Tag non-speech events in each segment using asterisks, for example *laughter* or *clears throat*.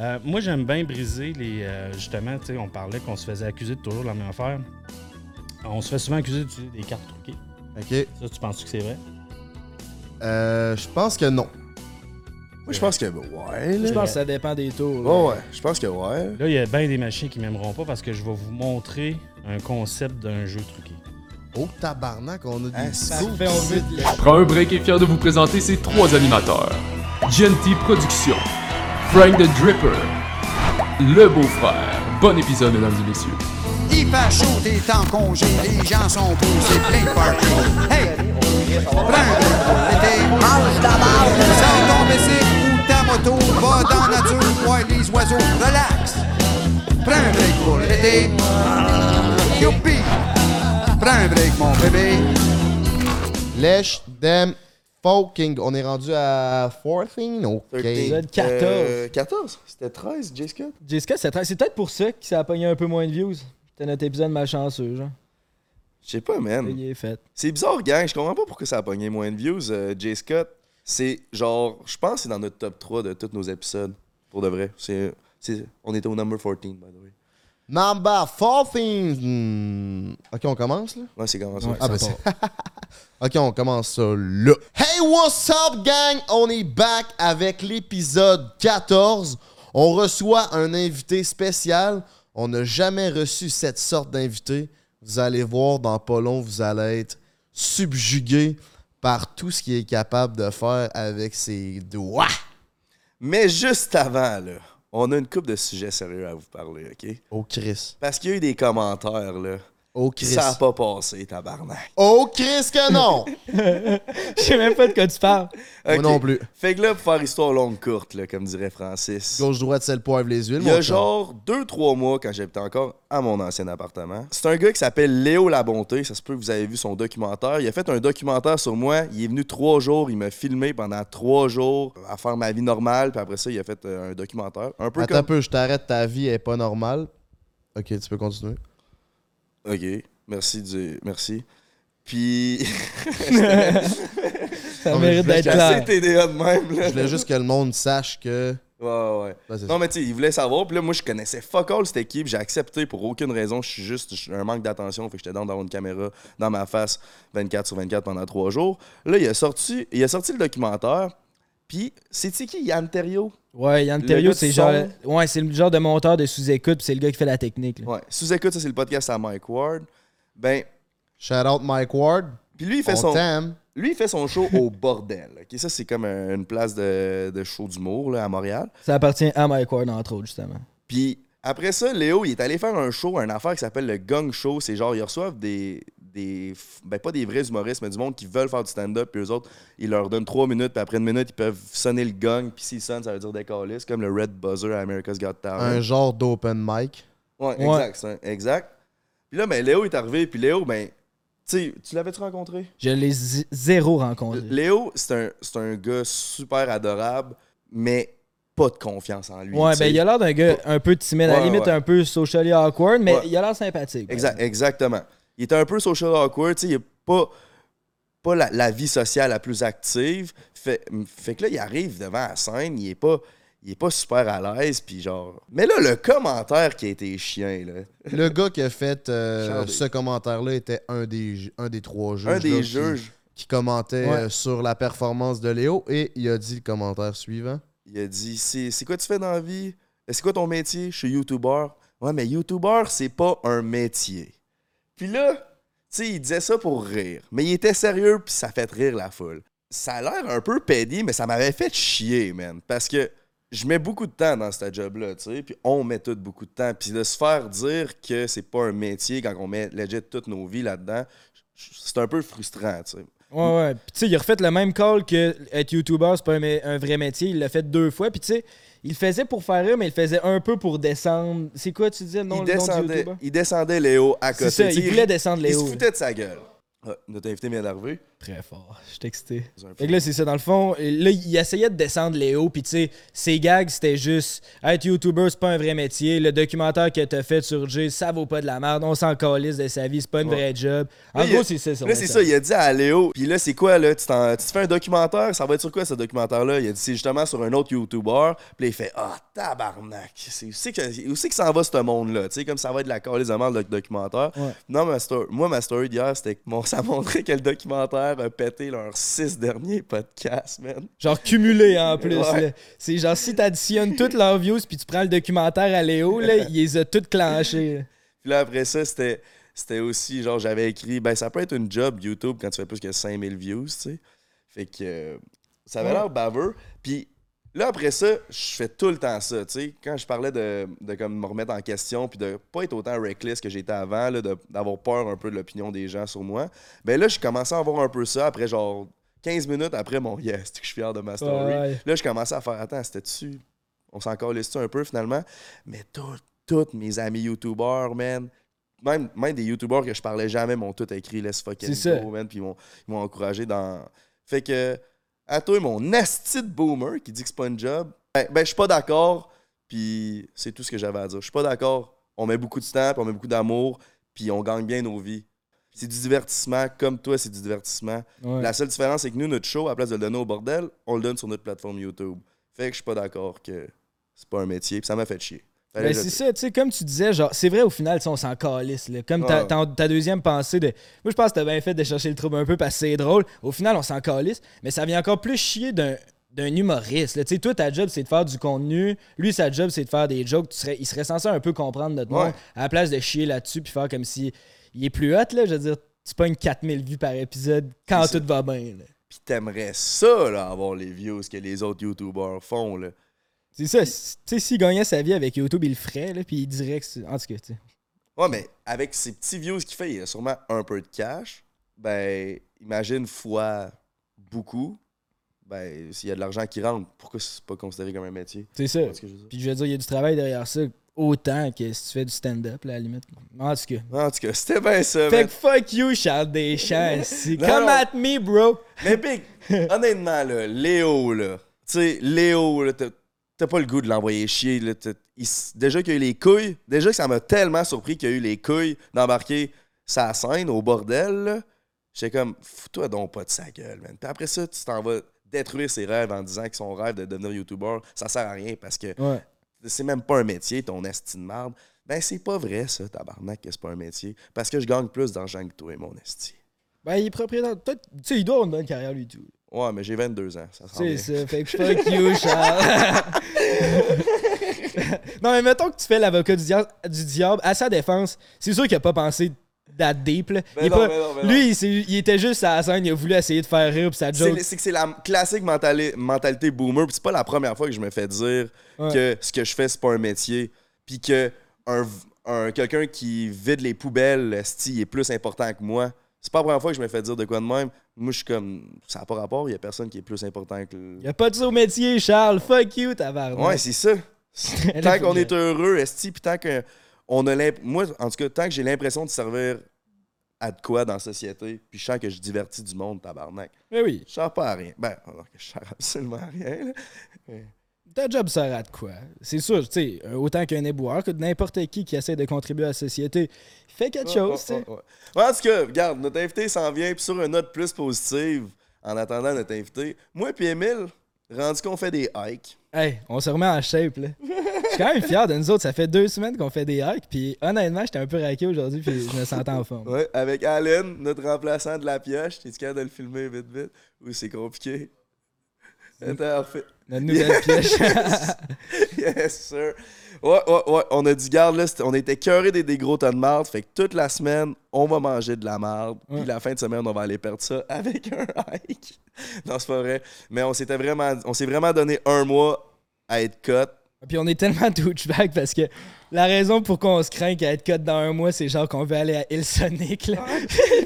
Euh, moi, j'aime bien briser les. euh, justement, tu sais, on parlait qu'on se faisait accuser de toujours la même affaire. On se fait souvent accuser d'utiliser des cartes truquées. Ok. Ça, tu penses que c'est vrai? Euh, je pense que non. Moi, je pense que ouais. Je pense que ça dépend des tours. là. Ouais, ouais. Je pense que ouais. Là, il y a bien des machines qui m'aimeront pas parce que je vais vous montrer un concept d'un jeu truqué. Oh, tabarnak, on a des Hein, Prends un break est fier de vous présenter ses trois animateurs. GNT Productions, Frank the Dripper, Le Beau-Frère. Bon épisode, mesdames et messieurs. Il fait chaud, t'es en congé, les gens sont posés, plein de party. Hey! Prends un break pour l'été. Sors ton bicycle ou ta moto, va dans la nature, voir les oiseaux, relax. Prends un break pour l'été. Youpi! Prends un break, mon bébé. Lèche, dem, fucking. On est rendu à 14? Ok. Épisode 14. Euh, 14? C'était 13, J. Scott? Jessica, c'est c'est peut-être pour ça que ça a pogné un peu moins de views. C'était notre épisode malchanceux, genre. Je sais pas, man. Il est fait. C'est bizarre, gang. Je comprends pas pourquoi ça a pogné moins de views. Euh, J. Scott, c'est genre, je pense que c'est dans notre top 3 de tous nos épisodes. Pour de vrai. C'est, c'est- on était au number 14, by the way. Number 14. Hmm. Ok, on commence là? Ouais, c'est? Ouais, Ah, ben c'est. *laughs* ok, on commence ça là. Hey, what's up, gang? On est back avec l'épisode 14. On reçoit un invité spécial. On n'a jamais reçu cette sorte d'invité. Vous allez voir dans pas long, vous allez être subjugué par tout ce qu'il est capable de faire avec ses doigts. Mais juste avant, là, on a une couple de sujets sérieux à vous parler, OK? Oh Chris. Parce qu'il y a eu des commentaires, là. Oh Chris. Ça a pas passé, tabarnak. Oh Chris que non! *laughs* Je sais même pas de quoi tu parles. Moi non plus. Fait que là, pour faire histoire longue courte, là, comme dirait Francis. Gauche droite, c'est le poivre les huiles. Il y a genre 2-3 mois, quand j'habitais encore à mon ancien appartement, c'est un gars qui s'appelle Léo Labonté. Ça se peut que vous avez vu son documentaire. Il a fait un documentaire sur moi. Il est venu trois jours. Il m'a filmé pendant trois jours à faire ma vie normale. Puis après ça, il a fait euh, un documentaire. Un peu Attends un peu, je t'arrête, ta vie est pas normale. Ok, tu peux continuer. Ok, merci. Du... Merci. Puis. *laughs* Ça Non, mais mérite je voulais d'être clair. TDA de même, là. Je voulais juste que le monde sache que. Ouais, ouais, ouais. C'est Non, ça. mais tu sais, il voulait savoir. Puis là, moi, je connaissais fuck all cette équipe. J'ai accepté pour aucune raison. Je suis juste un manque d'attention. Fait que j'étais dans d'avoir une caméra dans ma face 24 sur 24 pendant trois jours. Là, il a sorti, il a sorti le documentaire. Puis, c'est-tu qui Yann Terriot? Ouais, Yann Terriot, c'est son. genre. Ouais, c'est le genre de monteur de sous-écoute, puis c'est le gars qui fait la technique. là. Ouais. Sous-écoute, ça, c'est le podcast à Mike Ward. Ben, Shout out Mike Ward. puis lui, il fait On son. Lui, il fait son show au bordel. ok? Ça, c'est comme un- une place de, de show d'humour là, à Montréal. Ça appartient à Mike Ward, entre autres, justement. Puis après ça, Léo, il est allé faire un show, une affaire qui s'appelle le Gong Show. C'est genre, ils reçoivent des. Des ben, pas des vrais humoristes, mais du monde qui veulent faire du stand-up. Puis eux autres, ils leur donnent trois minutes. Puis après une minute, ils peuvent sonner le gong. Puis s'ils sonnent, ça veut dire décaler. C'est comme le Red Buzzer à America's Got Talent. Un genre d'open mic. Ouais, Ouais. exact. exact. Puis là, ben, Léo est arrivé. Puis Léo, ben. Tu sais, tu l'avais-tu rencontré? Je l'ai zéro rencontré. Léo, c'est un, c'est un gars super adorable, mais pas de confiance en lui. Ouais, ben il a l'air d'un gars un peu timide, à la Ouais, limite ouais. un peu socially awkward, mais Ouais. il a l'air sympathique. Exact, exactement. Il était un peu social awkward, tu sais, il a pas, pas la, la vie sociale la plus active. Fait, fait que là, il arrive devant la scène, il est pas, il est pas super à l'aise, puis genre... Mais là, le commentaire qui a été chien, là, Le gars qui a fait euh, ce commentaire-là était un des, un des trois juges. un là, des qui- juges, Qui, commentait Ouais. euh, sur la performance de Léo et il a dit le commentaire suivant. il a dit, c'est c'est quoi tu fais dans la vie? C'est quoi ton métier? Je suis YouTuber. Ouais, mais YouTuber, c'est pas un métier. Puis là, tu sais, il disait ça pour rire. Mais il était sérieux, puis ça fait rire la foule. Ça a l'air un peu pédé, mais ça m'avait fait chier, man. Parce que je mets beaucoup de temps dans ce job-là, tu sais, puis on met tout beaucoup de temps. Puis de se faire dire que c'est pas un métier quand on met legit toutes nos vies là-dedans, c'est un peu frustrant, tu sais. Ouais, ouais. Puis tu sais, il a refait le même call que être YouTuber, c'est pas un, un vrai métier. Il l'a fait deux fois. Puis tu sais, il le faisait pour faire rire, mais il le faisait un peu pour descendre. C'est quoi, tu disais, le nom, il, le nom du descendait, il descendait Léo à côté. Ça, il voulait descendre Il Léo. se foutait de sa gueule. Ah, notre invité vient d'arriver. Très fort. Je suis excité. Fait que là, c'est ça. Dans le fond, là, il essayait de descendre Léo, puis tu sais, ses gags, c'était juste être YouTuber, c'est pas un vrai métier. Le documentaire que t'as fait sur Jay, ça vaut pas de la merde. On s'en calisse de sa vie, c'est pas une Ouais. vraie job. En Là, gros, c'est ça. Là, c'est ça, il a dit à Léo. Puis là, c'est quoi, là? Tu, te fais un documentaire? Ça va être sur quoi, ce documentaire-là? Il a dit, c'est justement sur un autre YouTuber. Puis là, il fait, ah, tabarnak. C'est où c'est que, où que ça en va, ce monde-là? Tu sais, comme ça va être la calice de merde, le documentaire. Ouais. Non, ma sto- moi, ma story d'hier, c'était que mon, *laughs* ça montrait que le documentaire a pété leurs six derniers podcasts, man. Genre cumulé en *laughs* plus. Ouais. C'est genre si t'additionnes toutes leurs views, puis tu prends le documentaire à Léo, là, *laughs* il les a toutes clenchées. Puis là, après ça, c'était, c'était aussi, genre, j'avais écrit, ben, ça peut être une job YouTube quand tu fais plus que 5000 views, tu sais. Fait que euh, ça avait Ouais. l'air baveux. Puis là, après ça, je fais tout le temps ça, tu sais. Quand je parlais de, de comme me remettre en question, puis de pas être autant reckless que j'étais avant, d'avoir peur un peu de l'opinion des gens sur moi, ben là, je commençais à avoir un peu ça après, genre, 15 minutes après mon yes, que je suis fier de ma story. Ouais. Là, je commençais à faire Attends, c'était dessus. On s'en calisse un peu finalement? Mais tout- tous mes amis YouTubers, man. Même, même des YouTubers que je parlais jamais m'ont tout écrit Let's fucking go, man. Puis ils m'ont encouragé dans. Fait que, à toi, mon asti de boomer qui dit que c'est pas une job, ben, ben je suis pas d'accord. Puis c'est tout ce que j'avais à dire. Je suis pas d'accord. On met beaucoup de temps, puis on met beaucoup d'amour, puis on gagne bien nos vies. C'est du divertissement, comme toi, c'est du divertissement. Ouais. La seule différence, c'est que nous, notre show, à la place de le donner au bordel, on le donne sur notre plateforme YouTube. Fait que je suis pas d'accord que c'est pas un métier, puis ça m'a fait chier. Ben, c'est ça, tu sais, comme tu disais, genre, c'est vrai au final, on s'en calisse. là. Comme ta, Ouais. ta- ta deuxième pensée de. Moi, je pense que t'as bien fait de chercher le trouble un peu parce que c'est drôle. Au final, on s'en calisse, mais ça vient encore plus chier d'un d'un humoriste. là. Tu sais, toi, ta job, c'est de faire du contenu. Lui, sa job, c'est de faire des jokes. Tu serais, il serait censé un peu comprendre notre Ouais. monde à la place de chier là-dessus puis faire comme si il est plus hot, là. Je veux dire, tu pognes 4000 vues par épisode quand tout va bien. là. Puis t'aimerais ça, là, avoir les views que les autres YouTubers font, là. C'est ça. Tu sais, s'il gagnait sa vie avec YouTube, il le ferait, là, puis il dirait que c'est. En tout cas, tu sais. Ouais, mais avec ces petits views qu'il fait, il a sûrement un peu de cash. Ben, imagine fois beaucoup. Ben, s'il y a de l'argent qui rentre, pourquoi c'est pas considéré comme un métier? C'est ça. Ce que je veux dire? Puis je veux dire, il y a du travail derrière ça, autant que si tu fais du stand-up, là, à la limite. En tout cas. En tout cas, c'était bien ça, Fait que fuck you, Charles Deschamps. *laughs* Come non. at me, bro. Mais Big, *laughs* honnêtement, là, Léo, là, tu sais, Léo, là, t'as- pas le goût de l'envoyer chier. Là, il déjà qu'il y a eu les couilles, déjà que ça m'a tellement surpris qu'il y a eu les couilles d'embarquer sa scène au bordel. J'étais comme, fous-toi donc pas de sa gueule, man. Puis après ça, tu t'en vas détruire ses rêves en disant que son rêve de devenir YouTuber, ça sert à rien parce que Ouais. c'est même pas un métier, ton esti de merde. Ben, c'est pas vrai, ça, tabarnak, que c'est pas un métier. Parce que je gagne plus d'argent que toi, mon esti. Ben, il est propriétaire. Peut-être, tu sais, il doit avoir une bonne carrière, lui, tout. Ouais, mais j'ai 22 ans, ça sent C'est ça. Fait que fuck you, Charles. *laughs* non, mais mettons que tu fais l'avocat du diable, du diable à sa défense. C'est sûr qu'il a pas pensé that deep, là. Ben Il non, pas- ben non, ben lui, il, il était juste à la scène, il a voulu essayer de faire rire, puis joke. c'est que c'est la classique mentali- mentalité boomer. Puis c'est pas la première fois que je me fais dire Ouais. que ce que je fais, c'est pas un métier. Puis que un, un- quelqu'un qui vide les poubelles, esti, est plus important que moi. C'est pas la première fois que je me fais dire de quoi de même. Moi, je suis comme. Ça n'a pas rapport, il y a personne qui est plus important que. Il a pas de au métier, Charles. Fuck you, tabarnak. Ouais, c'est ça. *laughs* Tant qu'on est heureux, esti, puis tant que on a l'imp- moi en tout cas tant que j'ai l'impression de servir à de quoi dans la société, puis je sens que je divertis du monde tabarnak. Mais oui, Je sers pas à rien. Ben, alors que je sers absolument à rien. là. Ta job sert à de quoi? C'est sûr, tu sais, euh, autant qu'un éboueur, que n'importe qui qui essaie de contribuer à la société fait quelque chose, tu sais. ouais. En tout cas, regarde, notre invité s'en vient, puis sur une note plus positive, en attendant notre invité, moi puis Émile, rendu qu'on fait des hikes. Hey, on se remet en shape, là. Je suis quand même fier de nous autres. Ça fait deux semaines qu'on fait des hikes, puis honnêtement, j'étais un peu raqué aujourd'hui, puis je me sentais en forme. Ouais, avec Allen, notre remplaçant de la pioche. T'es-tu capable de le filmer vite vite? Ou c'est compliqué? Attends, refait. Notre nouvelle pièce. *laughs* yes, sir. Ouais, ouais, ouais. On a dit, garde là, on était cœurés des, des gros tas de marde. Fait que toute la semaine, on va manger de la marde. Puis la fin de semaine, on va aller perdre ça avec un hike. non, c'est pas vrai. Mais on s'était vraiment, on s'est vraiment donné un mois à être cut. puis on est tellement douchebag parce que la raison pour qu'on se craint qu'à être cut dans un mois, c'est genre qu'on veut aller à Hillsonic, là.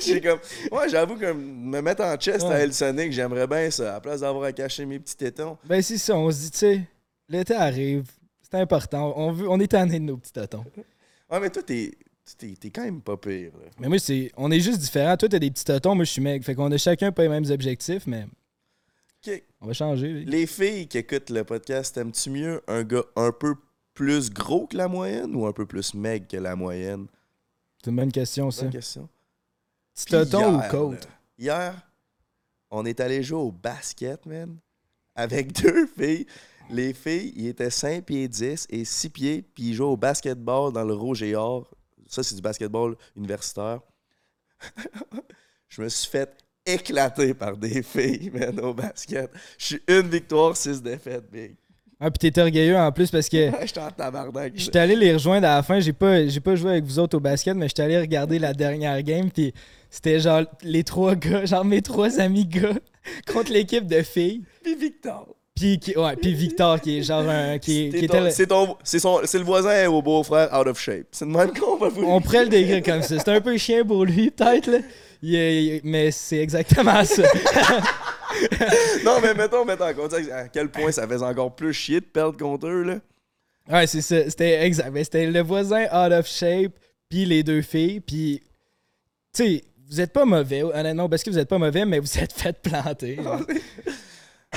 J'ai comme, ouais, j'avoue que me mettre en chest Ouais. à Hellsonic, j'aimerais bien ça. À la place d'avoir à cacher mes petits tétons. Ben, c'est ça, on se dit, tu sais, l'été arrive, c'est important. On, veut, on est tanné de nos petits tâtons. Ouais, mais toi, t'es, T'es t'es quand même pas pire. là. Mais moi, c'est, on est juste différents. Toi, t'as des petits totons, moi, je suis mec. Fait qu'on a chacun pas les mêmes objectifs, mais Ok. on va changer. Les filles qui écoutent le podcast, aimes-tu mieux un gars un peu plus gros que la moyenne ou un peu plus maigre que la moyenne? C'est une bonne question, ça. Bonne question. Petit Puis toton ou côte? Hier, on est allé jouer au basket, man, avec *laughs* deux filles. Les filles, ils étaient 5 pieds 10 et 6 pieds, puis ils jouaient au basketball dans le Rouge et Or. Ça, c'est du basketball universitaire. *laughs* Je me suis fait éclater par des filles, man, au basket. Je suis une victoire, six défaites, big. Ah, puis t'étais orgueilleux en plus parce que *laughs* J'étais en tabarnak. j'étais allé les rejoindre à la fin. J'ai pas, j'ai pas joué avec vous autres au basket, mais j'étais allé regarder la dernière game. Puis c'était genre les trois gars, genre mes trois amis gars, *laughs* contre l'équipe de filles. Puis Victor. Puis, qui- ouais, puis Victor qui est genre un. Qui, qui C'est était le- C'est ton- c'est son- c'est le voisin au beau-frère out of shape. C'est de même qu'on va vous On pourrait le décrire comme ça. C'est un peu chien pour lui, peut-être, là. Il est- il- mais c'est exactement ça. *laughs* *laughs* Non, mais mettons, mettons en contexte à quel point ça faisait encore plus chier de perdre contre eux, là. Ouais, c'est ça. C'était exact. Mais C'était le voisin out of shape, puis les deux filles, puis. Tu sais, vous êtes pas mauvais, honnêtement, parce que vous êtes pas mauvais, mais vous êtes fait planter. *laughs*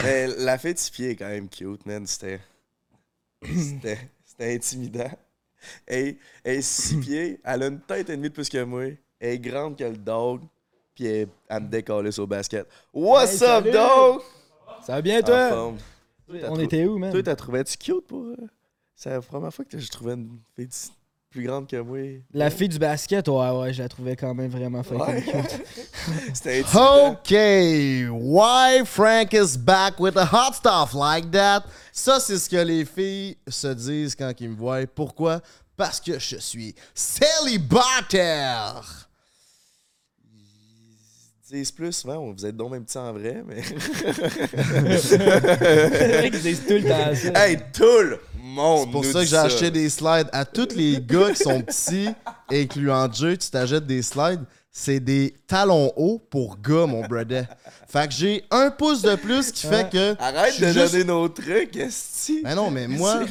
Mais la fête de pied est quand même cute, man. C'était. C'était. Intimidant. Et, et six pieds, elle a une tête et demie de plus que moi. Elle est grande que le dog. Puis elle, elle me sur au basket. What's Hey, up, dog? Ça va bien, En toi? forme. On était où, man? Toi, t'as trouvé-tu cute pour. euh, C'est la première fois que je trouvais une fille plus grande que moi. La fille du basket, ouais, ouais, je la trouvais quand même vraiment fucking Ouais. cute. *laughs* C'était. OK, why Frank is back with the hot stuff like that? Ça, c'est ce que les filles se disent quand ils me voient. Pourquoi? Parce que je suis célibataire. Disent plus souvent, vous êtes donc même petit en vrai, mais. *laughs* c'est vrai qu'ils disent tout le temps ça. hey, tout le monde! C'est pour nous ça que j'ai acheté des slides à tous les gars qui sont petits, incluant Jay. Tu t'achètes des slides. C'est des talons hauts pour gars, mon brother. Fait que j'ai un pouce de plus qui fait que. Arrête de juste- donner nos trucs, esti. Ben non, mais moi,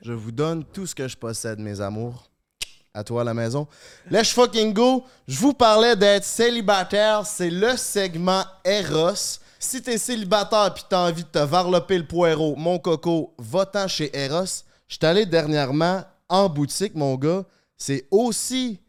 je vous donne tout ce que je possède, mes amours. À toi à la maison. Let's fucking go. Je vous parlais d'être célibataire. C'est le segment Eros. Si t'es célibataire puis t'as envie de te varloper le poireau, mon coco, va-t'en chez Eros. Je suis allé dernièrement en boutique, mon gars. C'est aussi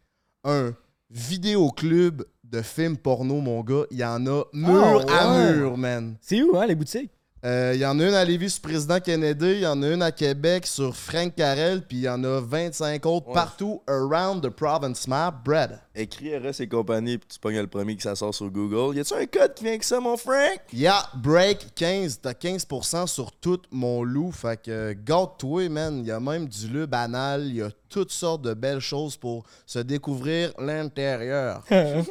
un vidéoclub de films porno, mon gars. Il y en a mur Oh, à mur, man. C'est où, hein, les boutiques? Euh, Il y en a une à Lévis sur Président Kennedy, il y en a une à Québec sur Frank Carrel, puis il y en a 25 autres Ouais. partout around the province map, bread. Écris RS et compagnie, puis tu pognes le premier qui ça sort sur Google. Y a-tu un code qui vient avec ça, mon Frank? Yeah, break 15, t'as 15% sur tout mon loup, fait que euh, gâte-toi, man. Il y a même du lube banal, il y a toutes sortes de belles choses pour se découvrir l'intérieur. *laughs* *laughs* fait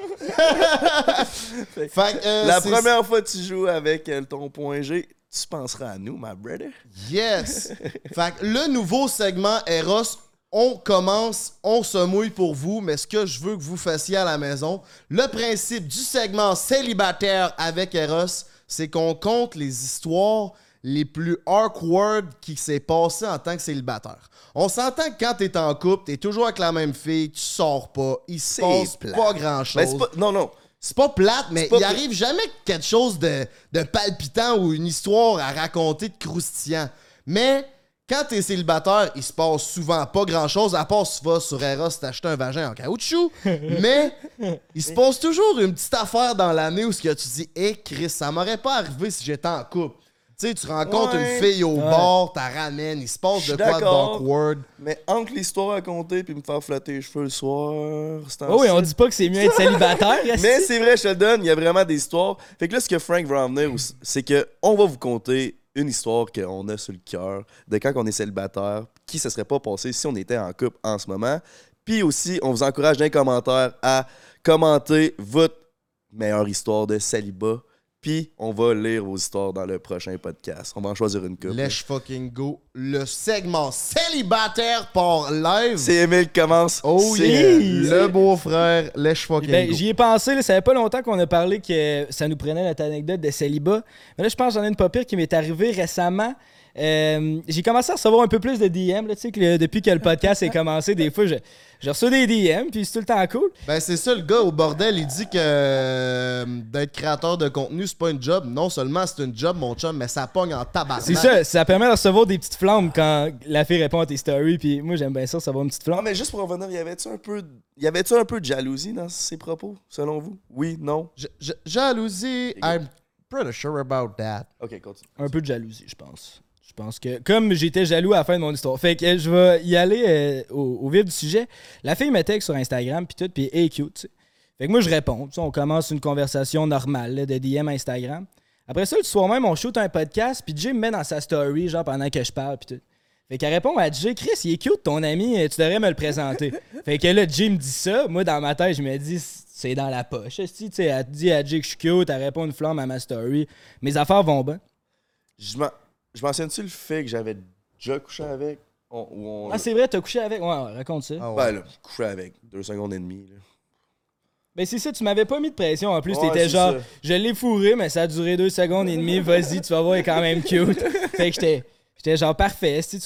que, euh, La première fois que tu joues avec euh, ton point G, tu penseras à nous, my brother? Yes! *laughs* fait que le nouveau segment Eros, on commence, on se mouille pour vous, mais ce que je veux que vous fassiez à la maison, le principe du segment célibataire avec Eros, c'est qu'on compte les histoires les plus awkward qui s'est passé en tant que célibataire. On s'entend que quand t'es en couple, t'es toujours avec la même fille, tu sors pas, il se passe plate. pas grand-chose. Ben, pas... Non, non. C'est pas plate, mais pas il pla- arrive jamais quelque chose de, de palpitant ou une histoire à raconter de croustillant. Mais quand t'es célibataire, il se passe souvent pas grand chose, à part si tu vas sur Eros t'acheter un vagin en caoutchouc. *laughs* mais il se passe toujours une petite affaire dans l'année où ce que tu dis, hé Chris, ça m'aurait pas arrivé si j'étais en couple. Tu sais, tu rencontres Ouais. une fille au Ouais. bord, t'as ramènes, il se passe de quoi d'accord. d'awkward. Mais entre l'histoire à compter puis me faire flatter les cheveux le soir, c'est Oh oui, on dit pas que c'est mieux être célibataire. *laughs* Mais c'est vrai, je te le donne, il y a vraiment des histoires. Fait que là, ce que Frank va en venir, aussi, c'est que on va vous conter une histoire qu'on a sur le cœur de quand on est célibataire, qui se serait pas passé si on était en couple en ce moment. Puis aussi, on vous encourage dans les commentaires à commenter votre meilleure histoire de célibat. Puis on va lire vos histoires dans le prochain podcast. On va en choisir une couple. Let's fucking go. Le segment célibataire par live. C'est Emile qui commence. Oh C'est- yeah! Le beau-frère, lèche fucking Ben, go. j'y ai pensé, là, ça fait pas longtemps qu'on a parlé que ça nous prenait notre anecdote de célibat. Mais là, je pense que j'en ai une pas pire qui m'est arrivée récemment. Euh, j'ai commencé à recevoir un peu plus de DM. Là, tu sais, que le- depuis que le podcast est commencé, des fois, je, je reçois des DM, puis c'est tout le temps cool. Ben, c'est ça, le gars au bordel, il dit que euh, d'être créateur de contenu, c'est pas une job. Non seulement c'est une job, mon chum, mais ça pogne en tabac. C'est ça, ça permet de recevoir des petites flammes quand la fille répond à tes stories, puis moi, j'aime bien ça, recevoir une petite Non, flamme. mais juste pour revenir, y avait-tu un peu, y avait-tu un peu de jalousie dans ses propos, selon vous? Oui, non? Jalousie, I'm pretty sure about that. Ok, continue. Un peu de jalousie, je pense. Je pense que, comme j'étais jaloux à la fin de mon histoire, fait que je vais y aller euh, au, au vif du sujet. La fille me texte sur Instagram, puis tout, puis elle est cute, tu sais. Fait que moi, je réponds. On commence une conversation normale là, de DM Instagram. Après ça, le soir même, on shoot un podcast, puis Jay me met dans sa story, genre pendant que je parle, puis tout. Fait qu'elle répond à Jay, Chris, il est cute ton ami, euh, tu devrais me le présenter. *laughs* fait que là, Jay me dit ça. Moi, dans ma tête, je me dis, c'est dans la poche. Si, tu sais, elle dit à Jay que je suis cute, elle répond une flamme à ma story. Mes affaires vont bien. Je m'en- je mentionne-tu le fait que j'avais déjà couché avec? On, ou on- Ah, c'est vrai, t'as couché avec? Ouais, ouais, raconte ça. Ah ouais. Ben là, couché avec, deux secondes et demie. Là. Ben, c'est ça, tu m'avais pas mis de pression. En plus, Ouais, t'étais c'est genre, ça. je l'ai fourré, mais ça a duré deux secondes et demie. Vas-y, tu vas voir, il est quand même cute. *laughs* fait que j'étais. J'étais genre parfait, tu,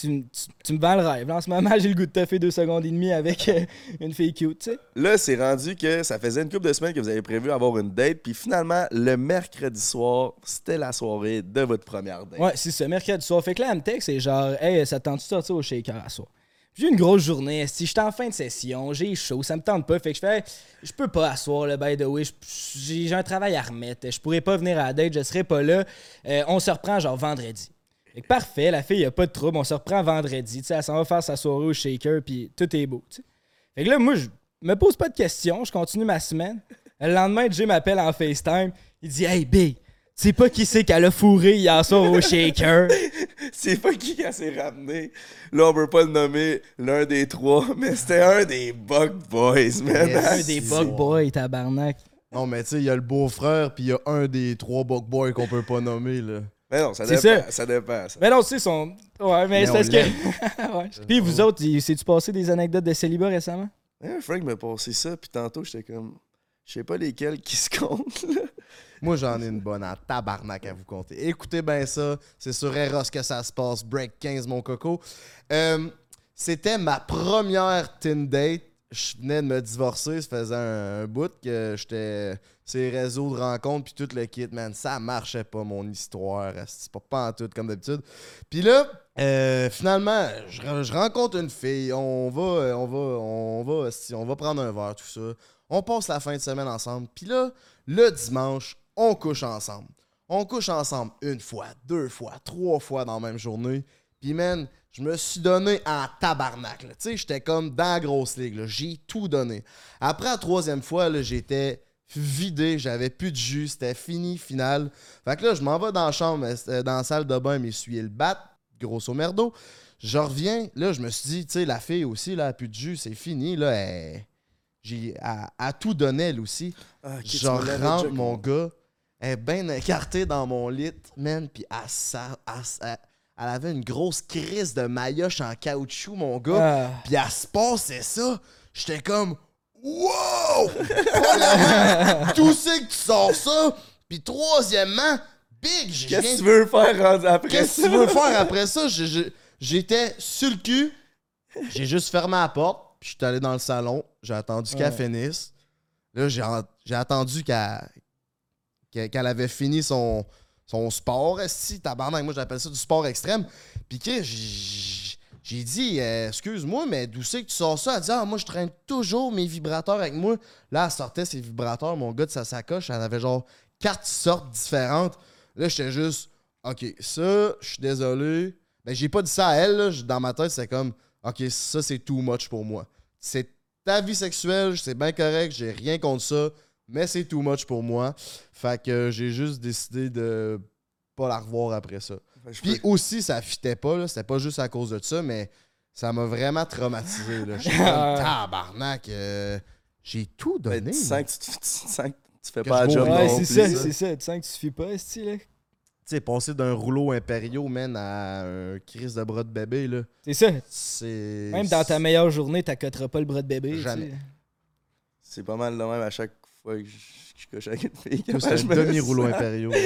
tu, me vends le rêve. Là, en ce moment, *laughs* j'ai le goût de te faire deux secondes et demie avec euh, une fille cute, tu sais. Là, c'est rendu que ça faisait une couple de semaines que vous avez prévu avoir une date, puis finalement, le mercredi soir, c'était la soirée de votre première date. Ouais, c'est ça, mercredi soir. Fait que là, elle me texte, c'est genre, hey, ça te tente-tu de sortir au shaker à soir? J'ai une grosse journée, si j'étais en fin de session, j'ai chaud, ça me tente pas. Fait que je fais, je peux pas asseoir le by the way, j'ai un travail à remettre, je pourrais pas venir à la date, je serai pas là. Euh, on se reprend genre vendredi. Fait que parfait, la fille, y a pas de trouble, on se reprend vendredi, tu sais, elle s'en va faire sa soirée au shaker, puis tout est beau, tu sais. Fait que là, moi, je me pose pas de questions, je continue ma semaine. Le lendemain, Jay m'appelle en FaceTime, il dit, hey, B, tu sais pas qui c'est qu'elle a fourré hier soir au shaker? *laughs* C'est pas qui qui s'est ramené. Là, on peut pas le nommer l'un des trois, *laughs* mais c'était un des Bug Boys, man. Yes. Un des bug boys, tabarnak. Non, mais tu sais, il y a le beau-frère, puis il y a un des trois Buck Boys qu'on peut pas nommer, là. Mais non, ça C'est dépend. ça. Ça dépend. ça. Mais non, tu sais, son. Ouais, mais, Mais c'est parce que. *laughs* Ouais. Puis vous autres, il- c'est-tu passé des anecdotes de célibat récemment? Hein, Frank m'a passé ça, puis tantôt, j'étais comme. Je sais pas lesquels qui se *laughs* comptent, là. Moi, j'en ai une bonne en tabarnak à vous compter. Écoutez bien ça. C'est sur Eros que ça se passe. Break 15, mon coco. Euh, C'était ma première teen date. Je venais de me divorcer. Ça faisait un, bout que j'étais ces réseaux de rencontres puis tout le kit, man. Ça marchait pas, mon histoire. C'est pas, pas en tout, comme d'habitude. Puis là, euh, finalement, je, re- je rencontre une fille. On va, on va, on va, on va prendre un verre, tout ça. On passe la fin de semaine ensemble. Puis là, le dimanche, on couche ensemble. On couche ensemble une fois, deux fois, trois fois dans la même journée. Puis, man, je me suis donné en tabarnak. Tu sais, j'étais comme dans la grosse ligue. J'ai tout donné. Après la troisième fois, j'étais vidé. J'avais plus de jus. C'était fini, final. Fait que là, je m'en vais dans la chambre, euh, dans la salle de bain, m'essuyer le bat. Grosso merdo. Je reviens. Là, je me suis dit, tu sais, la fille aussi, là, elle a plus de jus. C'est fini. Là, elle, j'ai, tout donné, elle aussi. Ah, Je rentre, mon gars. Elle est bien écartée dans mon lit, man. Puis elle, elle- elle avait une grosse crise de maillotche en caoutchouc, mon gars. Ah. Puis elle se passait ça. J'étais comme, wow! Premièrement, *laughs* D'où c'est que tu sors ça? Puis troisièmement, big, j'ai Qu'est-ce que tu veux faire après Qu'est-ce que tu veux faire après ça? J'étais sur le cul. J'ai juste fermé la porte. Puis je suis allé dans le salon. J'ai attendu qu'elle Ouais. finisse. Là, j'ai en- j'ai attendu qu'elle avait fini son, son sport. Si, tabarnak, moi j'appelle ça du sport extrême. Puis que j'ai dit, euh, excuse-moi, mais d'où c'est que tu sors ça? Elle dit, ah, moi je traîne toujours mes vibrateurs avec moi. Là, elle sortait ses vibrateurs, mon gars de sa sacoche. Elle avait genre quatre sortes différentes. Là, j'étais juste, OK, ça, je suis désolé. Ben, j'ai pas dit ça à elle. Dans ma tête, c'est comme, OK, ça, c'est too much pour moi. C'est ta vie sexuelle, c'est bien correct, j'ai rien contre ça, mais c'est too much pour moi. Fait que j'ai juste décidé de pas la revoir après ça. Je Puis peux- aussi, ça fitait pas, là. C'était pas juste à cause de ça, mais ça m'a vraiment traumatisé. là. J'étais *laughs* comme, tabarnak, euh, j'ai tout Ben, donné. tu moi. sens que tu, tu sens que tu fais Que pas la job Ouais, non c'est ça, c'est ça. Tu sens que tu suffis pas, esti, là. Tu sais, passer d'un rouleau impériaux, man, à un crise de bras de bébé, là. C'est ça. C'est. Même dans ta meilleure journée, t'accoteras pas le bras de bébé. tu. Jamais. C'est pas mal de même à chaque fois que je, couche avec une fille. C'est un demi-rouleau impériaux. *laughs*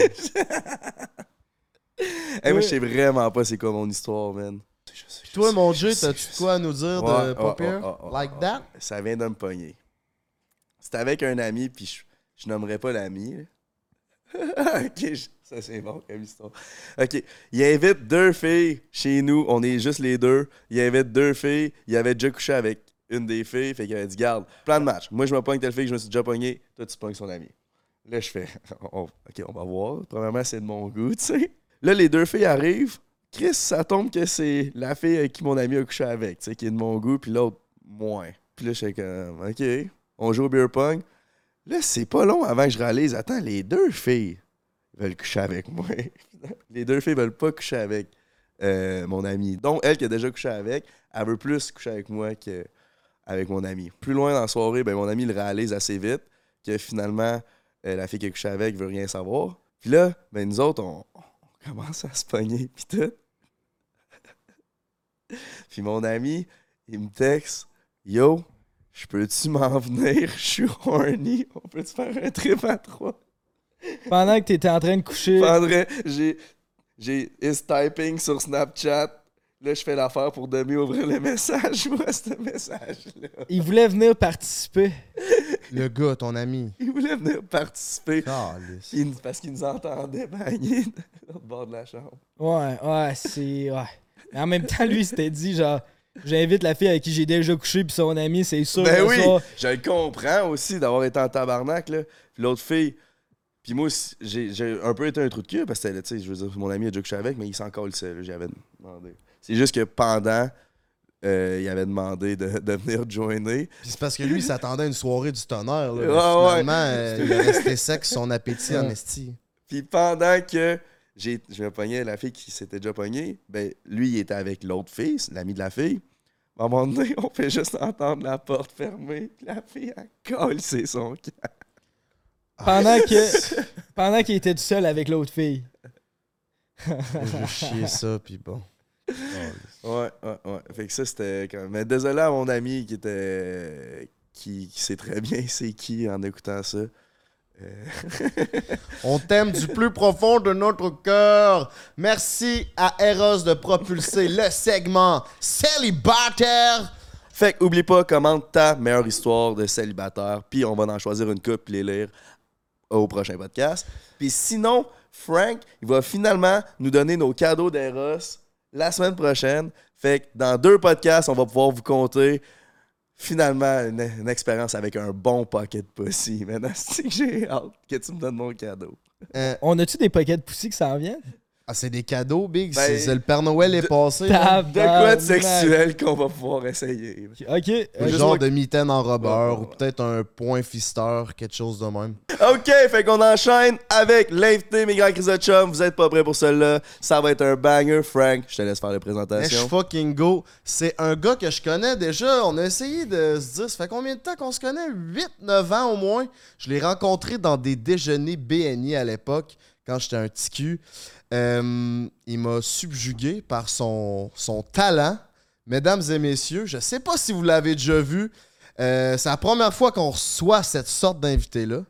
Hey, moi, je sais vraiment pas c'est quoi mon histoire, man. Toi, mon Dieu, t'as-tu quoi à nous dire de Ouais, ouais, Like that? Ça vient de me pogner. C'était avec un ami, puis je, je nommerai pas l'ami. *laughs* ok, ça c'est bon comme histoire. Ok, il invite deux filles chez nous, on est juste les deux. Il invite deux filles, il avait déjà couché avec une des filles, fait qu'il avait dit Garde, plan de match. Moi je me pogne telle fille que je me suis déjà pogné, toi tu pognes son ami. Là je fais *laughs* Ok, on va voir. Premièrement, c'est de mon goût, tu sais. Là, les deux filles arrivent. Chris, ça tombe que c'est la fille avec qui mon ami a couché avec, tu sais, qui est de mon goût, puis l'autre, moins. Puis là, je suis comme, OK, on joue au beer pong. Là, c'est pas long avant que je réalise, attends, les deux filles veulent coucher avec moi. *laughs* les deux filles veulent pas coucher avec euh, mon ami. Donc, elle qui a déjà couché avec, elle veut plus coucher avec moi qu'avec mon ami. Plus loin dans la soirée, ben, mon ami le réalise assez vite que finalement, euh, la fille qui a couché avec veut rien savoir. Puis là, ben, nous autres, on, on commence à se pogner, *laughs* puis tout. puis mon ami, il me texte Yo, je peux-tu m'en venir? Je suis horny. On peut-tu faire un trip à trois? Pendant que t'étais en train de coucher. Pendrait, j'ai, j'ai is typing sur Snapchat. Là, je fais l'affaire pour demi-ouvrir le message. *laughs* Je vois ce message-là. Il voulait venir participer. Le gars, ton ami. Il voulait venir participer. Calice. Il- parce qu'il nous entendait bagner de l'autre bord de la chambre. Ouais, ouais, c'est. Ouais. Mais en même temps, lui, il s'était dit, genre, j'invite la fille avec qui j'ai déjà couché, puis son ami, c'est sûr. Ben oui, ça- je le comprends aussi d'avoir été en tabarnak. Là. Puis l'autre fille, puis moi, aussi, j'ai, j'ai un peu été un trou de cul parce que, tu sais, je veux dire, mon ami a déjà couché avec, mais il s'en calissait, là, j'avais demandé. C'est juste que pendant, euh, il avait demandé de, de venir joiner. Puis c'est parce que lui, il s'attendait à une soirée du tonnerre. Là. *laughs* Ouais. Finalement, euh, il est resté sec son appétit en esti. Puis pendant que j'ai, je me pognais la fille qui s'était déjà pognée, ben lui, il était avec l'autre fille, l'ami de la fille. À un moment donné, *laughs* on fait juste entendre la porte fermée. Puis la fille, elle colle, c'est son camp. Pendant que. *laughs* pendant qu'il était tout seul avec l'autre fille. J'ai chier ça, puis bon. Ouais, ouais, ouais. Fait que ça, c'était quand même. Mais désolé à mon ami qui était. qui, qui sait très bien *laughs* c'est qui en écoutant ça. Euh, *laughs* On t'aime du plus profond de notre cœur. Merci à Eros de propulser le segment célibataire. Fait que oublie pas, commente ta meilleure histoire de célibataire, puis on va en choisir une coupe et les lire au prochain podcast. Puis sinon, Frank, il va finalement nous donner nos cadeaux d'Eros la semaine prochaine. Fait que dans deux podcasts, on va pouvoir vous compter finalement une, expérience avec un bon pocket pussy. *laughs* Maintenant, *laughs* c'est que j'ai hâte que tu me donnes mon cadeau. Euh, On a-tu des de poussi qui s'en viennent? Ah, c'est des cadeaux, Big. Ben, c'est, c'est le Père Noël est de- passé. De quoi de sexuel qu'on va pouvoir essayer? Ok. Un euh, juste genre moi- de mitaine en robeur ou peut-être un point fisteur, quelque chose de même. OK, fait qu'on enchaîne avec l'invité, mes grands Chris de chum. Vous êtes pas prêts pour cela. Ça va être un banger, Frank. Je te laisse faire la Let's présentation. fucking go. C'est un gars que je connais déjà. On a essayé de se dire, ça fait combien de temps qu'on se connaît? 8-9 ans au moins. Je l'ai rencontré dans des déjeuners BNI à l'époque, quand j'étais un petit cul. Euh, il m'a subjugué par son, son talent. Mesdames et messieurs, je sais pas si vous l'avez déjà vu. euh, c'est la première fois qu'on reçoit cette sorte d'invité-là.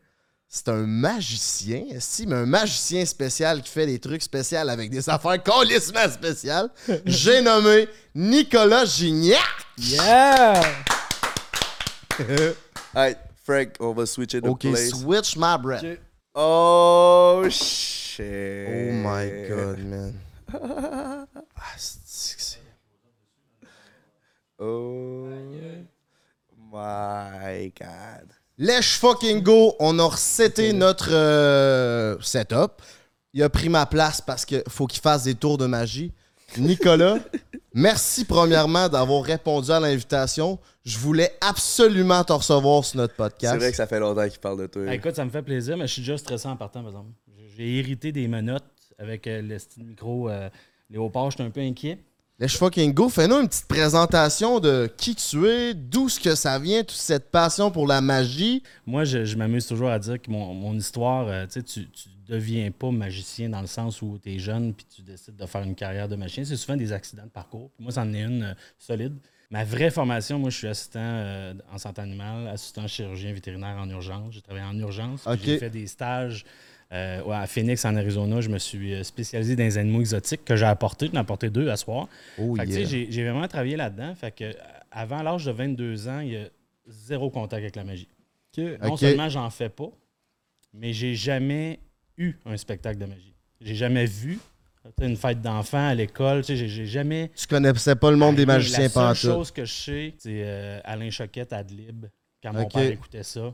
C'est un magicien, si, mais un magicien spécial qui fait des trucs spéciaux avec des affaires colissement spéciales. *laughs* J'ai nommé Nicolas Gignac. Yeah! *laughs* Hey, Frank, on va switcher de ok, place. switch my breath. Oh, shit. Oh my god, man. *laughs* Ah, c'est- Oh my god. Let's fucking go. On a reseté notre euh, setup. Il a pris ma place parce qu'il faut qu'il fasse des tours de magie. Nicolas, merci premièrement d'avoir répondu à l'invitation. Je voulais absolument te recevoir sur notre podcast. C'est vrai que ça fait longtemps qu'il parle de toi. Ah, écoute, ça me fait plaisir, mais je suis déjà stressé en partant, par exemple. J'ai hérité des menottes avec euh, le style micro euh, Léopard, j'étais un peu inquiet. Let's fucking go. Fais-nous une petite présentation de qui tu es, d'où ce que ça vient, toute cette passion pour la magie. Moi, je, je m'amuse toujours à dire que mon, mon histoire, euh, tu sais, tu, tu deviens pas magicien dans le sens où tu es jeune puis tu décides de faire une carrière de magicien. C'est souvent des accidents de parcours. Puis moi, c'en est une euh, solide. Ma vraie formation, moi, je suis assistant euh, en santé animale, assistant chirurgien vétérinaire en urgence. J'ai travaillé en urgence. J'ai fait des stages Euh, ouais, à Phoenix, en Arizona, je me suis spécialisé dans les animaux exotiques que j'ai apportés. J'en ai apporté deux à soir. Oh yeah. j'ai, j'ai vraiment travaillé là-dedans. Fait que, avant l'âge de 22 ans, il y a zéro contact avec la magie. Non Ok. seulement j'en fais pas, mais j'ai jamais eu un spectacle de magie. J'ai jamais vu une fête d'enfants à l'école. Tu sais, j'ai, j'ai jamais. Tu connaissais pas le monde des magiciens La seule chose que je sais, c'est euh, Alain Choquette à Adlib, quand mon Ok. père écoutait ça.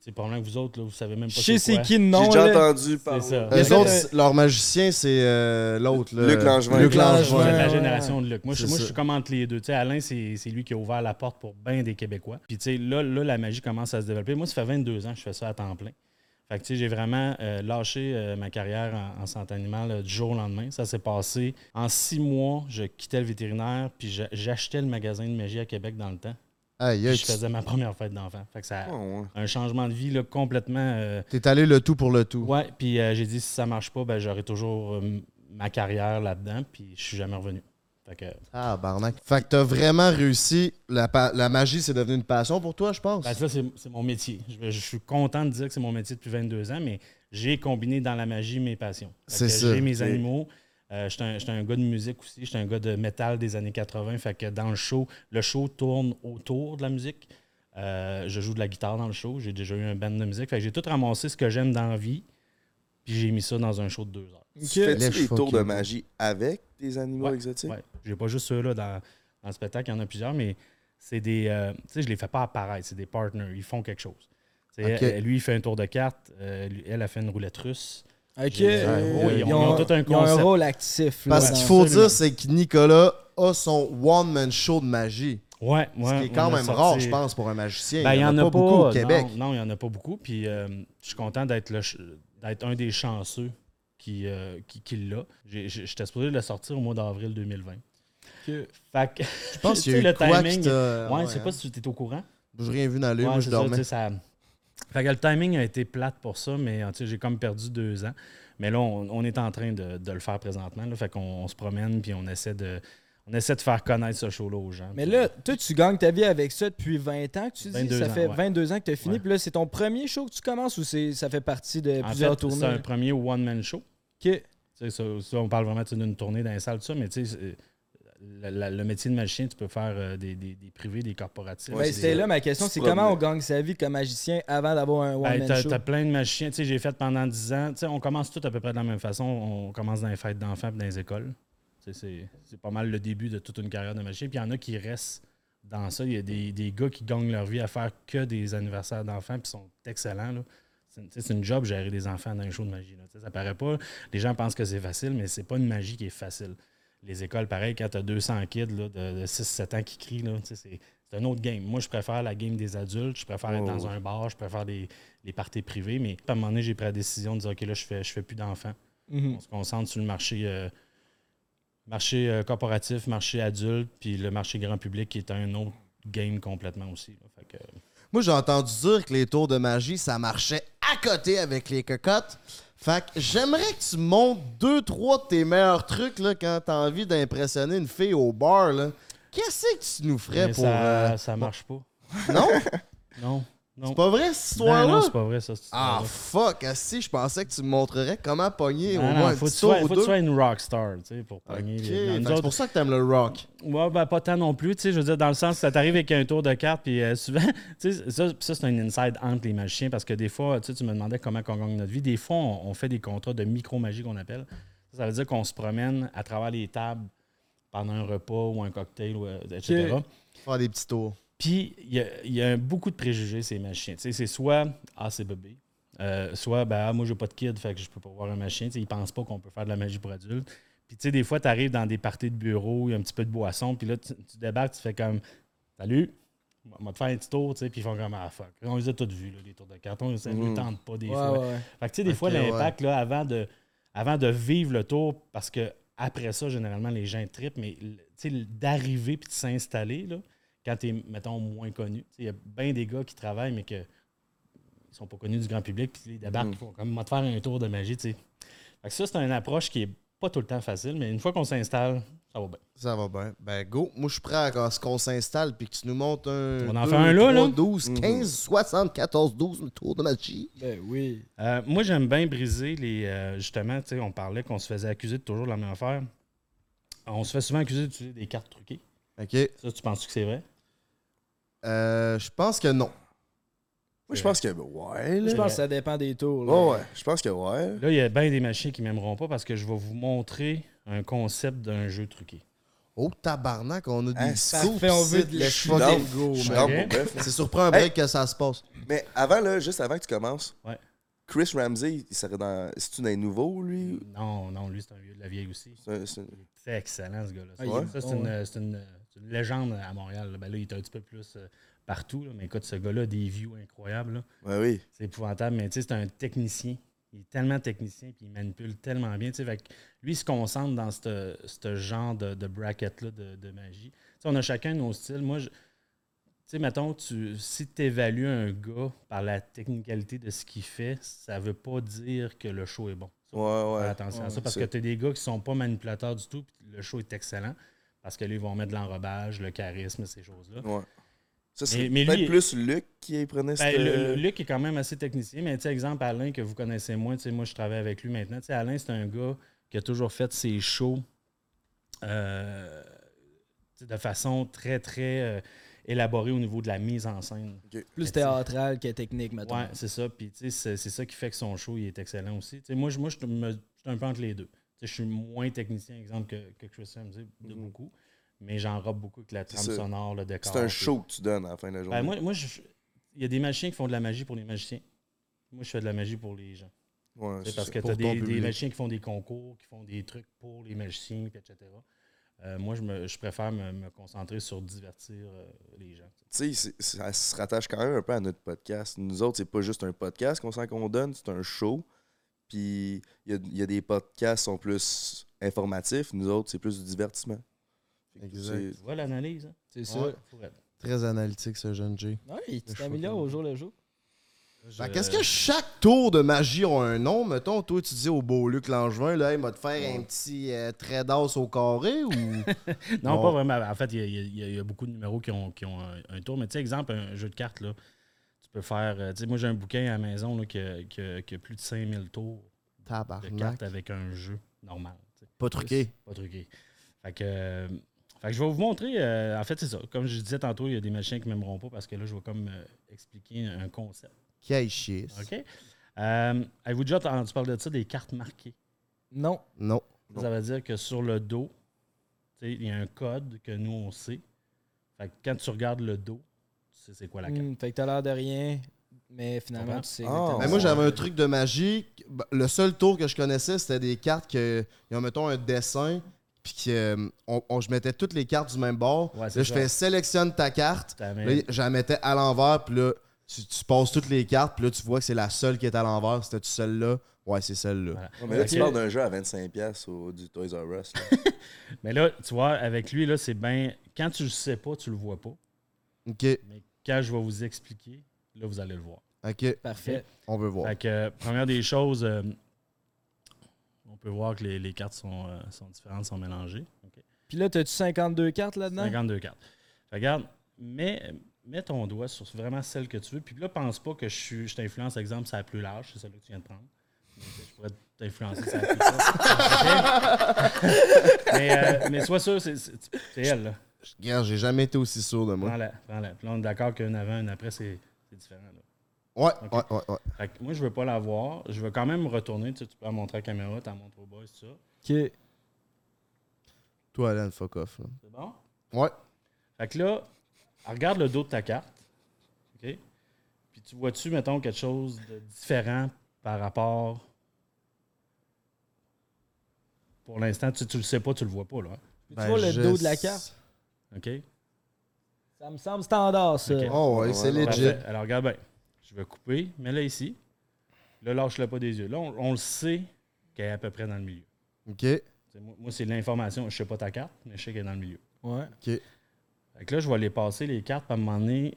Sais, probablement que vous autres, là, vous savez même pas Je sais c'est quoi. qui le J'ai nom. déjà là. entendu parler. C'est ça. Fait autres, c'est- leur magicien, c'est euh, l'autre. là. Luc Langevin. Luc Langevin. Êtes la ouais. génération de Luc. Moi, je, C'est moi, je ça. suis comme entre les deux. Tu sais, Alain, c'est c'est lui qui a ouvert la porte pour bien des Québécois. Puis, tu sais, là, là, la magie commence à se développer. Moi, ça fait 22 ans que je fais ça à temps plein. Fait que, tu sais, j'ai vraiment euh, lâché euh, ma carrière en, en santé animale euh, du jour au lendemain. Ça s'est passé en six mois. Je quittais le vétérinaire, puis j'a- j'achetais le magasin de magie à Québec dans le temps. Aïe, Puis aïe, je faisais ma première fête d'enfant. Fait que ça a Oh, ouais. un changement de vie là, complètement. euh, T'es allé le tout pour le tout. Ouais, puis euh, j'ai dit si ça marche pas, ben j'aurai toujours euh, ma carrière là-dedans, puis je suis jamais revenu. Fait que, Ah, barnac. Fait que t'as vraiment réussi. La, magie, c'est devenu une passion pour toi, je pense. ben, ça, c'est mon métier. Je, je suis content de dire que c'est mon métier depuis 22 ans, mais j'ai combiné dans la magie mes passions. C'est ça. J'ai mes animaux. Euh, J'étais un, j'étais un gars de musique aussi. J'étais un gars de métal des années 80. Fait que dans le show, le show tourne autour de la musique. Euh, je joue de la guitare dans le show. J'ai déjà eu un band de musique. Fait que j'ai tout ramassé ce que j'aime dans la vie. Puis j'ai mis ça dans un show de deux heures. Tu fais-tu des tours de magie avec des animaux Ouais, exotiques? Ouais. J'ai pas juste ceux-là dans, dans le spectacle, il y en a plusieurs, mais c'est des. euh, tu sais, je les fais pas apparaître, c'est des partners, ils font quelque chose. Lui, il fait un tour de cartes, euh, lui- elle a fait une roulette russe. Ok. Euh, ils, ils ont, ont tout un ils ont un concept. rôle actif. là, Parce qu'il faut dire, c'est que Nicolas a son one-man show de magie. Ouais, Ce ouais. qui est quand même sorti- rare, je pense, pour un magicien. Ben, il y en a, pas, beaucoup au Québec. Non, non, il n'y en a pas beaucoup. Puis euh, je suis content d'être le d'être un des chanceux qui, euh, qui, qui l'a. J'étais supposé le sortir au mois d'avril 2020. Fait que, Je pense *laughs* eu le quoi timing- t'a- ouais, ouais, je sais hein. pas si tu étais au courant. J'ai rien vu d'aller, Ouais, moi je c'est ça, Fait que le timing a été plate pour ça, mais j'ai comme perdu deux ans. Mais là, on, on est en train de, de le faire présentement. Là, fait qu'on on se promène puis on essaie de. On essaie de faire connaître ce show-là aux gens. Mais Puis, là, toi, tu gagnes ta vie avec ça depuis 20 ans, que tu dis? 22 Ça ans, fait ouais. 22 ans que tu as fini. Ouais. Puis là, c'est ton premier show que tu commences ou c'est ça fait partie de en plusieurs fait, tournées? c'est un premier one-man show. Ok. Ça, ça, on parle vraiment d'une tournée dans les salles, tout ça, mais tu sais, c'est- le, métier de magicien, tu peux faire euh, des, des- des privés, des corporatifs. Ouais, Ben, c'est là ma question, c'est comment on gagne sa vie comme magicien avant d'avoir un Ben, one-man t'as, show? t'as plein de magiciens. Tu sais, j'ai fait pendant 10 ans. Tu sais, on commence tout à peu près de la même façon. On commence dans les fêtes d'enfants et dans les écoles. C'est, pas mal le début de toute une carrière de magicien. Puis il y en a qui restent dans ça. Il y a des, des gars qui gagnent leur vie à faire que des anniversaires d'enfants puis sont excellents. Là. C'est, une job gérer des enfants dans un show de magie. Là. Ça paraît pas. Les gens pensent que c'est facile, mais c'est pas une magie qui est facile. Les écoles, pareil, quand tu as 200 kids là, de, de 6-7 ans qui crient, c'est, un autre game. Moi, je préfère la game des adultes. Je préfère être dans ouais. un bar. Je préfère des, les parties privées. Mais à un moment donné, j'ai pris la décision de dire OK, là, je fais, je fais plus d'enfants. Mhm. On se concentre sur le marché, euh, marché euh, corporatif, marché adulte, puis le marché grand public qui est un autre game complètement aussi. là. Fait que, Moi, j'ai entendu dire que les tours de magie, ça marchait à côté avec les cocottes. Fait que j'aimerais que tu montes deux, trois de tes meilleurs trucs là, quand t'as envie d'impressionner une fille au bar. là. Qu'est-ce que tu nous ferais mais pour. ça, euh, ça marche pas. Non? Non. Non. C'est pas vrai cette non, non, histoire-là? c'est pas vrai, ça. cette Ah, histoire-là. fuck. Si, je pensais que tu me montrerais comment pogner au Non, moins non, un faut petit tu sois, faut que tu sois une rockstar, tu sais, pour pogner Fait les... C'est autres, pour ça que t'aimes le rock. Ouais, ben, pas tant non plus, tu sais, je veux dire, dans le sens que ça t'arrive avec un tour de carte, puis euh, souvent, *laughs* tu sais, ça, ça c'est un inside entre les magiciens, parce que des fois, tu sais, tu me demandais comment on gagne notre vie. Des fois, on, on fait des contrats de micro-magie qu'on appelle. Ça, ça veut dire qu'on se promène à travers les tables pendant un repas ou un cocktail, ou, euh, etc. Faire des petits tours. Puis, il y a, il y a beaucoup de préjugés, ces sais, c'est soit, ah, c'est bébé. Euh, soit, ben, ah, moi, j'ai pas de kid, fait que je peux pas voir un magicien. Tu sais, ils pensent pas qu'on peut faire de la magie pour adultes. Puis, tu sais, des fois, tu arrives dans des parties de bureau, il y a un petit peu de boisson, puis là, tu, tu débarques, tu fais comme, salut, on va te faire un petit tour, tu sais, puis ils font comme, ah, fuck. On les a tous vus, là, les tours de carton, ça ne Mhm. tente pas des Ouais, fois. ouais. Fait que, tu sais, des fois, l'impact, là, avant de, avant de vivre le tour, parce que après ça, généralement, les gens trippent, mais tu sais, d'arriver puis de s'installer, là, quand tu es, mettons, moins connu. Tu sais, Il y a bien des gars qui travaillent, mais que ils sont pas connus du grand public, puis ils débarquent, Mhm. ils font comme, moi, te faire un tour de magie, tu sais. Fait que ça, c'est une approche qui est pas tout le temps facile, mais une fois qu'on s'installe, ça va bien. Ça va bien. Ben, go. Moi, je suis prêt à ce qu'on s'installe puis que tu nous montes un. On en deux, fait un là, trois, là? 12, Mhm. 15, 74, 12, le tour de magie. Ben oui. Euh, moi, j'aime bien briser les. euh, justement, tu sais, on parlait qu'on se faisait accuser de toujours de la même affaire. On se fait souvent accuser d'utiliser des cartes truquées. OK. Ça, tu penses que c'est vrai? Euh, je pense que non. Moi, je pense que ouais. Là. Je pense que ça dépend des tours. là. Ouais, ouais. Je pense que ouais. Là, il y a bien des machines qui m'aimeront pas parce que je vais vous montrer un concept d'un jeu truqué. Oh, tabarnak, on a des Ah, scoops parfait, on veut de. C'est surpris un break que ça se passe. Mais avant, là, juste avant que tu commences, Ouais. Chris Ramsey, il serait dans. C'est-tu dans les nouveaux, lui? Non, non, lui, c'est un vieux de la vieille aussi. C'est un- excellent, ce gars-là. Ça, Ah, ça, c'est une, c'est une- légende à Montréal. là. Ben là, il est un petit peu plus euh, partout. là. Mais écoute, ce gars-là des views incroyables. là. Ouais, oui. C'est épouvantable, mais tu sais, c'est un technicien. Il est tellement technicien, puis il manipule tellement bien. fait que lui, il se concentre dans ce genre de, de bracket-là de, de magie. Tu sais, on a chacun nos styles. Moi, je- tu sais, mettons, tu, si tu évalues un gars par la technicalité de ce qu'il fait, ça veut pas dire que le show est bon. Ça, Ouais, ouais. attention à ça, parce que tu as des gars qui sont pas manipulateurs du tout, puis le show est excellent, parce que là, ils vont mettre de l'enrobage, le charisme, ces choses-là. Ouais. Ça serait Mais- mais peut-être lui- plus Luc qui prenait Ben, cette. le, le- Luc est quand même assez technicien, mais tu sais, exemple, Alain, que vous connaissez moins, moi, je travaille avec lui maintenant. Alain, c'est un gars qui a toujours fait ses shows euh, de façon très, très euh, élaborée au niveau de la mise en scène. Plus théâtral que technique, mettons. Ouais, c'est ça. Puis, c'est c'est ça qui fait que son show il est excellent aussi. Moi, je, moi, je me- je suis un peu entre les deux. Je suis moins technicien, exemple, que, que Chris de Mhm. beaucoup. Mais j'enrobe beaucoup avec la trame sonore, le décor. C'est un show que tu donnes à la fin de la journée. ben, moi, moi je- il y a des magiciens qui font de la magie pour les magiciens. Moi, je fais de la magie pour les gens. Ouais, c'est parce que tu as des, des magiciens qui font des concours, qui font des trucs pour les magiciens, etc. Euh, moi, je, me, je préfère me, me concentrer sur divertir euh, les gens. Tu sais, ça se rattache quand même un peu à notre podcast. Nous autres, c'est pas juste un podcast qu'on sent qu'on donne, c'est un show. Puis il y y a des podcasts qui sont plus informatifs, nous autres, c'est plus du divertissement. Exact. c'est- Tu vois l'analyse? Hein? C'est ça. Ouais. Très analytique, ce jeune Jay. Ouais, il Le t'améliore au jour le jour. Je- Ben, Qu'est-ce que chaque tour de magie a un nom? Mettons, toi, tu dis au beau Luc Langevin, là, il va te faire un petit euh, trait d'as au carré ou? *laughs* Non, Bon. pas vraiment. En fait, y y il y a beaucoup de numéros qui ont, qui ont un, un tour. Mais tu sais, exemple, un jeu de cartes, là, tu peux faire. euh, Tu sais, moi, j'ai un bouquin à la maison là, qui, a, qui a- qui a plus de 5000 tours de Tabarnak. cartes avec un jeu normal. Pas truqué. Pas truqué. Fait que, euh, fait que je vais vous montrer. euh, en fait, c'est ça. Comme je disais tantôt, il y a des machins qui m'aimeront pas parce que là, je vais comme euh, expliquer un concept. Quel chier. OK? Euh, Avez-vous déjà entendu parler de ça, des cartes marquées? Non. Non. Non. Ça veut dire que sur le dos, il y a un code que nous, on sait. Fait que quand tu regardes le dos, sais c'est quoi la carte. Hmm, fait que t'as l'air de rien, mais finalement, tu sais. Ah. Mais moi, j'avais un truc de magie. Ben, Le seul tour que je connaissais, c'était des cartes que. Ils ont, mettons, un dessin. Puis que euh, on, on- je mettais toutes les cartes du même bord. Ouais, là, je fais sélectionne ta carte. Là, je la mettais à l'envers. Puis là, tu, tu passes toutes les cartes. Puis là, tu vois que c'est la seule qui est à l'envers. C'était-tu celle-là? Ouais, c'est celle-là. Voilà. Ouais, mais là, tu parles d'un jeu à 25$ au, du Toys R Us. là. *laughs* *laughs* Mais là, tu vois, avec lui, là, c'est bien. Quand tu le sais pas, tu le vois pas. OK. Mais quand je vais vous expliquer, là, vous allez le voir. OK. Parfait. On veut voir. Fait que, euh, première des choses, euh, on peut voir que les, les cartes sont, euh, sont différentes, sont mélangées. OK? Puis là, t'as-tu 52 cartes là-dedans? 52 cartes. Regarde, mets, mets ton doigt sur vraiment celle que tu veux. Puis là, pense pas que je, suis- je t'influence, exemple, c'est la plus large, c'est celle que tu viens de prendre. Mais Je pourrais t'influencer, c'est la plus courte. *laughs* OK? mais, euh, mais sois sûr, c'est elle. Là. Regarde, j'ai jamais été aussi sûr de moi. Prends-la, prends-la. Puis là, on est d'accord qu'un avant, un après, c'est c'est différent. Là. Ouais, ouais, ouais, ouais. Fait que moi, je veux pas la voir. Je veux quand même retourner. Tu, sais, tu peux la montrer à la caméra, tu la montres aux boys, tout ça. Ok. Toi, Alan, fuck off. là. C'est bon? Ouais. Fait que là, regarde le dos de ta carte. OK? Puis tu vois-tu, mettons, quelque chose de différent par rapport? Pour l'instant, tu, tu le sais pas, tu le vois pas, là. hein? Puis Ben, tu vois le je dos de la carte? OK? Ça me semble standard, ça. Ok. Oh, ouais, c'est Ouais, legit. Parfait. Alors, regarde bien. Je vais couper, mets-la ici. Là, lâche-le pas des yeux. Là, on, on le sait qu'elle est à peu près dans le milieu. OK. C'est- moi, moi, c'est l'information. Je sais pas ta carte, mais je sais qu'elle est dans le milieu. Ouais. OK. Fait que là, je vais les passer, les cartes, puis à un moment donné,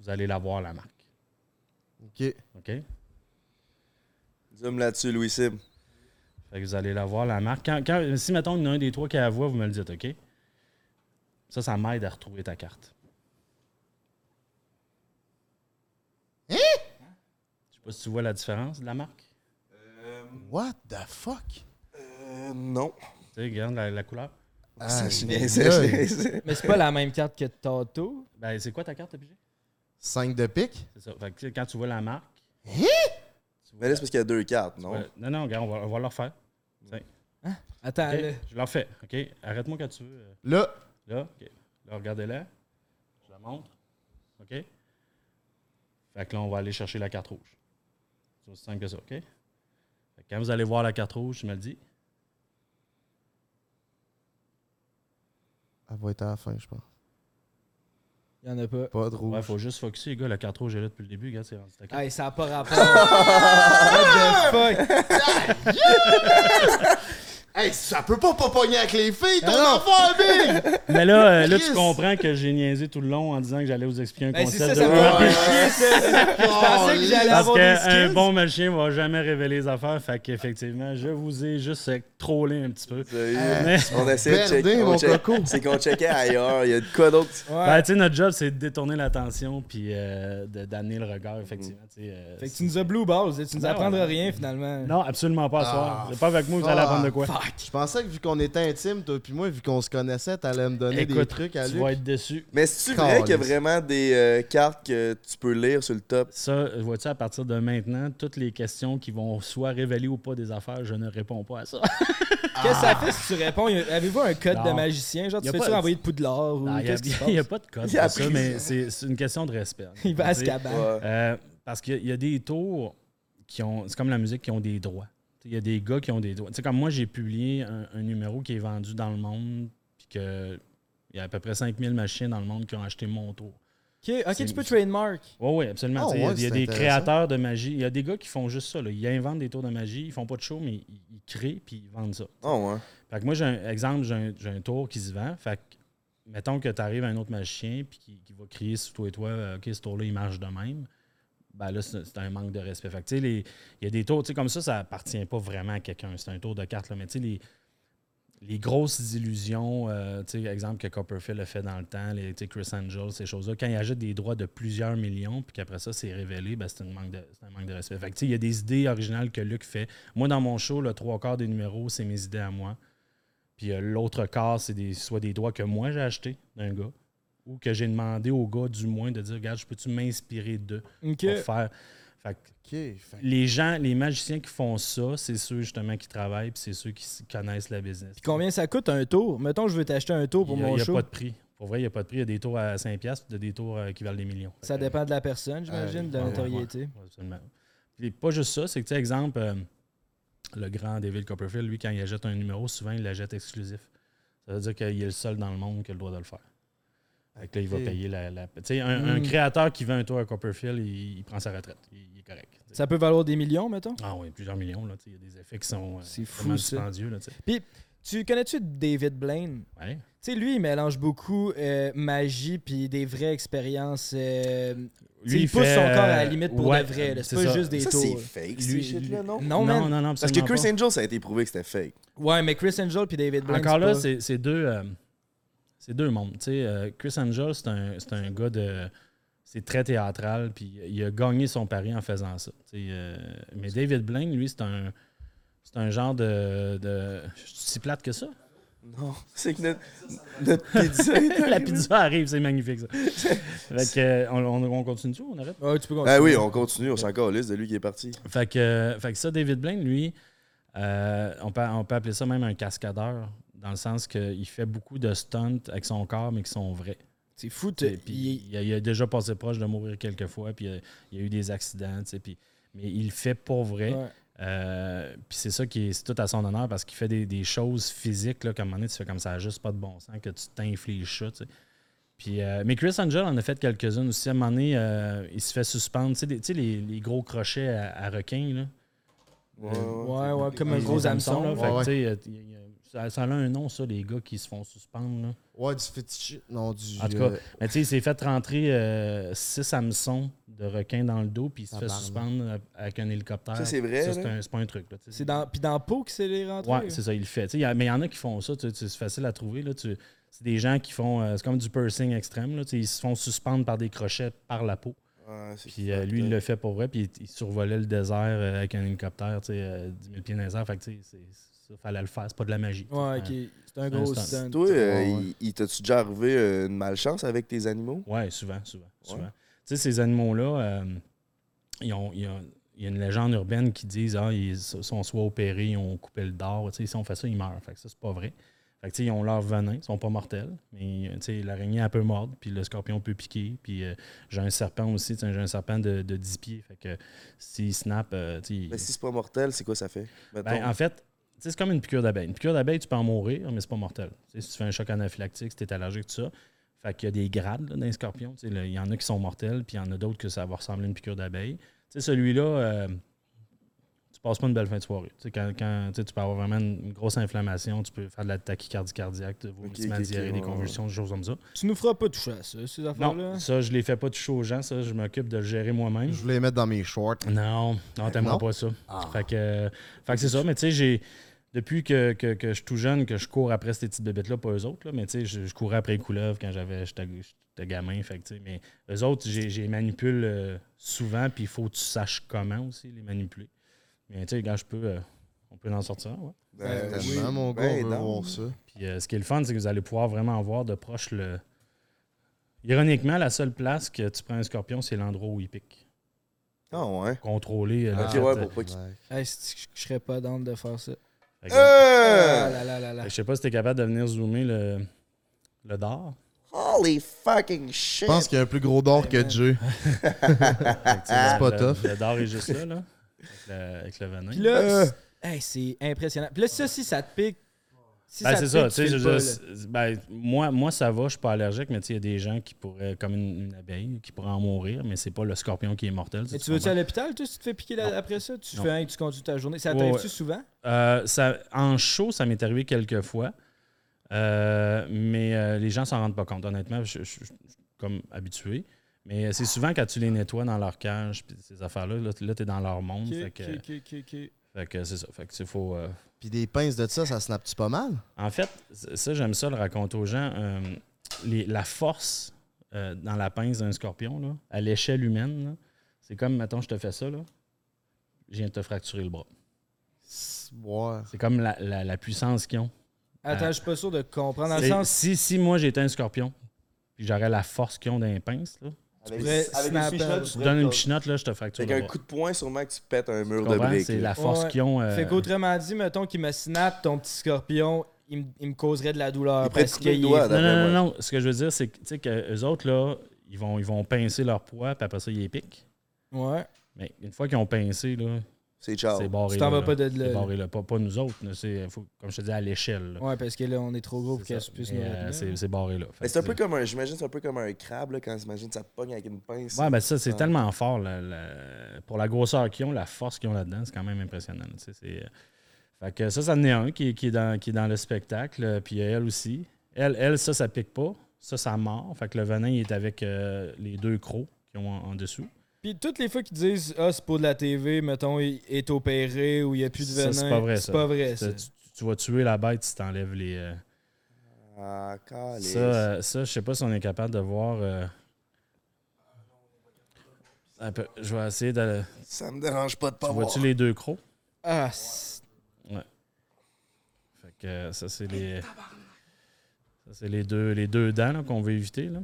vous allez la voir, la marque. OK. OK? Zoom là-dessus, Louis Sim. Fait que vous allez la voir, la marque. Quand, quand- si, mettons, il y en a un des trois qui la voit, vous me le dites, OK? Ça, ça m'aide à retrouver ta carte. Hein? Je sais pas si tu vois la différence de la marque. What the fuck? Euh, non. Tu sais, regarde la, la couleur. Ça, je niaisais. Mais c'est pas la même carte que Tato. Ben, c'est quoi ta carte, PG? 5 de pique? C'est ça. Fait que, quand tu vois la marque. Hein? tu vois- Mais là, c'est parce qu'il y a deux cartes, non? Non, non, regarde, on va, on va le refaire. Attends, OK? là. Je le refais. OK? Arrête-moi quand tu veux. euh, Là, Là, OK. Là, regardez-la. Je la montre. OK? Fait que là, on va aller chercher la carte rouge. C'est aussi simple que ça, OK? Fait que quand vous allez voir la carte rouge, tu me le dis. elle va être à la fin, je pense. Il y en a pas. Pas de rouge. Ouais, faut juste focuser, les gars. La carte rouge est là depuis le début. Regarde, c'est rendu ta carte. Hey, ça a pas rapport. *laughs* What the fuck? *laughs* Hey, ça peut pas pas pogner avec les filles, ton Ah affaire, Big! *laughs* Mais là, euh, là tu comprends que j'ai niaisé tout le long en disant que j'allais vous expliquer un Ben, c'est concept ça, ça de me rap. fait chier, ça. *laughs* Je pensais que j'allais Parce avoir des qu'un skills. bon magicien va jamais révéler les affaires. Fait qu'effectivement, je vous ai juste euh, trollé un petit peu. Mais- On essaie de Perdez, checker. mon on check- coco. C'est qu'on checkait ailleurs. Il y a de quoi d'autre? Ouais. Ben, tu sais, notre job, c'est de détourner l'attention puis euh, de- d'amener le regard, effectivement. tu sais, euh, Fait que tu nous as blue balls, tu nous apprendras rien finalement. Non, absolument pas à soir. Ah, C'est pas avec moi que vous allez apprendre de quoi. Je pensais que vu qu'on était intimes, toi puis moi, vu qu'on se connaissait, t'allais me donner des trucs à tu Luc. vas être déçu. Mais c'est-tu vrai qu'il y a vraiment des euh, cartes que tu peux lire sur le top? Ça, vois-tu, à partir de maintenant, toutes les questions qui vont soit révéler ou pas des affaires, je ne réponds pas à ça. *laughs* Qu'est-ce que ça fait si tu réponds? Avez-vous un code Non. de magicien? Genre, Y tu a fais-tu pas- renvoyer de Poudlard ou Il n'y a, qu'est-ce qui se *laughs* y a passe? pas de code Il a pour ça, mais c'est une question de respect. Il va à Tu Azkaban. Ouais. Euh, parce qu'il y a des tours qui ont. C'est comme la musique qui ont des droits. Il y a des gars qui ont des droits. Tu sais, comme moi, j'ai publié un, un numéro qui est vendu dans le monde, puis que. Il y a à peu près 5000 machines dans le monde qui ont acheté mon tour. Ok, ok, C'est- tu peux trademark. Oui, oui, absolument. Ah il y a- ouais, il y a c'est des créateurs de magie. Il y a des gars qui font juste ça. là. Ils inventent des tours de magie. Ils font pas de show, mais ils, ils créent puis ils vendent ça. Oh, ouais. Fait que moi, j'ai un exemple, j'ai un, j'ai un tour qui se vend. Fait que, mettons que tu arrives à un autre magicien puis qui, qui va crier sur toi et toi, euh, OK, ce tour-là, il marche de même. Ben là, c'est un manque de respect. Fait il y a des tours, comme ça, ça appartient pas vraiment à quelqu'un. C'est un tour de cartes, là. Mais tu sais, les, les grosses illusions, euh, exemple que Copperfield a fait dans le temps, les, Chris Angel, ces choses-là, quand il achète des droits de plusieurs millions, puis qu'après ça, c'est révélé, ben, c'est un, manque de- un manque de respect. Fait il y a des idées originales que Luc fait. Moi, dans mon show, le trois quarts des numéros, c'est mes idées à moi. Puis euh, l'autre quart, c'est des, soit des droits que moi j'ai achetés d'un gars, ou que j'ai demandé au gars, du moins, de dire Regarde, je peux-tu m'inspirer d'eux Ok. pour faire? Fait que Ok, fait- les gens, les magiciens qui font ça, c'est ceux justement qui travaillent, puis c'est ceux qui connaissent la business. Puis combien ça coûte un tour? Mettons, je veux t'acheter un tour pour Il n'y a, mon il y a show. pas de prix. Pour vrai, il n'y a pas de prix. Il y a des tours à 5$, puis il y a des tours euh, qui valent des millions. Ça Fait que, dépend de la personne, j'imagine, Euh, de la ouais, notoriété. ouais, absolument. Puis pas juste ça, c'est que, tu sais, exemple, euh, le grand David Copperfield, lui, quand il achète un numéro, souvent, il l'achète exclusif. Ça veut dire qu'il est le seul dans le monde qui a le droit de le faire. Fait que là, il va payer la. la- Tu sais, un, un Mm. créateur qui vend un tour à Copperfield, il, il prend sa retraite. Il, il est correct. Ça peut valoir des millions, mettons? Ah oui, plusieurs millions. là, tu sais, Il y a des effets qui sont euh, C'est fou, dispendieux. Là, tu connais-tu David Blaine? Ouais. Tu sais, lui, il mélange beaucoup euh, magie puis des vraies expériences. euh, Lui, il pousse fait, son corps à la limite pour ouais, de vrai. C'est pas ça. juste des Ça, tours. c'est fake, ces Lui- shit-là, non? Non, Non, man. non, non, Parce que Chris pas. Angel, ça a été prouvé que c'était fake. Ouais, mais Chris Angel puis David Blaine. Encore là, pas- c'est c'est deux, euh, c'est deux mondes. Tu sais, euh, Chris Angel, c'est un, c'est un gars de. C'est très théâtral, puis il a gagné son pari en faisant ça. tu sais, euh, mais David Blaine, lui, c'est un. C'est un genre de. de je suis si plate que ça? Non, *laughs* c'est que notre, notre pizza est *laughs* La pizza arrive, c'est magnifique ça. fait que, euh, on, on, on continue tout, on arrête? Ouais, tu peux continuer. Ah oui, on continue, on s'en calisse de lui qui est parti. Fait que, fait que ça, David Blaine, lui, euh, on, peut, on peut appeler ça même un cascadeur, dans le sens qu'il fait beaucoup de stunts avec son corps, mais qui sont vrais. C'est fou. Puis il- il, a, il a déjà passé proche de mourir quelques fois, puis il il y a eu des accidents, tu sais, puis, mais il le fait pour vrai. ouais. Euh, puis c'est ça qui est, c'est tout à son honneur parce qu'il fait des, des choses physiques, là, comme un moment donné, tu fais comme ça, juste pas de bon sens, que tu t'infliges ça, tu sais. Puis, euh, mais Chris Angel en a fait quelques-unes aussi. À un moment donné, euh, il se fait suspendre, tu sais, des- tu sais, les, les gros crochets à, à requins, là. Ouais, ouais. Ouais, ouais, comme un gros hameçon. là. Ouais, il y a- ça, ça a un nom, ça, les gars qui se font suspendre, là. Ouais, du fétiche. Non, du. En tout cas, euh, Mais tu sais, il s'est fait rentrer 6 hameçons de requin dans le dos, puis il se fait suspendre euh, avec un hélicoptère. Ça, c'est vrai, Ça, c'est là? un- c'est pas un truc. C'est dans, puis dans la peau que c'est les rentrées. Ouais, c'est ça, il le fait. Y a- mais il y en a qui font ça, tu sais, c'est facile à trouver. Là, tu- c'est des gens qui font. euh, c'est comme du pursing extrême. Là, ils se font suspendre par des crochets par la peau. C'est Puis euh, lui, il le fait pour vrai. Puis il, il survolait le désert euh, avec un hélicoptère, tu sais, euh, 10 000 pieds dans les airs. Fait que, tu sais, c'est- ça, fallait le faire. C'est pas de la magie. Ouais, c'est ok. C'est un gros stunt. stunt. Toi, euh, Ouais, ouais. il, il t'as-tu déjà arrivé euh, une malchance avec tes animaux? Ouais, souvent, souvent. souvent. Tu sais, ces animaux-là, euh, ils ont. ils ont- il y a une légende urbaine qui dit ah, ils sont soit opérés, ils ont coupé le dard. Tu sais, si on fait ça, ils meurent. Fait que ça, c'est pas vrai. Fait que, tu sais, ils ont leur venin, ils sont pas mortels. Mais tu sais, l'araignée, elle peut mordre, puis le scorpion peut piquer. Puis euh, j'ai un serpent aussi, tu sais, j'ai un serpent de, de 10 pieds. Fait que s'il snap, euh, tu sais, il- Mais si c'est pas mortel, c'est quoi ça fait? Ben, en fait, c'est comme une piqûre d'abeille. Une piqûre d'abeille, tu peux en mourir, mais c'est pas mortel. Si tu fais un choc anaphylactique, si tu es allergique, tout ça. Fait qu'il y a des grades là, dans les scorpions. Tu sais, là, Il y en a qui sont mortels, puis il y en a d'autres que ça va ressembler à une piqûre d'abeille. Tu sais, celui-là, euh, tu passes pas une belle fin de soirée. Tu sais, quand, quand, tu peux avoir vraiment une, une grosse inflammation, tu peux faire de la tachycardie cardiaque, de vomissement, ok, ok, diarrhée, des ouais, convulsions, des choses comme ça. Tu nous feras pas toucher à ça, ces affaires-là. Non, ça, je les fais pas toucher aux gens. Ça, je m'occupe de le gérer moi-même. Je voulais les mettre dans mes shorts. Non, non, t'aimeras Non? pas ça. Ah. Fait que, euh, fait que c'est ça. Mais tu sais, j'ai. Depuis que, que, que je suis tout jeune, que je cours après ces petites bébêtes-là, pas eux autres, là, mais tu sais, je, je courais après les couleuvres quand j'avais j'étais j'étais gamin. Fait que, tu sais, mais eux autres, j'ai j'ai les manipule euh, souvent, puis il faut que tu saches comment aussi les manipuler. Mais tu sais, quand je peux, euh, on peut en sortir, un, ouais. Ben, Tellement, oui, mon gars, ben on veut non. voir ça. Puis euh, ce qui est le fun, c'est que vous allez pouvoir vraiment voir de proche le. Ironiquement, la seule place que tu prends un scorpion, c'est l'endroit où il pique. Ah ouais. Contrôler. le Ok, ouais, pour pas qu'il. Ouais. Hey, c'est- je je serais pas dans de faire ça? Fait que- Ah Euh! là là là là. Fait que Je sais pas si t'es capable de venir zoomer le, le dard. Holy fucking shit! Je pense qu'il y a un plus gros d'or que Dieu. Fait que, tu sais, C'est le- pas le- tough. Le dard est juste là, là. Avec le, avec le venin. Puis là, Euh. c'est- hey, c'est impressionnant. Puis là, ça, si ça te pique. Si Ben, c'est ça, pique, tu tu pas, là. ben, moi, moi, ça va, je suis pas allergique, mais tu sais, il y a des gens qui pourraient, comme une, une abeille, qui pourraient en mourir, mais c'est pas le scorpion qui est mortel. Mais tu veux-tu comprends? à l'hôpital, toi, si tu te fais piquer là- après ça? Tu Non. fais un, tu conduis ta journée. Ça t'arrive-tu ouais. souvent? Euh, ça, en show, ça m'est arrivé quelques fois, euh, mais euh, les gens s'en rendent pas compte. Honnêtement, je, suis comme habitué. Mais c'est souvent quand tu les nettoies dans leur cage, puis ces affaires-là, là, tu es dans leur monde. Ok, fait que, fait que c'est ça. Fait que c'est faut. euh, Puis des pinces de ça, ça snappe-tu pas mal? En fait, ça, j'aime ça le raconter aux gens. Euh, les- la force euh, dans la pince d'un scorpion, là, à l'échelle humaine, c'est comme, mettons, je te fais ça, là, je viens de te fracturer le bras. Ouais. C'est comme la, la- la puissance qu'ils ont. Attends, Ah. je suis pas sûr de comprendre. Dans le sens, si, si moi j'étais un scorpion, puis j'aurais la force qu'ils ont dans les pinces, là, Avec, avec une pichenote, tu donnes une là, je te fracture Avec un coup de poing, sûrement que tu pètes un mur de briques. C'est la force Ouais. qu'ils ont. euh, Fait qu'autrement dit, mettons qu'il me snap ton petit scorpion, il me, il me causerait de la douleur. Il parce qu'il Non, non, non, non. Ce que je veux dire, c'est que, tu sais, que eux autres, là, ils vont, ils vont pincer leur poids, puis après ça, ils les piquent. Ouais. Mais une fois qu'ils ont pincé, là, C'est ciao. c'est barré. Tu t'en là, vas pas de là. barré là. Pas, pas nous autres. là. C'est, faut- comme je te dis, à l'échelle. là. Ouais, parce que là, on est trop gros pour qu'elle puisse Mais, nous euh, c'est, c'est barré là. Mais c'est un peu comme un. J'imagine c'est un peu comme un crabe là, quand imagine ça te pogne avec une pince. Ouais, ben ça, c'est tellement fort. là, la- pour la grosseur qu'ils ont, la force qu'ils ont là-dedans, c'est quand même impressionnant. c'est, euh, fait que ça, ça en est un qui, est- qui est dans, qui est dans le spectacle. euh, Puis elle aussi. Elle, elle, ça, ça pique pas. Ça, ça mord. Fait que le venin, il est avec euh, les deux crocs qui ont en, en dessous. Puis toutes les fois qu'ils disent Ah, c'est pour de la TV, mettons, il est opéré ou il n'y a plus de venin. c'est pas vrai, C'est ça. pas vrai, ça. Tu, tu vas tuer la bête si tu enlèves les. euh, Ah. Ça, euh, ça je sais pas si on est capable de voir. euh, un peu- je vais essayer de. Ça me dérange pas de pas Tu voir. vois-tu les deux crocs? Ah, c'est- Fait que ça, c'est les. Ça, c'est les deux, les deux dents qu'on veut éviter. Là.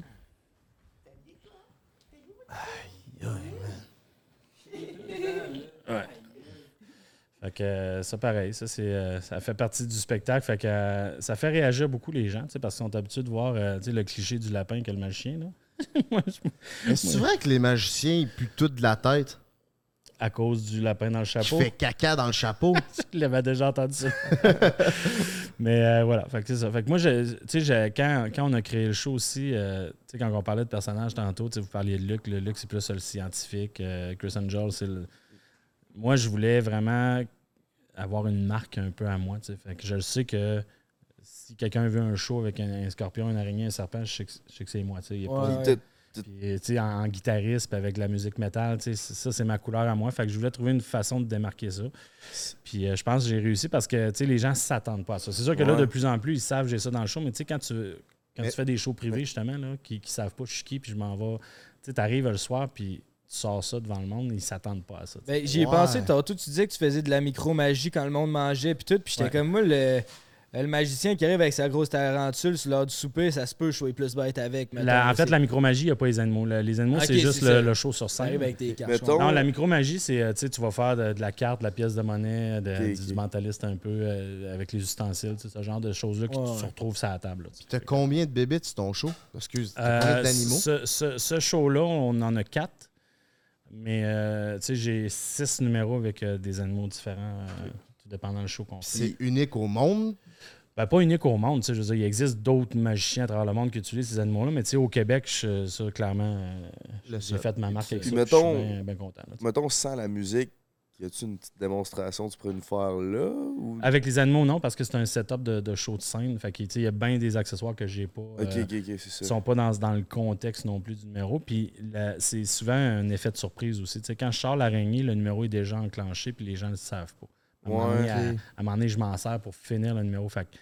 Ouais. Fait que euh, ça, pareil, ça, c'est, euh, ça fait partie du spectacle. Fait que euh, ça fait réagir beaucoup les gens, tu sais, parce qu'ils sont habitués de voir le cliché du lapin que le magicien. Là. *laughs* Mais c'est vrai que les magiciens, ils puent tout de la tête? À cause du lapin dans le chapeau? fait caca dans le chapeau. *laughs* Il avait déjà entendu ça. *laughs* Mais euh, voilà, fait que c'est ça. Fait que moi, je- tu quand, quand on a créé le show aussi, euh, tu sais, quand on parlait de personnages tantôt, tu sais, vous parliez de Luc. Le Luc, c'est plus le scientifique. euh, Chris Angel, c'est le. Moi, je voulais vraiment avoir une marque un peu à moi. tu sais. Fait que je le sais que si quelqu'un veut un show avec un, un scorpion, une araignée, un serpent, je sais que, je sais que c'est moi. tu sais. Il y a Ouais, pas- Puis ouais. Puis, sais, en, en guitariste, puis avec la musique métal, tu sais, c- ça, c'est ma couleur à moi. Fait que je voulais trouver une façon de démarquer ça. Puis euh, je pense que j'ai réussi parce que, tu sais, les gens s'attendent pas à ça. C'est sûr que là, de plus en plus, ils savent que j'ai ça dans le show, mais tu sais, quand tu, quand Mais- tu fais des shows privés, justement, là, qui, qui savent pas je suis qui, puis je m'en vais, tu sais, t'arrives le soir, puis tu sors ça devant le monde, ils s'attendent pas à ça. Ben, j'y ai Ouais. pensé tantôt. Tu disais que tu faisais de la micro-magie quand le monde mangeait, puis tout. Puis j'étais Ouais. comme moi, le, le magicien qui arrive avec sa grosse tarentule sur l'heure du souper, ça se peut, je sois plus bête avec. mettons, La- en fait, la micromagie, il n'y a pas les animaux. Le- les animaux, c'est juste le, le show sur arrive scène. avec tes cartes. Mettons- Non, la micromagie, c'est, euh, tu sais, tu vas faire de, de la carte, de la pièce de monnaie, de- du, mentaliste un peu, euh, avec les ustensiles, tu ce genre de choses-là que Ouais, tu ouais. se retrouves sur la table. là. T'as combien de bébés sur ton show? Excuse, t'as Euh, combien d'animaux? ce, ce- ce show-là, on en a quatre. Mais euh, tu sais, j'ai six numéros avec euh, des animaux différents, euh, tout dépendant du show qu'on fait. C'est unique au monde? Ben, pas unique au monde, tu sais, je veux dire, il existe d'autres magiciens à travers le monde qui utilisent ces animaux-là, mais tu sais, au Québec, je, ça, clairement, euh, j'ai fait ma marque avec Puis ça. mettons- je suis bien, bien content. là. Mettons, sans la musique, y a-tu une petite démonstration que tu pourrais nous faire là? Ou... Avec les animaux, non, parce que c'est un setup de, de show de scène. Fait il y a bien des accessoires que j'ai pas. Ok, euh, ok, ok, c'est qui ça. sont pas dans, dans le contexte non plus du numéro. Puis c'est souvent un effet de surprise aussi. Tu sais, quand je sors l'araignée, le numéro est déjà enclenché, puis les gens ne le savent pas. À un moment Ouais, donné, à, un moment donné, je m'en sers pour finir le numéro. Fait que,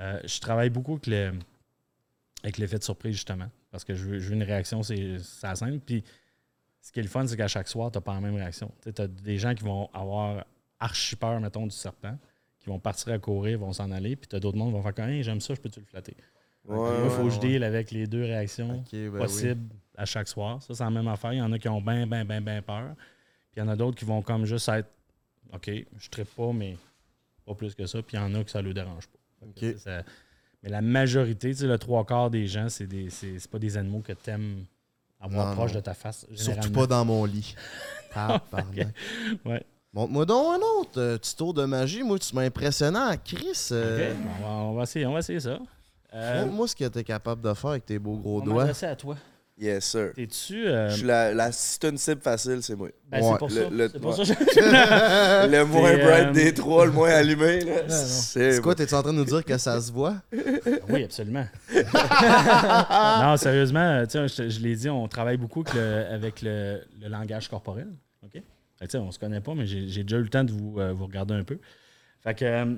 euh, je travaille beaucoup avec, le- avec l'effet de surprise, justement, parce que je veux, je veux une réaction, c'est ça scène. Puis ce qui est le fun, c'est qu'à chaque soir, tu n'as pas la même réaction. Tu as des gens qui vont avoir archi peur, mettons, du serpent, qui vont partir à courir, vont s'en aller, puis tu as d'autres mondes qui vont faire comme Hey, j'aime ça, je peux-tu le flatter? Ouais, Moi, il faut que je deal avec les deux réactions ben oui. possibles à chaque soir. Ça, c'est la même affaire. Il y en a qui ont bien, bien, bien, bien peur. Puis il y en a d'autres qui vont comme juste être OK, je ne pas, mais pas plus que ça. Puis il y en a que ça ne le dérange pas. Que, tu ça- Mais la majorité, tu sais, le trois quarts des gens, c'est des c'est pas des animaux que tu aimes avoir Non, proche non. de ta face. Surtout pas dans mon lit. *laughs* Tabarnak. Ouais. Montre-moi donc un autre euh, petit tour de magie. Moi, tu m'as impressionnant. Chris, euh, OK, on, va, on va essayer, on va essayer ça. Euh, montre-moi ce que t'es capable de faire avec tes beaux gros on doigts. m'adresser à toi. Yes, sir. T'es-tu. euh, Je suis la, la, si t'as une cible facile, c'est moi. ben, Ouais, c'est pour le- ça. le- c'est pour ouais. ça que *laughs* je- Le moins bright euh, des trois, le moins allumé. C'est quoi, t'es en train de nous dire que ça se voit? *laughs* Oui, absolument. *laughs* non, sérieusement, euh, je, je l'ai dit, on travaille beaucoup avec le, avec le- le langage corporel. OK? Fait que, tu sais, on se connaît pas, mais j'ai j'ai déjà eu le temps de vous, euh, vous regarder un peu. Fait que, euh,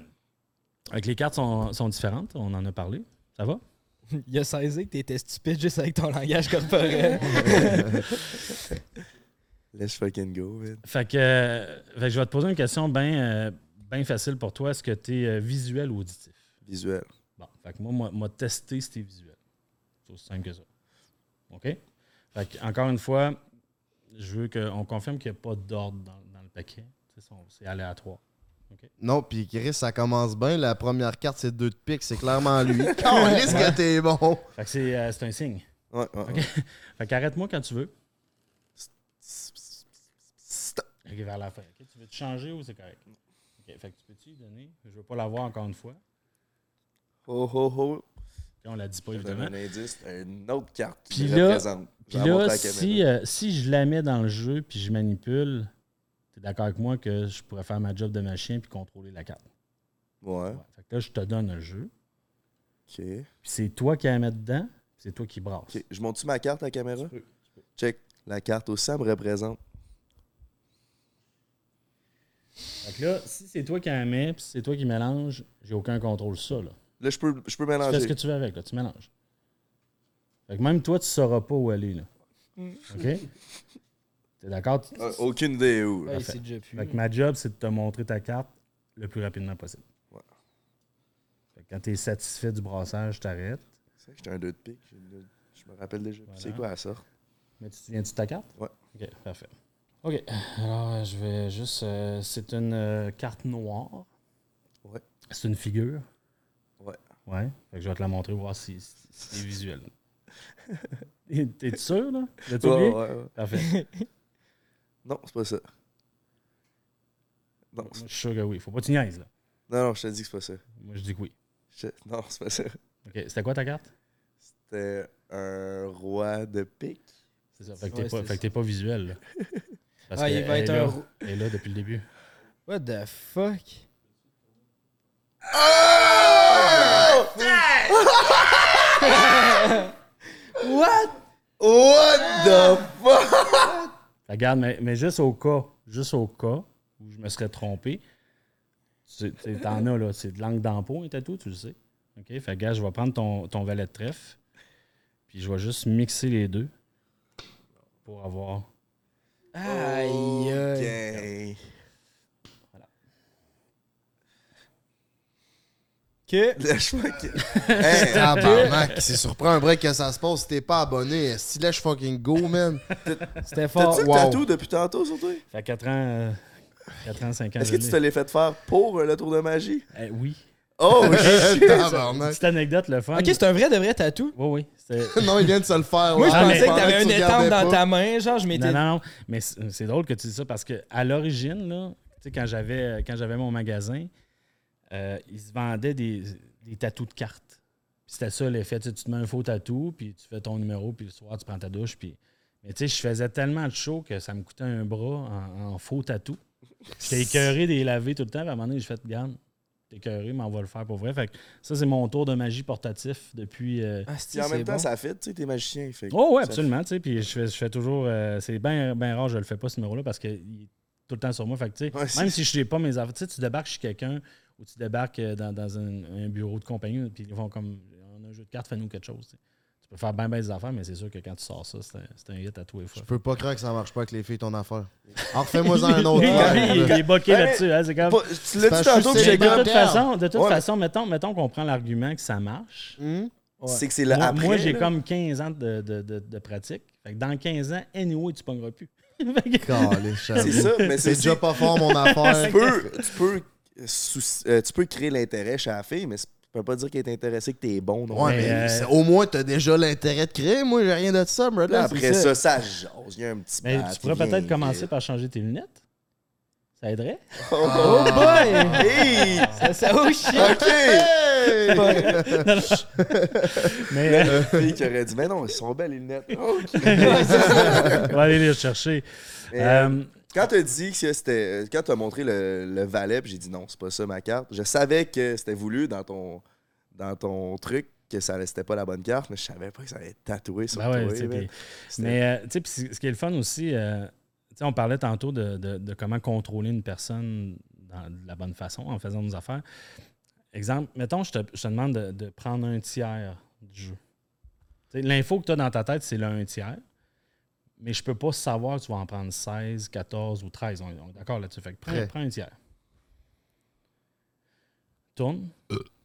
avec les cartes sont, sont différentes, on en a parlé. Ça va? *laughs* Il a saisi que t'étais stupide juste avec ton langage corporel. *laughs* Let's fucking go, man. Fait que, euh, fait que je vais te poser une question bien facile pour toi. Est-ce que tu es visuel ou auditif? Visuel. Bon, fait que moi, moi, moi testé si t'es visuel. C'est aussi simple que ça. OK? Fait que, encore une fois, je veux qu'on confirme qu'il n'y a pas d'ordre dans, dans le paquet. C'est son- Non, puis Chris, ça commence bien. La première carte, c'est deux de pique. C'est clairement lui. *laughs* *laughs* Calisse que t'es bon! Fait que c'est euh, c'est un signe. Ouais, ouais. *laughs* Fait qu'arrête-moi quand tu veux. Stop. OK, vers la fin. OK? Tu veux te changer ou c'est correct? OK. Fait que tu peux-tu donner? Je veux pas l'avoir encore une fois. Ho, ho, ho. OK, on la dit pas, évidemment. un indice, une autre carte Puis qui là- représente. Puis là, si, euh, si je la mets dans le jeu puis je manipule, d'accord avec moi que je pourrais faire ma job de machin puis contrôler la carte. Ouais, Ouais. Fait que là, je te donne un jeu. ok. Puis c'est toi qui la mets dedans, puis c'est toi qui brasse. Ok, Je monte-tu ma carte à la caméra? peux, Check. La carte aussi, ça me représente. Fait que là, si c'est toi qui la mets, puis c'est toi qui mélange, j'ai aucun contrôle sur ça. Là. Là, je peux, je peux Tu fais mélanger. ce que tu veux avec, là, tu mélanges. Fait que même toi, tu sauras pas où aller. Là. OK? *laughs* T'es d'accord? Tu- Euh, aucune idée où. là. Ouais, Parfait. c'est déjà plus. Fait que ma job, c'est de te montrer ta carte le plus rapidement possible. Ouais. Fait que quand tu es satisfait du brassage, tu t'arrêtes. C'est vrai que j'étais un 2 de pique. j'ai une- Je me rappelle déjà. Voilà. C'est quoi la sorte? Mais tu te souviens-tu de ta carte? Ouais. OK, parfait. OK. Alors, euh, je vais juste. euh, c'est une euh, carte noire. Ouais. C'est une figure? Ouais. Ouais. Fait que je vais te la montrer, voir si, si, si c'est visuel. *laughs* T'es sûr, là? L'as-tu Ouais, oublié? ouais, ouais. Parfait. *laughs* Non, c'est pas ça. Non, Moi, c'est- je suis sûr que oui. Faut pas que tu niaises, là. non, non, je te dis que c'est pas ça. Moi, je dis que oui. Je- Non, c'est pas ça. OK. C'était quoi ta carte? C'était un roi de pique. C'est ça. Fait que t'es Ouais, pas, c'est fait que t'es pas visuel, là. *laughs* Parce Ah, que il va elle être est un là. rou- Elle est là depuis le début. What the fuck? What? What the fuck? Fait, Regarde, mais, mais juste au cas, juste au cas où je me serais trompé, tu t'en as là, c'est de langue d'emploi un tatou, tu le sais. OK? Fait gars, je vais prendre ton, ton valet de trèfle, puis je vais juste mixer les deux pour avoir. Aïe, aïe. Ok. Que. *laughs* Hey, Tabarnak, c'est surprenant un break que ça se passe si t'es pas abonné. Si lèche fucking go, man. C'était fort. T'as-tu le wow. tatou depuis tantôt sur toi? Fait 4 ans, euh, 4 ans, 5 ans. Est-ce que tu te l'es fait faire pour euh, le tour de magie? Eh, oui. Oh *laughs* shit! Petite anecdote, le fun. Ok, c'est un vrai de vrai tatou. Oui, oui. *laughs* Non, il vient de se le faire. Moi, je pensais mais- que t'avais Pendant un tu étampe dans pas. ta main. Genre, je m'étais. Non, non, non. Mais c'est c'est drôle que tu dis ça parce que à l'origine, là, tu sais, quand j'avais quand j'avais mon magasin, euh, ils se vendaient des, des tatous de cartes. Puis C'était ça l'effet. Tu sais, tu te mets un faux tatou, puis tu fais ton numéro, puis le soir, tu prends ta douche. Puis... Mais tu sais, je faisais tellement de show que ça me coûtait un bras en, en faux tatou. J'étais *laughs* écœuré de les laver tout le temps. Puis à un moment donné, j'ai fait, garde, t'es écœuré, mais on va le faire pour vrai. Fait que ça, c'est mon tour de magie portatif depuis. euh, Ah, si, en même temps, bon. ça fit, tu sais, t'es magicien. Fait Oh oui, ça absolument. tu sais, Puis je fais, je fais toujours. euh, c'est bien ben rare, je le fais pas ce numéro-là parce qu'il est tout le temps sur moi. Fait que, tu sais, Ouais, même si je n'ai pas mes affaires, tu sais, tu débarques chez quelqu'un ou tu débarques euh, dans, dans un, un bureau de compagnie, puis ils vont comme on a un jeu de cartes, fais-nous quelque chose. tu peux faire bien bien des affaires, mais c'est sûr que quand tu sors ça, c'est un, hit à tous les fois. Je peux pas croire que ça marche pas avec les filles, ton affaire. Alors, refais-moi *laughs* un autre. Il, il est boqué là-dessus. hein, c'est Tu l'as dit tantôt que j'ai de toute façon, de toute Ouais, façon mettons, mettons qu'on prend l'argument que ça marche. Hmm? C'est que c'est le Moi, après. moi, j'ai comme 15 ans de, de- de- de pratique. Fait que dans 15 ans, anyway, tu pogneras plus. *laughs* *laughs* C'est ça, mais C'est c'est déjà pas fort, mon affaire. tu peux, tu peux, sous- euh, tu peux créer l'intérêt chez la fille, mais tu peux pas dire qu'elle est intéressée que t'es bon. non Ouais, Mais, mais euh, au moins, t'as déjà l'intérêt de créer. Moi, j'ai rien de ça, Là, brother. après ça, ça jase. Il y a un petit Mais bat tu pourrais peut-être commencer par changer tes lunettes. Ça aiderait. Oh, Oh boy! Hey! Ça, ça, oh shit! *laughs* OK! Mais euh, fille qui aurait dit, mais non, elles sont belles les lunettes. *laughs* OK. on va aller les chercher. Euh, Quand tu as dit que c'était. Quand tu as montré le, le valet, j'ai dit non, c'est pas ça ma carte. Je savais que c'était voulu dans ton, dans ton truc, que ça c'était pas la bonne carte, mais je savais pas que ça allait être tatoué sur ben ouais, toi. mais euh, tu sais, puis ce qui est le fun aussi, euh, on parlait tantôt de, de- de comment contrôler une personne dans- de la bonne façon en faisant nos affaires. Exemple, mettons, je te, je te demande de, de prendre un tiers du jeu. L'info que tu as dans ta tête, c'est le un tiers. Mais je peux pas savoir que tu vas en prendre 16, 14 ou 13. On, on est d'accord là-dessus. Fait que prends, Ouais. prends un tiers. Tourne.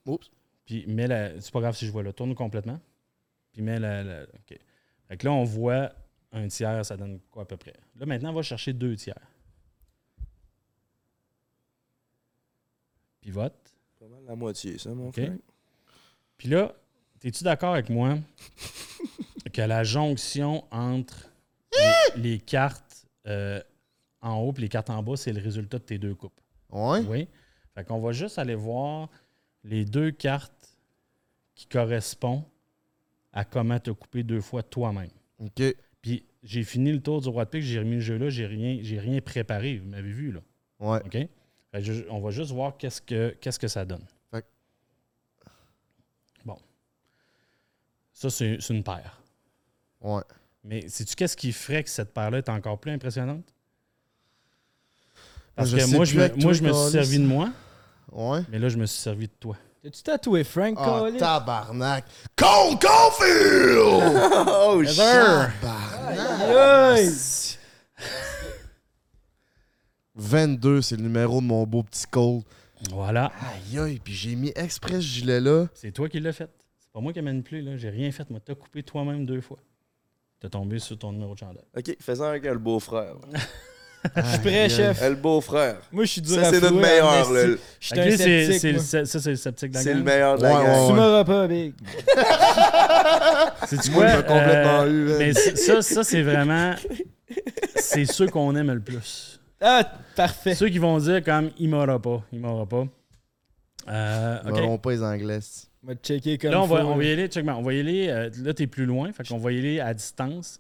Oups. Puis mets la. C'est pas grave si je vois là. Tourne complètement. Puis mets la. la- OK. Fait que là, on voit un tiers, ça donne quoi à peu près? Là, maintenant, on va chercher deux tiers. Pivote. Pas mal la moitié, ça, mon OK. frère. Puis là, es-tu d'accord avec moi *laughs* que la jonction entre les, les cartes euh, en haut et les cartes en bas, c'est le résultat de tes deux coupes? Ouais. Oui. Fait qu'on va juste aller voir les deux cartes qui correspondent à comment te couper deux fois toi-même. OK. Puis j'ai fini le tour du roi de pique, j'ai remis le jeu là, j'ai rien, j'ai rien préparé, vous m'avez vu là. Ouais. OK? Fait que je- on va juste voir qu'est-ce que, qu'est-ce que ça donne. Fait que- Bon. Ça, c'est, c'est une paire. Ouais. Mais sais-tu qu'est-ce qui ferait que cette paire-là est encore plus impressionnante? Parce Je que moi, je me, avec moi, toi, je me suis servi de moi, Ouais. mais là, je me suis servi de toi. T'as-tu tatoué Frank, Ah, Colin? tabarnak. Cole Caulfield! *laughs* Oh, shit! Tabarnak. Aïe! 22, c'est le numéro de mon beau petit Cole. Voilà. Aïe, aïe, puis j'ai mis exprès ce gilet-là. C'est toi qui l'as fait. C'est pas moi qui ai manipulé, là. J'ai rien fait. Moi, t'as coupé toi-même deux fois. T'as tombé sur ton numéro de chandail. OK, faisons avec le beau-frère. *laughs* Je suis prêt, chef. Le beau-frère. Moi, je suis dur Ça, à c'est notre meilleur. là. Je suis un c'est, sceptique, c'est ça, c'est le sceptique de la C'est le meilleur de la Ouais, gang. ouais, Tu m'auras pas, *laughs* big. C'est-tu Moi, quoi? il m'a complètement Euh, eu. Mais c'est- ça, ça c'est vraiment... C'est ceux qu'on aime le plus. Ah, parfait. Ceux qui vont dire comme « il m'aura pas, il m'aura pas Euh, Ils OK. n'auront pas les Anglais. On va te checker comme Là, on va, on va là. y aller. Check, on va y aller. euh, là, t'es plus loin. Fait qu'on va y aller à distance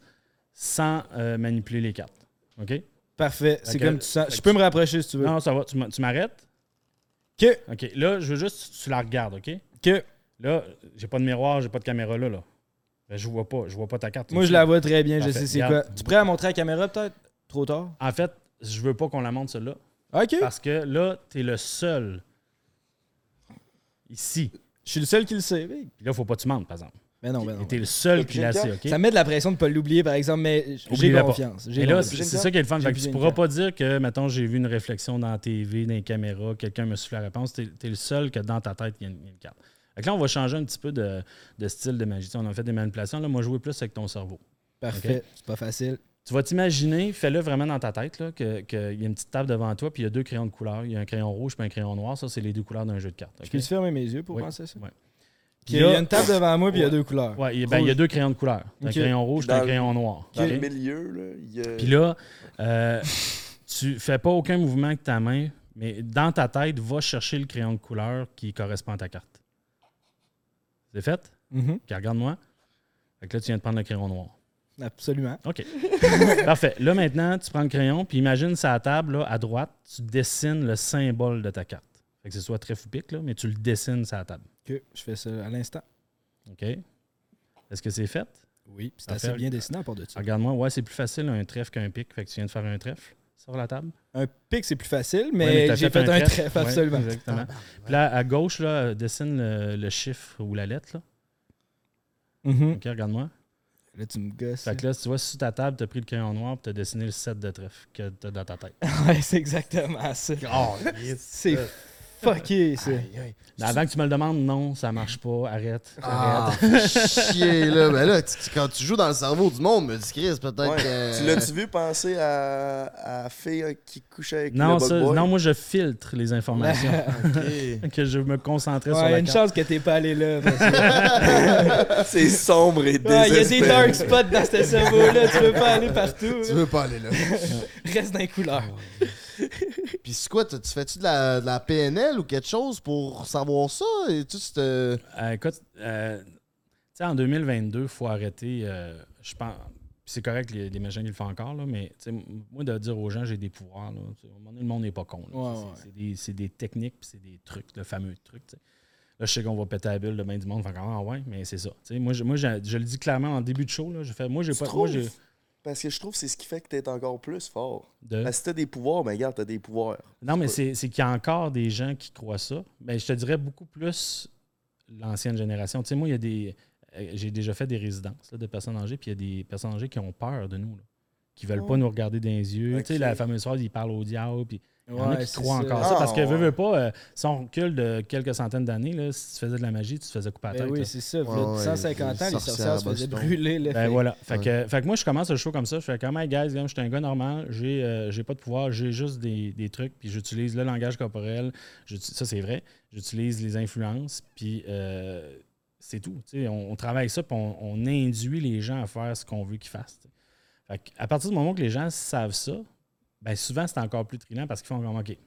sans euh, manipuler les cartes. OK? Parfait. C'est comme tu sens. fait Je que- peux me rapprocher si tu veux. Non, ça va. Tu m'a- tu m'arrêtes? Que, OK. Là, je veux juste que tu la regardes, OK? que. Là, j'ai pas de miroir, j'ai pas de caméra là. là. Ben, je vois pas, je vois pas ta carte. Moi, je la vois très bien, je Parfait. sais c'est quoi. Regarde. Tu prêt à montrer à la caméra, peut-être? Trop tard? En fait, je veux pas qu'on la montre celle-là. Ok. Parce que là, t'es le seul ici. Je suis le seul qui le sait. oui. Puis là, faut pas que tu mentes, par exemple. Mais non, mais non. T'es le seul qui l'a sait. OK? Ça met de la pression de ne pas l'oublier, par exemple, mais j'ai confiance. Et là, c'est ça qui est le fun. Fait que tu pourras pas dire que, mettons, j'ai vu une réflexion dans la TV, dans les caméras, quelqu'un me souffle la réponse. T'es es le seul que dans ta tête, il y, a une carte. Fait que là, on va changer un petit peu de, de style de magie. Tu on a fait des manipulations. Là, moi, je jouais plus avec ton cerveau. Parfait. Ok? C'est pas facile. Tu vas t'imaginer, fais-le vraiment dans ta tête, là, que- qu'il y a une petite table devant toi, puis il y a deux crayons de couleur. Il y a un crayon rouge et un crayon noir. Ça, c'est les deux couleurs d'un jeu de cartes. Je peux fermer mes yeux pour Oui. penser ça? Puis il y a une table devant moi, puis il y a deux couleurs. Ouais, il y a- ben, il y a deux crayons de couleur. Un crayon rouge et un crayon noir. Dans le milieu, là, il y a. Puis là, euh, tu fais pas aucun mouvement avec ta main, mais dans ta tête, va chercher le crayon de couleur qui correspond à ta carte. C'est fait? Ok, regarde-moi. Fait que là, tu viens de prendre le crayon noir. Absolument. OK. *laughs* Parfait. Là, maintenant, tu prends le crayon, puis imagine sur la table, là, à droite, tu dessines le symbole de ta carte. Fait que ce soit très fupique, là, mais tu le dessines sur la table. Ok, je fais ça à l'instant. OK? Est-ce que c'est fait? Oui, c'est assez bien dessiné à part de ça. Regarde-moi. Ouais, c'est plus facile un trèfle qu'un pic. Fait que tu viens de faire un trèfle sur la table. Un pic, c'est plus facile, Ouais, mais, j'ai fait, un trèfle, Ouais, absolument. exactement. Puis là, à gauche, là, dessine le, le chiffre ou la lettre. Là. Mhm. OK, regarde-moi. Là, tu me gosses. Fait que là, tu vois, sur ta table, tu as pris le crayon noir et tu as dessiné le set de trèfle que tu as dans ta tête. *laughs* ouais, c'est exactement ça. Oh, C'est fucké, ça. Mais avant que tu me le demandes, non, ça marche pas, arrête. Ah, arrête. chier, là. Ben là, tu- tu- quand tu joues dans le cerveau du monde, me dis Chris, peut-être Ouais. que. Tu l'as-tu vu penser à, à fille euh, qui couchait avec Non, le ça- bug boy? non, moi, je filtre les informations. *laughs* Ok. *laughs* que je me concentrais Ouais, sur il y a la une carte. chance que t'es pas allé là. *laughs* C'est sombre et Ouais, Il y a des désespéré. dark spots dans ce cerveau-là. Tu veux pas aller partout. Tu veux pas aller là. Reste dans les couleurs. *laughs* Puis c'est quoi, tu tu fais-tu de la, de la PNL ou quelque chose pour savoir ça? Et tu cette- Euh, écoute, euh, tu sais, en 2022, il faut arrêter. euh, je pense. C'est correct, les, les ils le font encore, là, mais moi, de dire aux gens, j'ai des pouvoirs, là, tu sais, à un moment donné, le monde n'est pas con. Ouais, C'est- ouais. c'est des, techniques, c'est des trucs, le fameux truc. tu sais. Là, je sais qu'on va péter la bulle de bien du monde. Fait ah ouais, mais c'est ça. Moi, je, moi je, je le dis clairement en début de show. Là, je fais, moi, j'ai pas. Moi. Parce que je trouve que c'est ce qui fait que t'es encore plus fort. de- Parce que si t'as des pouvoirs, ben regarde, t'as des pouvoirs. Non, mais c'est qu'il y a encore des gens qui croient ça. Ben, je te dirais beaucoup plus l'ancienne génération. Tu sais, moi, il y a des. euh, J'ai déjà fait des résidences là, de personnes âgées, puis il y a des personnes âgées qui ont peur de nous, là, qui veulent Oh. pas nous regarder dans les yeux. Tu sais, la fameuse phrase, ils parlent au diable, puis il y en a Ouais, qui croient encore ça. Parce que, Ah, veux, ouais. veux pas, euh, si on recule de quelques centaines d'années, là, si tu faisais de la magie, tu te faisais couper la Ben tête. oui, là. c'est ça. Ouais, Là, ouais, 150 ans, les les sorcières se faisaient brûler. Là, Ben fait- voilà. Fait, que, fait que moi, je commence le show comme ça. Je fais comme, hey guys, je suis un gars normal, j'ai euh, j'ai pas de pouvoir, j'ai juste des, des trucs, puis j'utilise le langage corporel. Ça, c'est vrai. J'utilise les influences, puis euh, c'est tout. Tu sais, On, on travaille ça, puis on, on induit les gens à faire ce qu'on veut qu'ils fassent. À partir du moment que les gens savent ça, ben souvent, c'est encore plus trillant parce qu'ils font comme, OK.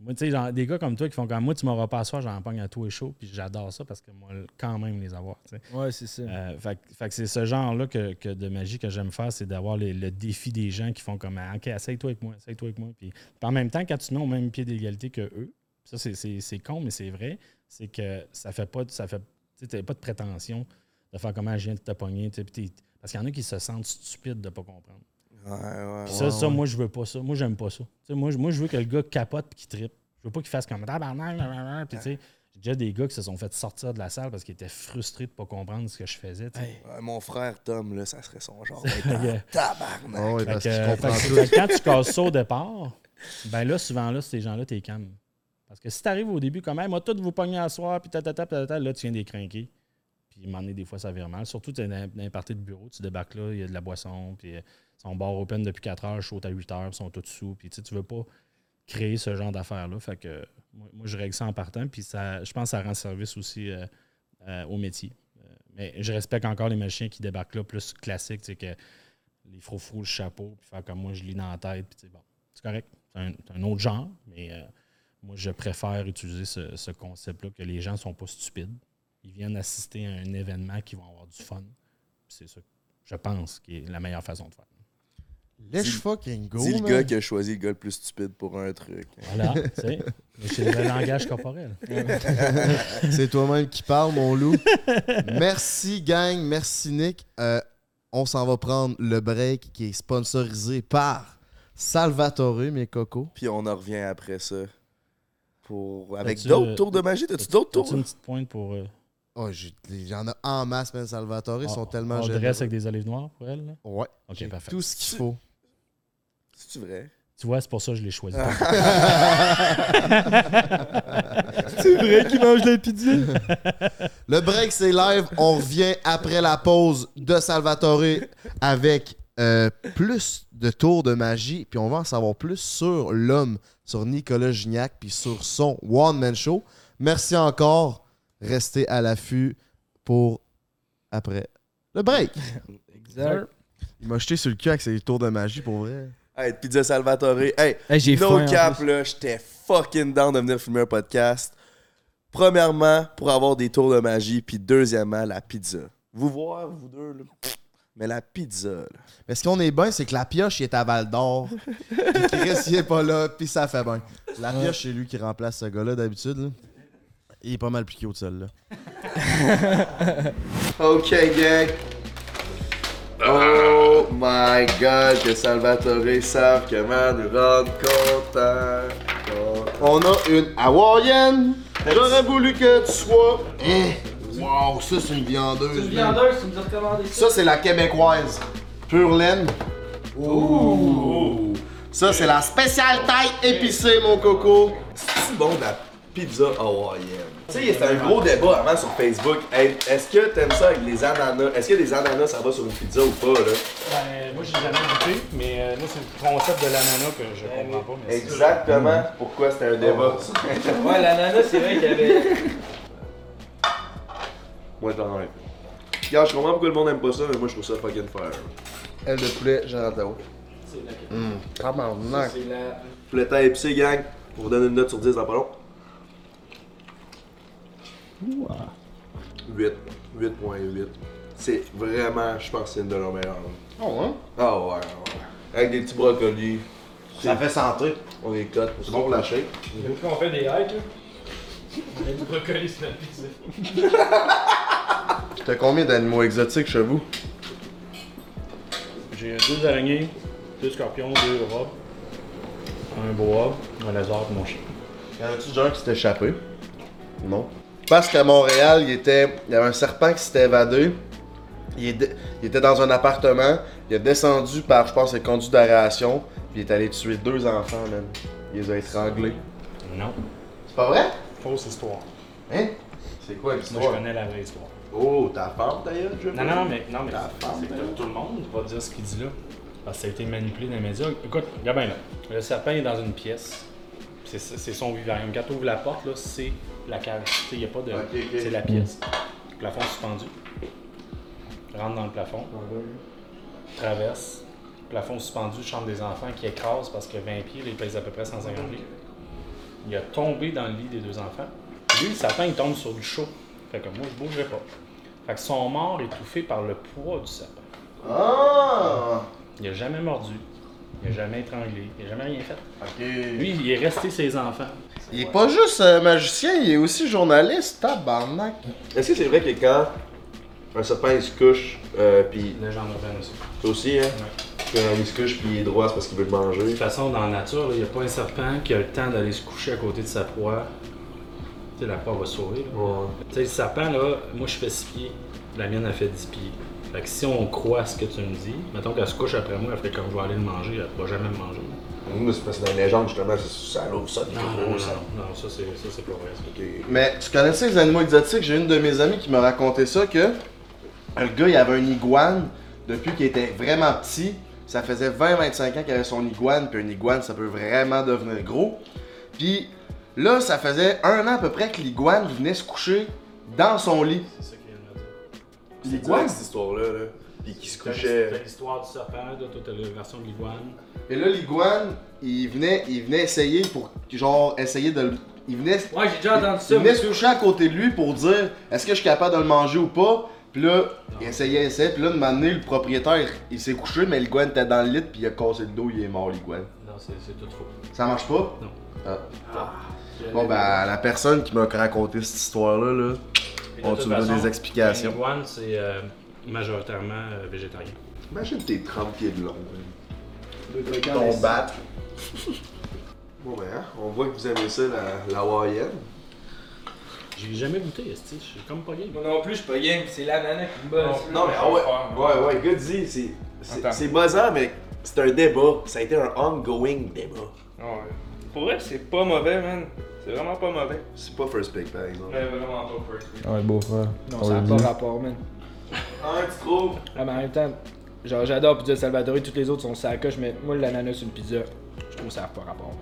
Moi, tu sais, des gars comme toi qui font comme moi, tu m'auras pas à soir, j'en pogne à tout et chaud, puis j'adore ça parce que moi, quand même, les avoir. tu sais. Ouais, c'est ça. Euh, fait, que- fait que c'est ce genre-là que, que de magie que j'aime faire, c'est d'avoir le défi des gens qui font comme Ah, OK, essaye-toi avec moi, essaye-toi avec moi. Puis, en même temps, quand tu te mets au même pied d'égalité que eux, ça c'est- con, mais c'est vrai, c'est que ça fait pas ça fait t'as pas de prétention de faire comment je viens de te pogner. tu sais, Parce qu'il y en a qui se sentent stupides de pas comprendre. Ouais, ouais, Puis ouais. ça, ça, moi, je veux pas ça. Moi, j'aime pas ça. Moi, je- moi, je veux que le gars capote et qu'il trippe. Je veux pas qu'il fasse comme tabarnak, blablabla. Puis, tu sais, j'ai déjà des gars qui se sont fait sortir de la salle parce qu'ils étaient frustrés de pas comprendre ce que je faisais. Hey. Mon frère Tom, là, ça serait son genre. *laughs* Tabarnak. Ah ouais, Fait parce que, que- que quand tu casses ça au départ, ben là, souvent, là, ces gens-là, t'es calme. Parce que si t'arrives au début, comme, hey, moi, tout vous pogner à soir, puis tatata, tatata, là, tu viens d'écrinquer. Puis, donné, des fois, ça vire mal. Surtout, tu es dans dans un party de bureau, tu débarques là, il y a de la boisson, puis euh, sont bar open depuis 4 heures, chaud à 8 heures, ils sont tous sous. Puis, tu tu veux pas créer ce genre d'affaires-là. Fait que, moi, je règle ça en partant, puis ça, je pense que ça rend service aussi euh, euh, au métier. Mais je respecte encore les machins qui débarquent là, plus classiques, tu sais, que les froufrous, le chapeau, puis faire comme moi, je lis dans la tête, puis bon, c'est correct. C'est un, autre genre, mais moi, je préfère utiliser ce, ce concept-là, que les gens ne sont pas stupides. Ils viennent assister à un événement qui va avoir du fun. C'est ça, je pense, qui est la meilleure façon de faire. Let's Dis- fucking go, Dis le man. gars qui a choisi le gars le plus stupide pour un truc. Voilà, tu sais. C'est le langage corporel. *laughs* C'est toi-même qui parle, mon loup. merci, gang. Merci, Nick. Euh, on s'en va prendre le break qui est sponsorisé par Salvatore, mes cocos. Puis on en revient après ça. Pour... Avec d'autres euh, tours de magie? T'as-tu d'autres tours? Une petite pointe pour. Euh, Oh, j'ai- J'en ai en masse, man. Salvatore. Ils sont on- tellement On dresse avec des olives noires pour elle. là? Ouais. Ok, J'ai parfait. Tout ce qu'il faut. C'est-tu vrai? Tu vois, c'est pour ça que je l'ai choisi. *laughs* *laughs* C'est vrai qu'il mange la pizza. Le break, c'est live. On revient après la pause de Salvatore avec euh, plus de tours de magie. Puis on va en savoir plus sur l'homme, sur Nicolas Gignac, puis sur son One Man Show. Merci encore. Restez à l'affût pour après le break. *laughs* Exact. Il m'a jeté sur le cul avec ses tours de magie pour vrai. Hey, Pizza Salvatore. Hey, Hey, j'ai no faim, cap, plus. là, j'étais fucking down de venir filmer un podcast. Premièrement, pour avoir des tours de magie, puis deuxièmement, la pizza. Vous voir, vous deux, là. Mais la pizza, là. Mais ce qu'on est bien, c'est que la pioche, il est à Val d'Or. *laughs* Puis Chris, il est pas là, puis ça fait bien. La pioche, c'est lui qui remplace ce gars-là d'habitude. là. Il est pas mal plus cute, celle-là. Ok, gang. Oh my god, que Salvatore savent comment nous rendre contents. On a une hawaïenne. J'aurais voulu que tu sois. Hein? Wow, ça c'est une viandeuse. man. tu nous as recommandé Ça c'est la québécoise. Pure laine. Ouh. Ça c'est la spéciale taille épicée, mon coco. C'est bon de la pizza hawaïenne. Tu sais, c'était un gros débat avant sur Facebook. Hey, Est-ce que t'aimes ça avec les ananas? Est-ce que les ananas, ça va sur une pizza ou pas, là? Ben, moi, j'ai jamais goûté, mais euh, moi, c'est le concept de l'ananas que je comprends pas. Mais c'est- Exactement pourquoi c'était un débat? *laughs* Ouais, l'ananas, c'est vrai qu'il y avait. moi, j'en ai. Regarde, je comprends pourquoi le monde aime pas ça, mais moi, je trouve ça fucking fire. Elle de poulet, j'adore. Hum, tabarnak. C'est la. Poulet taille épicé, gang. On vous donne une note sur 10 dans pas long. 8. 8.8. C'est vraiment, je pense, que c'est une de leurs meilleures. Oh, hein? Ah ouais, ouais. Avec des petits brocolis. Ça fait santé. On les cote. C'est bon pour la shape. Depuis qu'on fait des hikes, là. On a du brocoli sur la pizza. *laughs* T'as combien d'animaux exotiques chez vous? J'ai deux araignées, deux scorpions, deux robes, un boa, un lézard et mon chien. Y en a-tu déjà un qui s'est échappé? Non? Parce qu'à Montréal, il, était, il y avait un serpent qui s'était évadé. Il, est était dans un appartement. Il a descendu par, je pense, le conduit d'aération. Puis il est allé tuer deux enfants, même. Il les a étranglés. Non, C'est pas vrai? fausse histoire. Hein? C'est quoi Moi, je l'histoire? connais la vraie histoire. Oh, ta femme d'ailleurs, je Non, non, non, mais, non, mais c'est que tout le monde va dire ce qu'il dit là. Parce que ça a été manipulé dans les médias. Écoute, regarde bien là. Le serpent est dans une pièce. C'est c'est son vivarium. Quand tu ouvres la porte, là, c'est la cage. Tu sais, il n'y a pas de. C'est la pièce. Plafond suspendu. Rentre dans le plafond. Traverse. Plafond suspendu, chambre des enfants qui écrase parce que 20 pieds, il pèse à peu près 150 livres. Il a tombé dans le lit des deux enfants. Lui, le sapin, il tombe sur du chaud. Fait que moi, je bougerai pas. Fait qu'ils sont morts étouffés par le poids du sapin. Ah! Il a jamais mordu. Il a jamais étranglé. Il a jamais rien fait. Lui, il est resté ses enfants. Il est pas juste euh, magicien, il est aussi journaliste, tabarnak. Est-ce que c'est vrai que quand un serpent il se couche, euh, puis Légende urbaine aussi. toi aussi, hein, quand il se couche puis il est droit, c'est parce qu'il veut De manger. toute façon, dans la nature, il n'y a pas un serpent qui a le temps d'aller se coucher à côté de sa proie. Tu sais, la proie va se sauver. là. Ouais. Tu sais, le serpent, là, moi je fais 6 pieds. La mienne, a fait 10 pieds. Fait que si on croit ce que tu me dis, mettons qu'elle se couche après moi, elle fait comme je vais aller le manger, elle ne va jamais me manger. Moi, c'est parce que dans les légendes, justement, c'est- ça l'ouvre ça, Non, non, non, gros, ça. non, non, ça c'est ça, c'est pas vrai. Mais tu connaissais les animaux exotiques? J'ai une de mes amies qui m'a raconté ça que un gars il avait un iguane depuis qu'il était vraiment petit. Ça faisait 20-25 ans qu'il avait son iguane, puis un iguane ça peut vraiment devenir gros. Puis là, ça faisait un an à peu près que l'iguane venait se coucher dans son lit. C'est ça de. L'iguane, cette histoire-là, là? Puis qui se couchait. t'as l'histoire du serpent, toi t'as la version de l'iguane. Et là, l'iguane, il venait, il venait essayer pour, genre, essayer de le... Il venait, Ouais, j'ai déjà entendu il venait se coucher à côté de lui pour dire est-ce que je suis capable de le manger ou pas? Puis là, il essayait, essayait. Puis là, de m'amener, le propriétaire, il s'est couché, mais l'iguane était dans le lit, puis il a cassé le dos, il est mort, l'iguane. Non, c'est tout faux. Ça marche pas? Non. Ah. Bon, ben, la personne qui m'a raconté cette histoire-là, là, on tu me donnes des explications. L'iguane, c'est euh, majoritairement euh, végétarien. Imagine tes 30 pieds de long. Ton bat. *laughs* Bon, ben, hein, on voit que vous aimez ça, la, la Hawaïenne. J'ai jamais goûté, esti. Je suis comme pas game? Moi non plus, je suis pas game. C'est l'ananas qui me bosse. Non, mais ah ouais, ouais, ouais, good dit, c'est- c'est c'est buzzant, mais c'est un débat. Ça a été un ongoing débat. Ouais. Pour vrai, c'est pas mauvais, man. C'est vraiment pas mauvais. C'est pas first pick, par exemple. Ouais, vraiment pas first. Ouais, beau frère. Non, ça n'a pas rapport, man. Ah, tu trouves? Ah, mais en même temps, genre, j'adore Pizza Salvatore, toutes les autres sont sacoches, mais moi, l'ananas sur une pizza, je trouve que ça n'a pas rapport. man.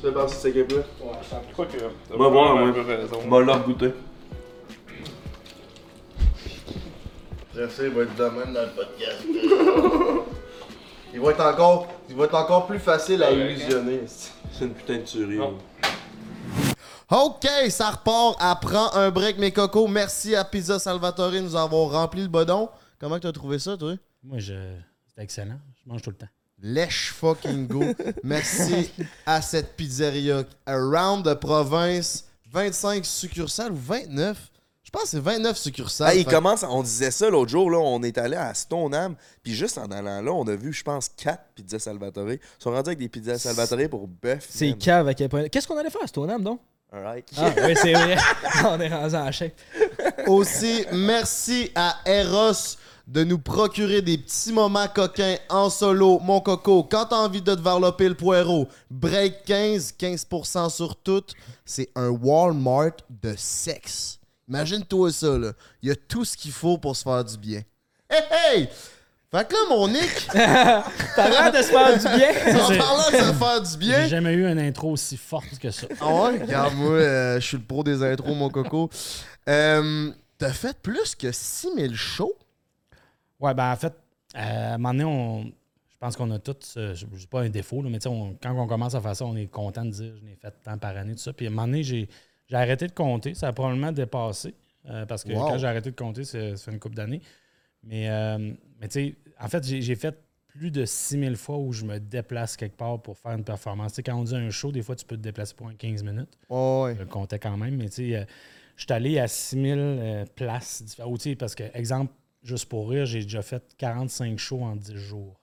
Tu fais partie de cette équipe-là? Ouais, je que. Va voir, vraiment moi. un peu raison. On va leur goûter. Bref, il va être de même dans le podcast. *laughs* il, va être encore, il va être encore plus facile à illusionner. C'est une putain de tuerie. Ok, ça repart. Apprends un break, mes cocos. Merci à Pizza Salvatore de nous avoir rempli le bodon. Comment t'as trouvé ça, toi? Moi, je... c'est excellent. Je mange tout le temps. Lèche fucking go. Merci à cette pizzeria around de province. 25 succursales ou 29? Je pense que c'est 29 succursales. Ah, il Fait- commence, on disait ça l'autre jour, là, on est allé à Stoneham, puis juste en allant là, on a vu, je pense, 4 pizzas Salvatore. Ils sont rendus avec des pizzas Salvatore pour bœuf. C'est cave à quel point. Qu'est-ce qu'on allait faire à Stoneham, donc? Alright. Ah, oui, c'est vrai. *laughs* *laughs* On est rendu en chèque. Aussi, merci à Eros de nous procurer des petits moments coquins en solo. Mon coco, quand t'as envie de développer le poireau, break 15, 15% sur tout. C'est un Walmart de sexe. Imagine-toi ça, là. Il y a tout ce qu'il faut pour se faire du bien. Hey, hey! Fait que là, mon Nick, *laughs* T'as l'air de se faire du bien. *laughs* en parlant de se faire du J'ai bien, jamais eu une intro aussi forte que ça. Ah ouais? Regarde, moi, euh, je suis le pro des intros, mon coco. Euh, T'as fait plus que 6000 shows? Ouais, ben en fait, euh, à un moment donné, on, je pense qu'on a tous, euh, je dis pas un défaut, là, mais tu sais, on- quand on commence à faire ça, on est content de dire je n'ai fait tant par année, tout ça. Puis à un moment donné, j'ai j'ai arrêté de compter. Ça a probablement dépassé. euh, parce que Wow. quand j'ai arrêté de compter, c'est- ça fait une couple d'années. Mais, euh, mais tu sais, en fait, j'ai fait plus de 6000 fois où je me déplace quelque part pour faire une performance. Tu sais, quand on dit un show, des fois, tu peux te déplacer pour un 15 minutes. Ouais, ouais. Je le comptais quand même, mais tu sais, euh, je suis allé à 6000 euh, places différentes. Parce que, exemple, juste pour rire, j'ai déjà fait 45 shows en 10 jours.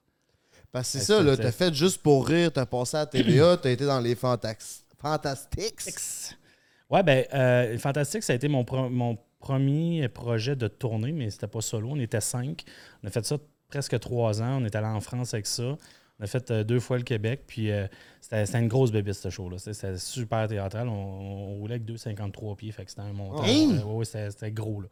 Parce que c'est ça, là, t'as fait juste pour rire, t'as passé à la TVA, t'as été dans les Fantax... Fantastics. Ouais, ben, euh, Fantastique, ça a été mon, mon premier projet de tournée, mais c'était pas solo. On était cinq. On a fait ça presque trois ans. On est allé en France avec ça. On a fait euh, deux fois le Québec. Puis euh, c'était une grosse bébé, ce show-là. C'était- super théâtral. On, on roulait avec 2,53 pieds. Fait que c'était un? Euh, ouais, ouais, c'était gros, là.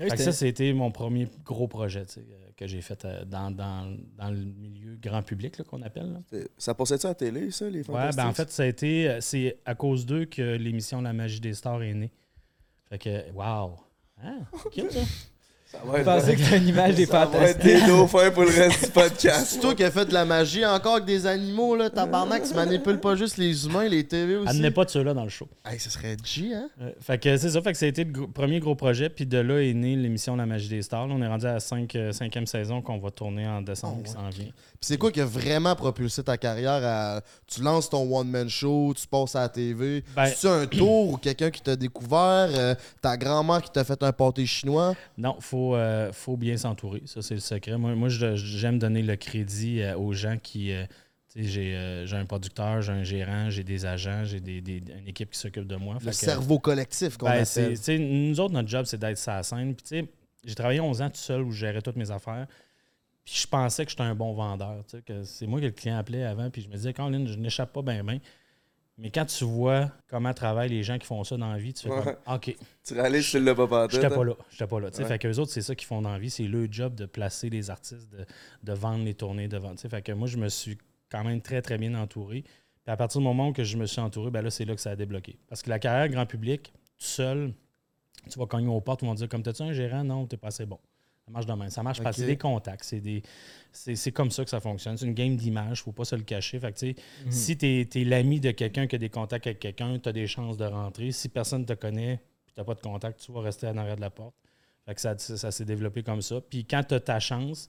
Oui, Fait que ça, c'était mon premier gros projet euh, que j'ai fait euh, dans, dans- dans le milieu grand public qu'on appelle. là. Ça passait-tu à la télé, ça, les Ouais, ben en fait, ça a été. C'est à cause d'eux que l'émission La magie des stars est née. Fait que, wow! Hein? C'est cute, ça. ça va Je être, pensais que c'était une image des ça va être fantastiques. des dauphins pour le reste du podcast. C'est toi qui as fait de la magie encore avec des animaux, là, tabarnak, tu manipules pas juste les humains, les TV aussi. N'est pas de ceux-là dans le show. Hey, ce serait G, hein? Euh, fait que c'est ça, fait que ça a été le gros- premier gros projet, puis de là est née l'émission La magie des stars. Là, on est rendu à la cinq, euh, cinquième saison qu'on va tourner en décembre Oh, qui s'en vient. Puis c'est quoi qui a vraiment propulsé ta carrière à... Tu lances ton one-man show, tu passes à la TV. Ben- C'est-tu un tour ou quelqu'un qui t'a découvert? euh, ta grand-mère qui t'a fait un pâté chinois? Non, il faut, euh, faut bien s'entourer. Ça, c'est le secret. Moi, j'aime donner le crédit euh, aux gens qui. tu sais, j'ai euh, un producteur, j'ai un gérant, j'ai des agents, j'ai des, des- une équipe qui s'occupe de moi. Le que- cerveau collectif qu'on Ben, c'est- appelle. nous autres, notre job, c'est d'être sur la scène. Puis, tu sais, j'ai travaillé 11 ans tout seul où je gérais toutes mes affaires. Puis, je pensais que j'étais un bon vendeur. tu sais, que c'est moi que le client appelait avant. Puis, je me disais, Colin, je n'échappe pas bien, bien. Mais quand tu vois comment travaillent les gens qui font ça dans la vie, tu fais Ouais. comme, OK, Tu réalises que tu l'as pas pantoute, j'étais hein? pas là. J'étais pas là. tu sais. Ouais. Fait qu'eux autres, c'est ça qu'ils font dans la vie. C'est leur job de placer les artistes, de, de vendre les tournées, de vendre. tu sais. Fait que moi, je me suis quand même très, très bien entouré. Puis à partir du moment où que je me suis entouré, ben là, c'est là que ça a débloqué. Parce que la carrière grand public, tout seul, tu vas cogner aux portes, ils vont te dire comme t'as-tu un gérant? Non, t'es pas assez bon. Ça marche demain. Ça marche pas. Ok. C'est des contacts. C'est des. C'est c'est comme ça que ça fonctionne. C'est une game d'image, faut pas se le cacher. Fait que, sais, si tu es, l'ami de quelqu'un qui a des contacts avec quelqu'un, tu as des chances de rentrer. Si personne te connaît et tu n'as pas de contact, tu vas rester en arrière de la porte. Fait que ça, ça s'est développé comme ça. Puis quand tu as ta chance,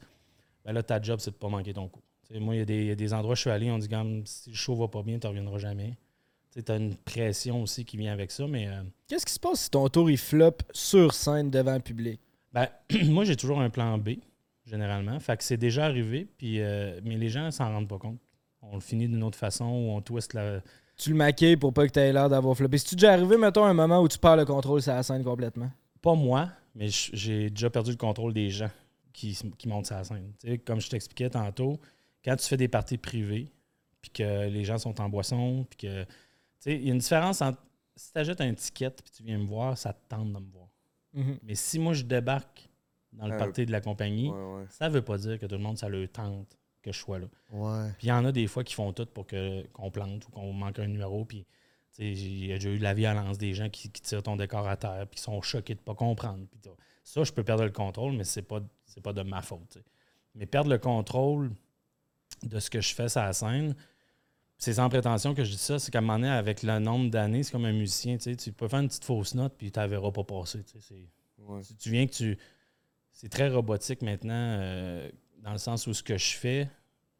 ben là, ta job, c'est de pas manquer ton coup. Moi, il y, a des- il y a des endroits où je suis allé, on dit, si le show va pas bien, tu reviendras jamais. Tu as une pression aussi qui vient avec ça, mais euh, Qu'est-ce qui se passe si ton tour il flop sur scène devant le public? Ben, *clears throat* moi, j'ai toujours un plan B, généralement. Fait que c'est déjà arrivé, puis, euh, mais les gens s'en rendent pas compte. On le finit d'une autre façon, ou on twist la, Tu le maquilles pour pas que tu aies l'air d'avoir floppé. Si tu déjà arrivé, mettons, un moment où tu perds le contrôle sur la scène complètement? pas moi, mais j'ai déjà perdu le contrôle des gens qui, qui montent sur la scène. Comme je t'expliquais tantôt, quand tu fais des parties privées, puis que les gens sont en boisson, puis que. Tu sais, il y a une différence entre. Si tu achètes un ticket puis tu viens me voir, ça te tente de me voir. Mais si moi je débarque dans le Ah, party de la compagnie, Ouais, ouais. ça veut pas dire que tout le monde, ça le tente que je sois là. Ouais. Puis il y en a des fois qui font tout pour que, qu'on plante ou qu'on manque un numéro. Puis tu sais, j'ai- il y a déjà eu de la violence, des gens qui, qui tirent ton décor à terre, puis qui sont choqués de ne pas comprendre. Puis ça, je peux perdre le contrôle, mais c'est pas, c'est pas de ma faute. Mais perdre le contrôle de ce que je fais sur la scène, c'est sans prétention que je dis ça, c'est qu'à un moment donné, avec le nombre d'années, c'est comme un musicien. Tu sais, tu peux faire une petite fausse note, puis tu ne la verras pas passer. tu sais, c'est- Ouais. tu, tu viens que tu. C'est très robotique maintenant, euh, dans le sens où ce que je fais,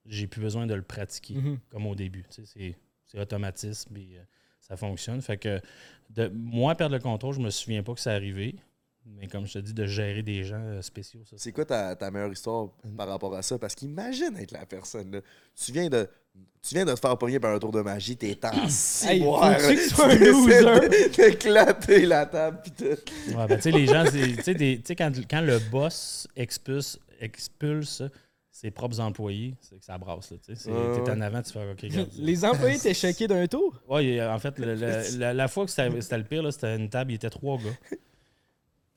j'ai plus besoin de le pratiquer Mhm. comme au début. Tu sais, c'est, c'est automatisme et euh, ça fonctionne. Fait que de moi perdre le contrôle, je me souviens pas que c'est arrivé. Mais comme je te dis, de gérer des gens euh, spéciaux, ça, C'est quoi ta, ta meilleure histoire par rapport à ça? Parce qu'imagine être la personne. Là. Tu, viens de, tu viens de te faire pogner par un tour de magie, t'es en ciboire. que tu sois un loser? la table. Pis tout. Ouais, ben, tu sais, les gens, c'est- tu sais, quand, quand le boss expulse, expulse ses propres employés, c'est que ça brasse. Là, tu T'es en avant, tu fais OK, regarde. Les employés étaient choqués d'un tour? Y a- en fait, le- le- *laughs* la, la fois que c'était c'était le pire, là, c'était une table, il était trois gars.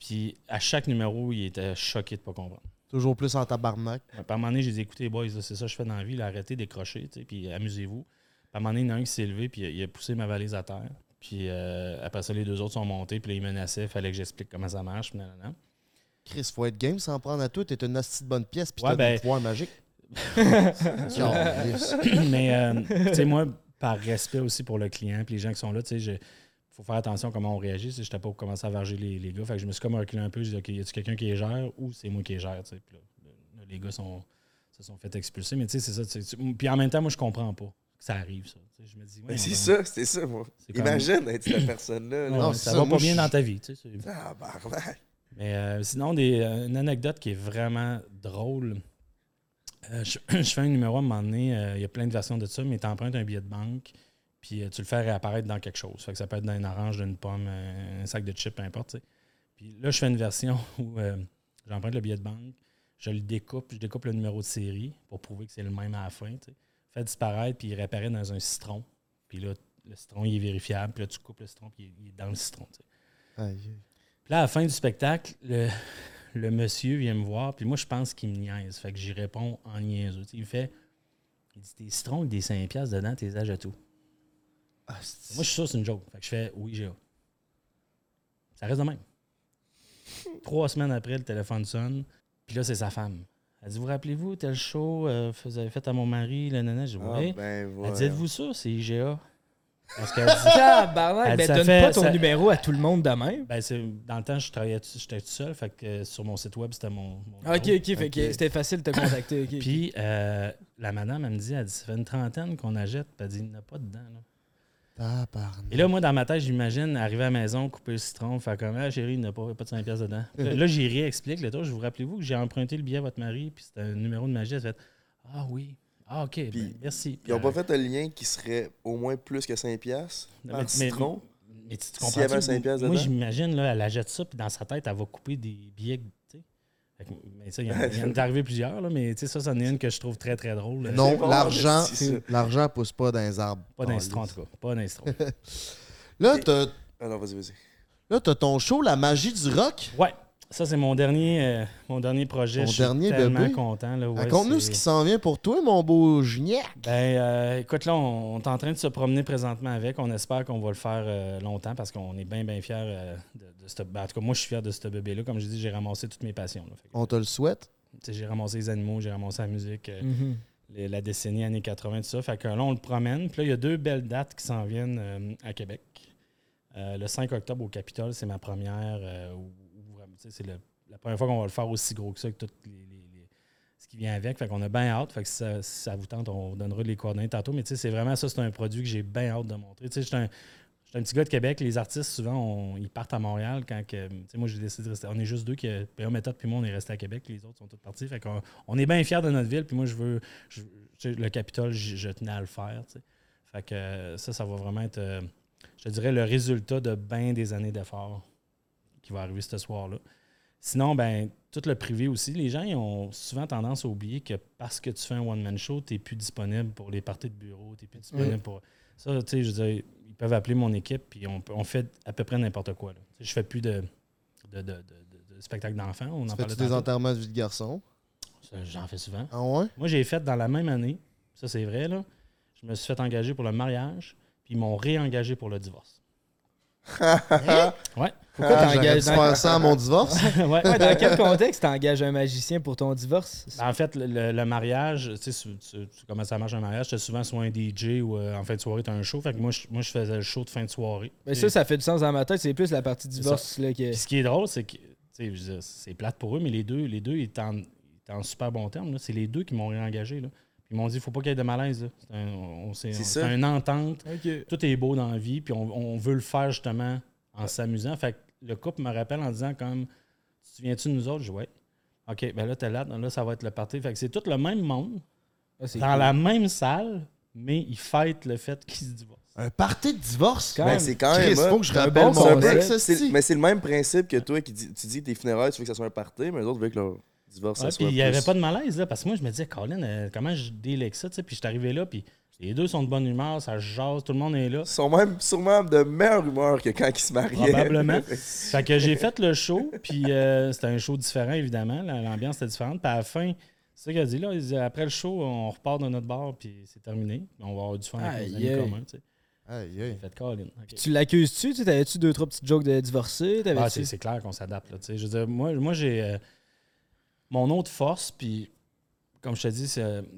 Puis à chaque numéro, il était choqué de ne pas comprendre. Toujours plus en tabarnak. Puis à un moment donné, j'ai dit écoutez, boys, c'est ça que je fais dans la vie, là, arrêtez décrocher, puis amusez-vous. À un moment donné, il y en a un qui s'est levé, puis il a- il a poussé ma valise à terre. Puis euh, après ça, les deux autres sont montés, puis là, ils menaçaient, il fallait que j'explique comment ça marche. puis nanana. Chris, faut être game sans prendre à tout. T'es une hostie de bonne pièce, puis Ouais, t'as ben- magiques. *laughs* Calisse. Mais, euh, tu sais, moi, par respect aussi pour le client, puis les gens qui sont là, tu sais, il faut faire attention à comment on réagit. Je n'étais pas pour commencer à varger les, les gars. Fait que je me suis comme reculé un peu. Je dis, OK, y a-tu quelqu'un qui les gère ou c'est moi qui les gère? Puis là, là, les gars sont, se sont fait expulser. Mais tu sais, c'est ça. Puis en même temps, moi, je comprends pas que ça arrive, ça. Je me dis, ouais, Mais c'est ça, c'est ça, moi. Imagine être cette personne-là. Non, ça va pas bien je- dans ta vie. tu sais, c'est- Ah, barnac. mais euh, sinon, des, euh, une anecdote qui est vraiment drôle. Euh, je, *clears throat* je fais un numéro à un moment donné, euh, il y a plein de versions de ça, mais tu empruntes un billet de banque, puis euh, tu le fais réapparaître dans quelque chose. Fait que ça peut être dans une orange, d'une pomme, un, un sac de chips, peu importe. Puis là, je fais une version *laughs* où euh, j'emprunte le billet de banque, je le découpe, je découpe le numéro de série pour prouver que c'est le même à la fin. tu sais. Fait disparaître, puis il réapparaît dans un citron. Puis là, le citron, il est vérifiable, puis là, tu coupes le citron, puis il est dans le citron. Aïe. Puis là, à la fin du spectacle, le, *laughs* le monsieur vient me voir, puis moi, je pense qu'il me niaise. Fait que j'y réponds en niaiseux. Il me fait il dit Tes citrons avec des 5$ piastres dedans, t'es âges à tout. Ah, Moi, je suis sûr que c'est une joke. Fait que je fais Oui, j'ai. Ça reste de même. Trois semaines après, le téléphone sonne, puis là, c'est sa femme. Elle dit Vous rappelez-vous, tel show, euh, vous avez fait à mon mari, le nana Je dis Ah, Oui. ben, Elle voilà. dit Êtes-vous sûr, c'est IGA Parce qu'elle *laughs* dit Tabarnak, Elle ben dit, ça donne fait- pas ton ça- numéro à tout le monde de même. Ben, c'est, dans le temps, je travaillais, tout- j'étais tout seul, fait que euh, sur mon site web, c'était mon. mon Ok, ok, fait que c'était facile de te contacter. Puis euh, la madame, elle me dit, elle dit, ça fait une trentaine qu'on achète, puis elle dit, il n'y en a pas dedans. Là. Et là, moi, dans ma tête, j'imagine arriver à la maison, couper le citron, faire comme, ah, chérie, il n'y a pas, de 5 piastres dedans. *laughs* Là, j'y réexplique, le tour, je vous rappelez-vous que j'ai emprunté le billet à votre mari, puis c'était un numéro de magie, elle fait, ah oui, ah, ok, ben, Puis, merci. Ils ont Puis, pas fait un lien qui serait au moins plus que 5$ piastres Non, par mais- citron? Mais tu, tu S'il y comprends avait un 5 piastres Moi, dedans? j'imagine, là, elle achète ça, puis dans sa tête, elle va couper des billets. Fait que- Mais ça, il y en a- il y en est *laughs* arrivé plusieurs, là, mais tu sais, ça, c'en est une que je trouve très, très drôle. Non, bon, l'argent, c'est ça. l'argent pousse pas dans les arbres. Pas citron, en tout cas. Pas citron. *laughs* Là, t'as, Ah non, vas-y, vas-y. là, t'as ton show, La magie du rock. Ouais, ça, c'est mon dernier, euh, mon dernier projet. Ton je suis dernier tellement bébé? content. Là, ouais, Raconte-nous ce c'est- qui s'en vient pour toi, mon beau Gignac. Ben, euh, écoute, là, on, on est en train de se promener présentement avec. On espère qu'on va le faire euh, longtemps parce qu'on est bien, bien fiers euh, de, de ce. ben, en tout cas, moi, je suis fier de ce bébé-là. Comme je dis, j'ai ramassé toutes mes passions. là. Fait que, On te le souhaite? tu sais, j'ai ramassé les animaux, j'ai ramassé la musique. euh, Mhm. les- la décennie années 80, tout ça. Fait que là, on le promène. Puis là, il y a deux belles dates qui s'en viennent euh, à Québec. Euh, le 5 octobre au Capitole, c'est ma première. euh, c'est la première fois qu'on va le faire aussi gros que ça, avec tout les, les- les- ce qui vient avec. Fait qu'on a bien hâte. Fait que si ça, si ça vous tente, on vous donnera les coordonnées tantôt. Mais tu sais, c'est vraiment ça, c'est un produit que j'ai bien hâte de montrer. Un, un petit gars de Québec. Les artistes, souvent, on- ils partent à Montréal quand que, tu sais, moi, j'ai décidé de rester. On est juste deux, qui, PA Méthode puis moi, on est resté à Québec. Les autres sont tous partis. Fait qu'on on est bien fiers de notre ville. Puis moi, je veux. je- le Capitole, je, je tenais à le faire. Fait que ça, ça va vraiment être, euh, je te dirais, le résultat de bien des années d'efforts qui va arriver ce soir-là. Sinon, ben, tout le privé aussi, les gens ils ont souvent tendance à oublier que parce que tu fais un one-man show, tu n'es plus disponible pour les parties de bureau, tu n'es plus disponible pour. Ça, tu sais, je veux dire, ils peuvent appeler mon équipe, puis on, on fait à peu près n'importe quoi. là. Je fais plus de, de, de, de- spectacles d'enfants. On en Tu fais-tu des enterrements de vie de garçon? J'en fais souvent. Ah ouais? Moi, j'ai fait dans la même année, ça c'est vrai, là, je me suis fait engager pour le mariage, puis ils m'ont réengagé pour le divorce. Ouais. Pourquoi Ah, t'engages dans... ça à mon divorce? *laughs* ouais. Ouais, dans quel contexte t'engages un magicien pour ton divorce? Ben, en fait, le, le- le mariage, tu sais, comment ça marche un mariage, tu as souvent soit un DJ ou euh, en fin de soirée, tu as un show. Fait que moi, je, moi, je faisais le show de fin de soirée. Mais ça, ça fait du sens dans ma tête. C'est plus la partie divorce là, que... Puis ce qui est drôle, c'est que, c'est plate pour eux, mais les deux, les deux, ils étaient en, super bon terme. là. C'est les deux qui m'ont réengagé. Là. Ils m'ont dit, il faut pas qu'il y ait de malaise. C'est un, ça. une entente. Tout est beau dans la vie, puis on, on veut le faire justement en s'amusant. Fait que le couple me rappelle en disant comme Tu te souviens-tu de nous autres? Je dis ouais. OK, ben là, t'es là, là, ça va être le party. Fait que c'est tout le même monde, Ah, dans cool. la même salle, mais ils fêtent le fait qu'ils se divorcent. Un party de divorce? Quand Ben, même. c'est quand même. faut que je bon mon esti. mais c'est le même principe que toi qui dis, tu dis tes funérailles, tu veux que ça soit un party, mais les autres veulent que leur divorce Ouais, puis il n'y avait pas de malaise, là, parce que moi, je me disais, Colin, euh, comment je deal avec ça, tu sais, puis je suis arrivé là, puis les deux sont de bonne humeur, ça jase, tout le monde est là. Ils sont même sûrement de meilleure humeur que quand ils se mariaient. Probablement. *laughs* fait que j'ai fait le show, puis euh, c'était un show différent, évidemment. la- L'ambiance était différente. Puis à la fin, c'est ça qu'il a dit là. Il dit, après le show, on repart de notre bar, puis c'est terminé. On va avoir du fun avec nos amis communs. Tu sais. Aïe, J'ai aïe. fait Colin. ok. Tu l'accuses-tu? Tu T'avais-tu deux, trois petites jokes de divorcé? Ah, c'est clair qu'on s'adapte. là, tu sais. Je veux dire, moi, moi j'ai euh, mon autre force, puis comme je te dis,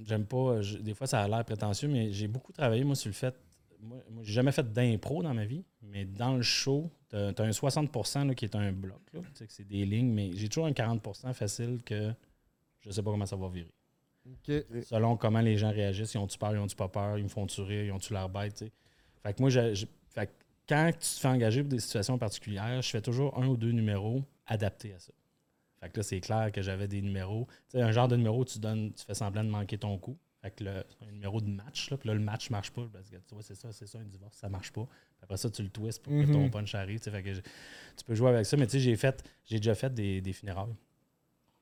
j'aime pas. je- des fois, ça a l'air prétentieux, mais j'ai beaucoup travaillé, moi, sur le fait. Moi, moi, j'ai jamais fait d'impro dans ma vie, mais dans le show, tu as, un 60 là, qui est un bloc. Là, tu sais, que c'est des lignes, mais j'ai toujours un 40% facile que je sais pas comment ça va virer. Selon comment les gens réagissent, ils ont-tu peur, ils ont-tu pas peur, ils me font-tu rire, ils ont-tu l'air bête, tu sais. Fait que moi, quand tu te fais engager pour des situations particulières, je fais toujours un ou deux numéros adaptés à ça. Fait que là, c'est clair que j'avais des numéros. Tu sais, un genre de numéro, tu donnes, tu fais semblant de manquer ton coup. Fait que le, un numéro de match, là, puis là, le match marche pas. Parce que tu vois, c'est ça, c'est ça, un divorce, ça marche pas. Après ça, tu le twists pour que Mhm. ton punch arrive. Fait que je- tu peux jouer avec ça, mais tu sais, j'ai fait, j'ai déjà fait des, des funérailles.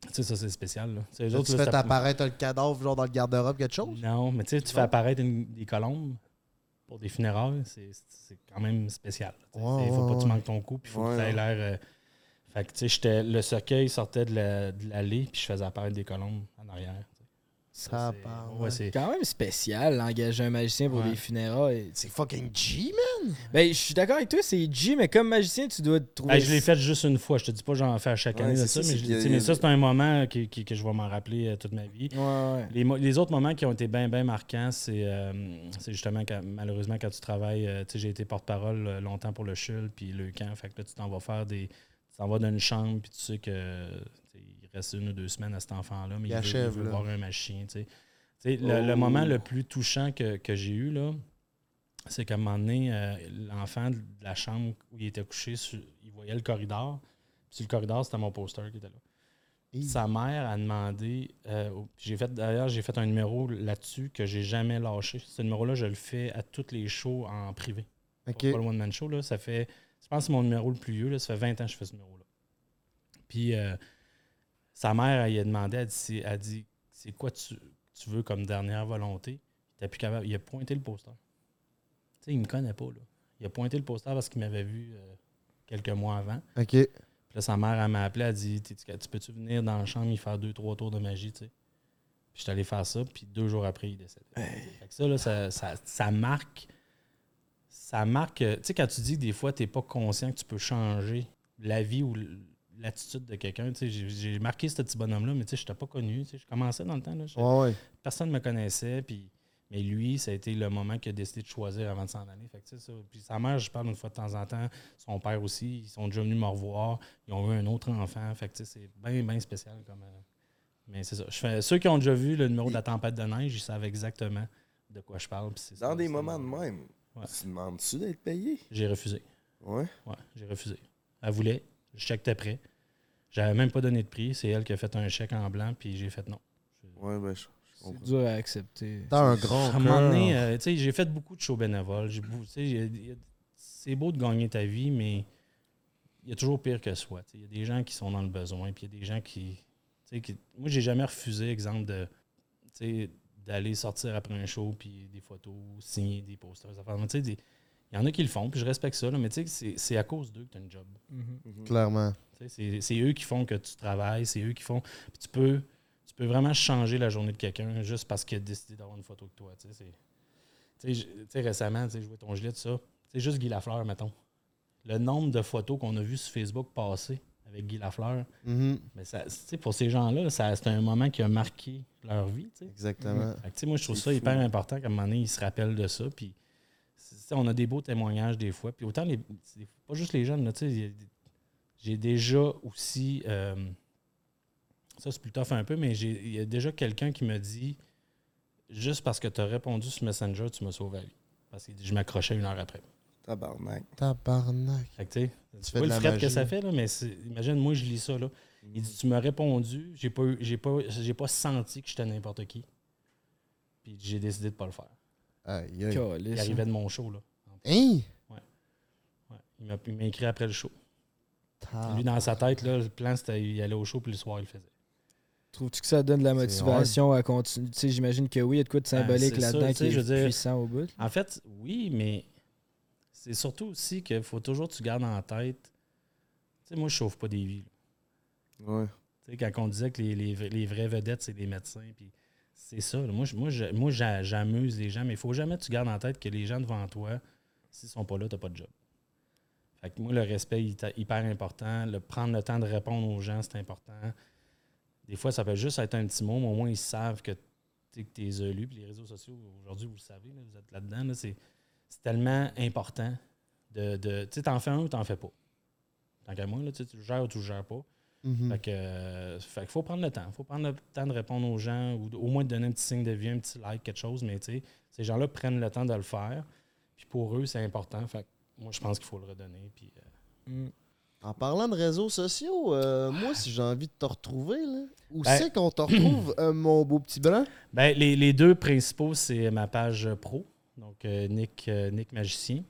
Tu sais, ça, c'est spécial. Là. Tu sais, les autres, Tu là, fais ça- apparaître le cadavre genre dans le garde-robe, quelque chose? non, mais tu sais, tu fais apparaître une- des colombes pour des funérailles, c'est c'est quand même spécial. Il Ouais, faut ouais, pas que tu manques ton coup, puis il faut Ouais, que tu aies l'air. euh, fait que tu sais, j'étais- le cercueil sortait de la- de l'allée, puis je faisais apparaître des colombes en arrière. Ça c'est- part. ouais, c'est- C'est quand même spécial, d'engager un magicien pour Ouais. des funérailles. C'est fucking G, man! Ben, je suis d'accord avec toi, c'est G, mais comme magicien, tu dois te trouver. Hey, je l'ai fait juste une fois. Je te dis pas j'en fais à chaque Ouais, année de ça, ça, mais, je- ça, c'est un moment qui- qui- que je vais m'en rappeler euh, toute ma vie. Ouais, ouais. Les, les autres moments qui ont été bien, bien marquants, c'est euh, c'est justement quand, malheureusement quand tu travailles. euh, tu sais, j'ai été porte-parole longtemps pour le CHUL puis le camp. Fait que là, tu t'en vas faire des. Tu t'en vas dans une chambre puis tu sais que il reste une ou deux semaines à cet enfant-là, mais Il il, veut, achève, il veut voir un machin. Tu sais. Tu sais, le, le moment le plus touchant que, que j'ai eu, là, c'est qu'à un moment donné, euh, l'enfant de la chambre où il était couché, sur- il voyait le corridor. Puis sur le corridor, c'était mon poster qui était là. Sa mère a demandé. euh, j'ai fait d'ailleurs j'ai fait un numéro là-dessus que j'ai jamais lâché. Ce numéro-là, je le fais à tous les shows en privé. Ok. Pas le one man show là, ça fait. Je pense que c'est mon numéro le plus vieux. Là, ça fait 20 ans que je fais ce numéro-là. Puis euh, sa mère, elle, lui a demandé, elle dit, elle dit c'est quoi tu, tu veux comme dernière volonté? Il, plus capable, il a pointé le poster. Tu sais, il me connaît pas. Là. Il a pointé le poster parce qu'il m'avait vu euh, quelques mois avant. Ok. Puis là, sa mère, elle m'a appelé, elle a dit Tu peux-tu venir dans la chambre et faire deux, trois tours de magie, tu sais Puis je suis allé faire ça, puis deux jours après, il décède. Fait que ça, là, ça, ça, ça marque. Ça marque. euh, Tu sais, quand tu dis que des fois, tu n'es pas conscient que tu peux changer la vie ou l'attitude de quelqu'un, tu sais, j'ai- marqué ce petit bonhomme-là, mais tu sais, je n'étais pas connu. tu sais, Je commençais dans le temps. Là, Je- Ouais, ouais. personne ne me connaissait. Puis, Mais lui, ça a été le moment qu'il a décidé de choisir avant de s'en aller. Fait que, tu sais, ça. Puis sa mère, je parle une fois de temps en temps. Son père aussi, ils sont déjà venus me revoir. Ils ont eu un autre enfant. Fait que, tu sais, c'est bien, bien spécial. Comme, euh, Mais c'est ça. Je fais... Ceux qui ont déjà vu le numéro de la tempête de neige, ils savent exactement de quoi je parle. puis c'est ça, Dans des moments de même, Ouais. tu demandes-tu d'être payé? J'ai refusé. Ouais. Ouais, j'ai refusé. Elle voulait. Le chèque était prêt. J'avais même pas donné de prix. C'est elle qui a fait un chèque en blanc, puis j'ai fait non. Ouais, ben, je, je C'est comprends. dur à accepter. T'as un grand À un moment donné, euh, tu sais, j'ai fait beaucoup de shows bénévoles. C'est beau de gagner ta vie, mais il y a toujours pire que soi. tu sais. Il y a des gens qui sont dans le besoin, puis il y a des gens qui. tu sais, qui- moi, j'ai jamais refusé, exemple, de tu sais, d'aller sortir après un show, puis des photos, signer des posters. Il y en a qui le font, puis je respecte ça, là, mais tu sais, c'est- c'est à cause d'eux que tu as une job. Mhm. Clairement. Tu sais, C'est c'est eux qui font que tu travailles, c'est eux qui font. Puis tu peux, tu peux vraiment changer la journée de quelqu'un juste parce qu'il a décidé d'avoir une photo de toi. Tu sais, récemment, tu sais, je vois ton gilet, tout ça. C'est juste Guy Lafleur, mettons. Le nombre de photos qu'on a vues sur Facebook passer avec Guy Lafleur, Mhm. mais ça, pour ces gens-là, ça- c'est un moment qui a marqué leur vie. Exactement. Que, moi, je trouve ça fou. hyper important qu'à un moment donné, ils se rappellent de ça. Puis, on a des beaux témoignages des fois. Puis autant, les, pas juste les jeunes. J'ai déjà aussi. euh, ça, c'est plus tough un peu, mais j'ai- il y a déjà quelqu'un qui me dit juste parce que tu as répondu sur Messenger, tu m'as sauvé la vie. Parce que je m'accrochais une heure après. Tabarnak. Tabarnak. Fait que, tu sais, tu fais vois de le la fret que ça fait, là, mais c'est- imagine, moi, je lis ça. Là. Il dit Tu m'as répondu, j'ai pas, eu- j'ai pas, j'ai pas senti que j'étais n'importe qui. Puis j'ai décidé de pas le faire. Aïe, aïe. Il Calisse, arrivait de mon show. Là. Hein? Ouais. Il m'a il m'a écrit après le show. Ah. Lui, dans sa tête, là, le plan, c'était il allait au show, puis le soir, il le faisait. Trouves-tu que ça donne de la motivation à continuer? Tu sais, j'imagine que oui, il y a de quoi de Ben, symbolique c'est ça, là-dedans tu qui sais, je veux est dire- puissant au bout? En fait, oui, mais c'est surtout aussi qu'il faut toujours que tu gardes en tête. Tu sais, moi, je chauffe pas des vies. là. Ouais. Tu sais, quand on disait que les, les, les vraies vedettes, c'est les médecins, puis c'est ça. là. Moi, moi, moi j'a- j'amuse les gens, mais il faut jamais que tu gardes en tête que les gens devant toi, s'ils sont pas là, tu pas de job. Fait que moi, le respect est hyper important. Le prendre le temps de répondre aux gens, c'est important. Des fois, ça peut juste être un petit mot, mais au moins, ils savent que tu es élu. Puis les réseaux sociaux, aujourd'hui, vous le savez, là, vous êtes là-dedans. là, c'est c'est tellement important de. de tu sais, t'en fais un ou t'en fais pas. Tant qu'à moi, là, tu le gères ou tu le gères pas. Mhm. Fait que, euh, fait qu'il faut prendre le temps. Il faut prendre le temps de répondre aux gens ou au moins de donner un petit signe de vie, un petit like, quelque chose. Mais tu sais, ces gens-là prennent le temps de le faire. Puis pour eux, c'est important. Fait que moi, je pense qu'il faut le redonner. Puis, euh, Mm. En parlant de réseaux sociaux, euh, moi, si j'ai envie de te retrouver, là, où Ben- c'est qu'on te retrouve, euh, mon beau petit blanc? Ben, les, les deux principaux, c'est ma page pro, donc euh, Nick, euh, Nick Magicien.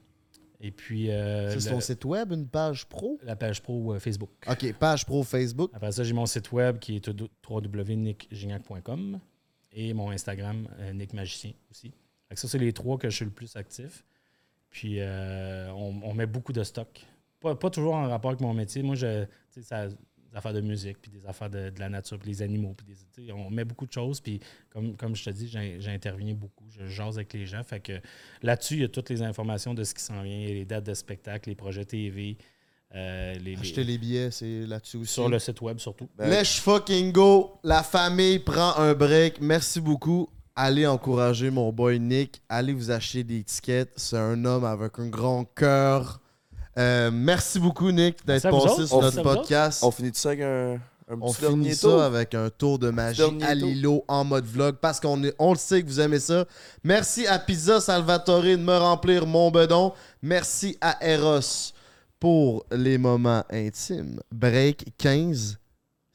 Et puis euh, c'est ton site web, une page pro? la page pro euh, Facebook. OK, page pro Facebook. Après ça, j'ai mon site web qui est www.nickgignac.com et mon Instagram, euh, Nick Magicien aussi. Fait que ça, c'est les trois que je suis le plus actif. Puis, on, on met beaucoup de stock. Pas, pas toujours en rapport avec mon métier. Moi, je, ça, des affaires de musique, puis des affaires de, de la nature, puis les animaux. Puis des, on met beaucoup de choses. Puis, comme, comme je te dis, j'ai- j'interviens beaucoup. Je jase avec les gens. Fait que là-dessus, il y a toutes les informations de ce qui s'en vient, les dates de spectacle, les projets TV. euh, les, les- Acheter les billets, c'est là-dessus aussi. sur le site web surtout. Ben, Let's fucking go. La famille prend un break. Merci beaucoup. Allez encourager mon boy Nick. Allez vous acheter des tickets. C'est un homme avec un grand cœur. Euh, merci beaucoup, Nick, d'être passé sur On notre podcast. On finit ça avec un, un On petit dernier finit ça tour? avec un tour de magie à. Lilo en mode vlog parce qu'on on le sait que vous aimez ça. Merci à Pizza Salvatore de me remplir mon bedon. Merci à Eros pour les moments intimes. Break 15.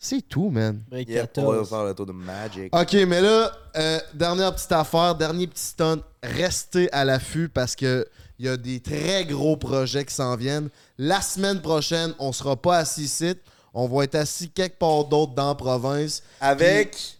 C'est tout, man. Break Yep, on va 14. faire le tour de Magic. Ok, mais là, euh, dernière petite affaire, dernier petit stunt. Restez à l'affût parce que il y a des très gros projets qui s'en viennent. La semaine prochaine, on sera pas assis ici. On va être assis quelque part d'autre dans la province. Avec,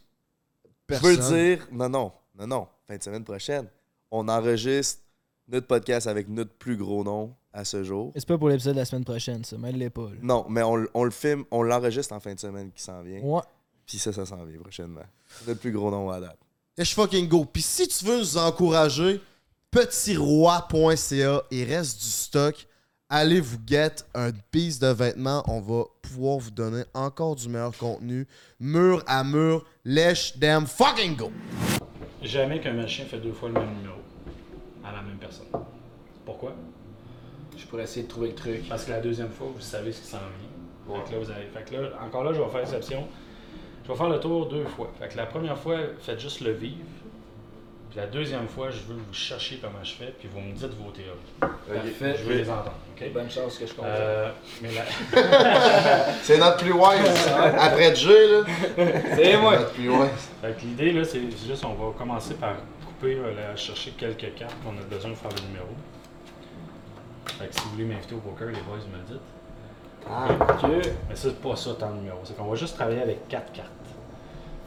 je veux dire, non, non, non, non, fin de semaine prochaine, on enregistre notre podcast avec notre plus gros nom à ce jour. C'est pas pour l'épisode de la semaine prochaine, ça. Mais elle l'est pas. là. Non, mais on, on le filme, on l'enregistre en fin de semaine qui s'en vient. Ouais. Puis ça, ça s'en vient prochainement. C'est notre plus gros nom à date. Let's fucking go. Puis si tu veux nous encourager, petitsroi.ca, il reste du stock. Allez vous get un piece de vêtements. On va pouvoir vous donner encore du meilleur contenu. Mur à mur. Let's damn fucking go. jamais qu'un magicien fait deux fois le même numéro à la même personne. Pourquoi? Je pourrais essayer de trouver le truc. Parce que la deuxième fois, vous savez ce qui s'en vient. Fait que là, vous avez... fait que là, encore là, je vais faire exception. Je vais faire le tour deux fois. Fait que la première fois, faites juste le vivre. Puis la deuxième fois, je veux que vous cherchiez comment je fais, puis vous me dites vos théories. Parfait. Je veux les entendre. Bonne chance que je comprenne. Euh, la... *laughs* C'est notre plus wise. Après le jeu, là. C'est moi. Notre plus wise. Fait que l'idée, là, c'est juste, on va commencer par couper, euh, aller chercher quelques cartes qu'on a besoin de faire le numéro. Fait que si vous voulez m'inviter au poker, les boys, vous me le dites. Ok. Mais ça, c'est pas ça tant de numéro. C'est qu'on va juste travailler avec quatre cartes.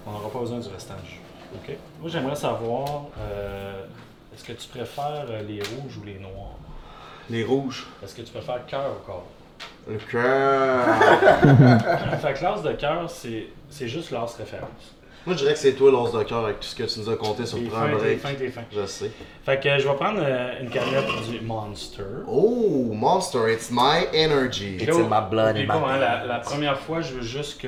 On n'aura pas besoin du restant du jeu. OK? Moi, j'aimerais savoir, euh, est-ce que tu préfères euh, les rouges ou les noirs? Les rouges. Est-ce que tu préfères cœur ou corps? Le cœur. *laughs* fait que l'as de cœur, c'est c'est juste l'as référence. Moi, je dirais que c'est toi l'os de cœur avec tout ce que tu nous as compté sur t'es break. fin, t'es fin. Je sais. Fait que euh, je vais prendre euh, une canette du Monster. Oh, Monster, it's my energy. Là, in my blood my hein, la, veins. la première fois, je veux juste que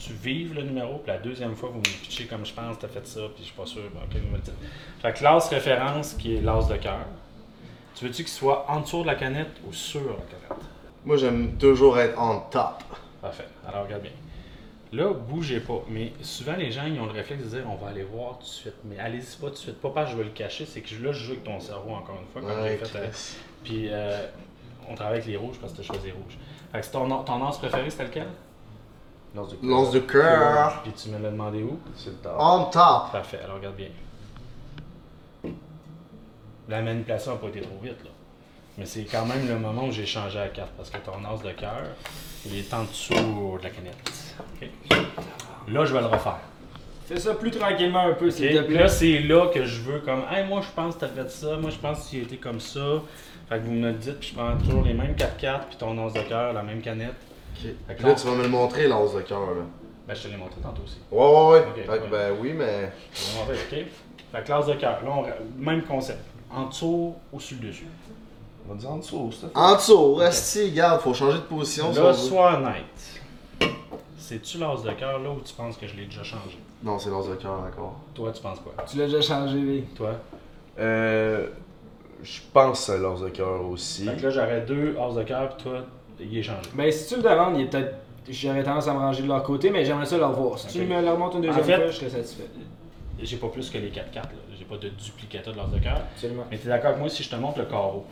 tu vives le numéro, puis la deuxième fois, vous me pitchez comme je pense, t'as fait ça, puis je suis pas sûr. Bon, ok, vous me le dites. Fait que l'as référence, qui est l'as de cœur, tu veux-tu qu'il soit en dessous de la canette ou sur la canette? Moi, j'aime toujours être on top. Parfait. Alors, regarde bien. Là, bougez pas. Mais souvent, les gens, ils ont le réflexe de dire on va aller voir tout de suite. Mais allez-y pas tout de suite. Pas parce que je veux le cacher, c'est que là, je joue avec ton cerveau encore une fois, comme Ouais, j'ai fait. euh, puis, euh, on travaille avec les rouges parce que tu as choisi rouge. Fait que c'est ton, ton as préféré, c'était lequel? L'os de cœur. Puis tu me l'as demandé où? C'est le temps. On top. Parfait. Alors, regarde bien. La manipulation n'a pas été trop vite, là. Mais c'est quand même le moment où j'ai changé la carte parce que ton as de cœur, il est en dessous de la canette. OK? Là, je vais le refaire. Fais ça plus tranquillement un peu, s'il te plaît. Là, c'est là que je veux comme, hey, moi, je pense que t'as fait ça, moi, je pense que tu as été comme ça. Fait que vous me le dites, puis je prends toujours les mêmes 4 cartes, puis ton os de cœur, la même canette. Fait que là, tu vas me le montrer, l'os de cœur, là. Ben, je te l'ai montré tantôt aussi. Ouais, ouais, ouais. Ok, fait que, ouais. ben oui, mais. Je vais montrer, ok? Fait que l'as de cœur, là, on... même concept. En dessous ou sur le dessus? On va dire en dessous, ça? En dessous, reste regarde, faut changer de position. si on Là, sois honnête. C'est-tu l'as de cœur là où tu penses que je l'ai déjà changé? Non, c'est l'os de cœur encore. Toi, tu penses quoi? Tu l'as déjà changé, oui. Toi? Euh. Je pense à l'os de cœur aussi. Fait que là, j'aurais deux as de cœur, puis toi, il est changé. Ben, si tu me demandes, il est peut-être. J'aurais tendance à me ranger de leur côté, mais j'aimerais ça le revoir. Si tu me le remontes une deuxième En fait- fois, je serais satisfait. J'ai pas plus que les quatre cartes, là. J'ai pas de duplicata de l'as de cœur. Absolument. Mais t'es d'accord avec moi si je te montre le carreau?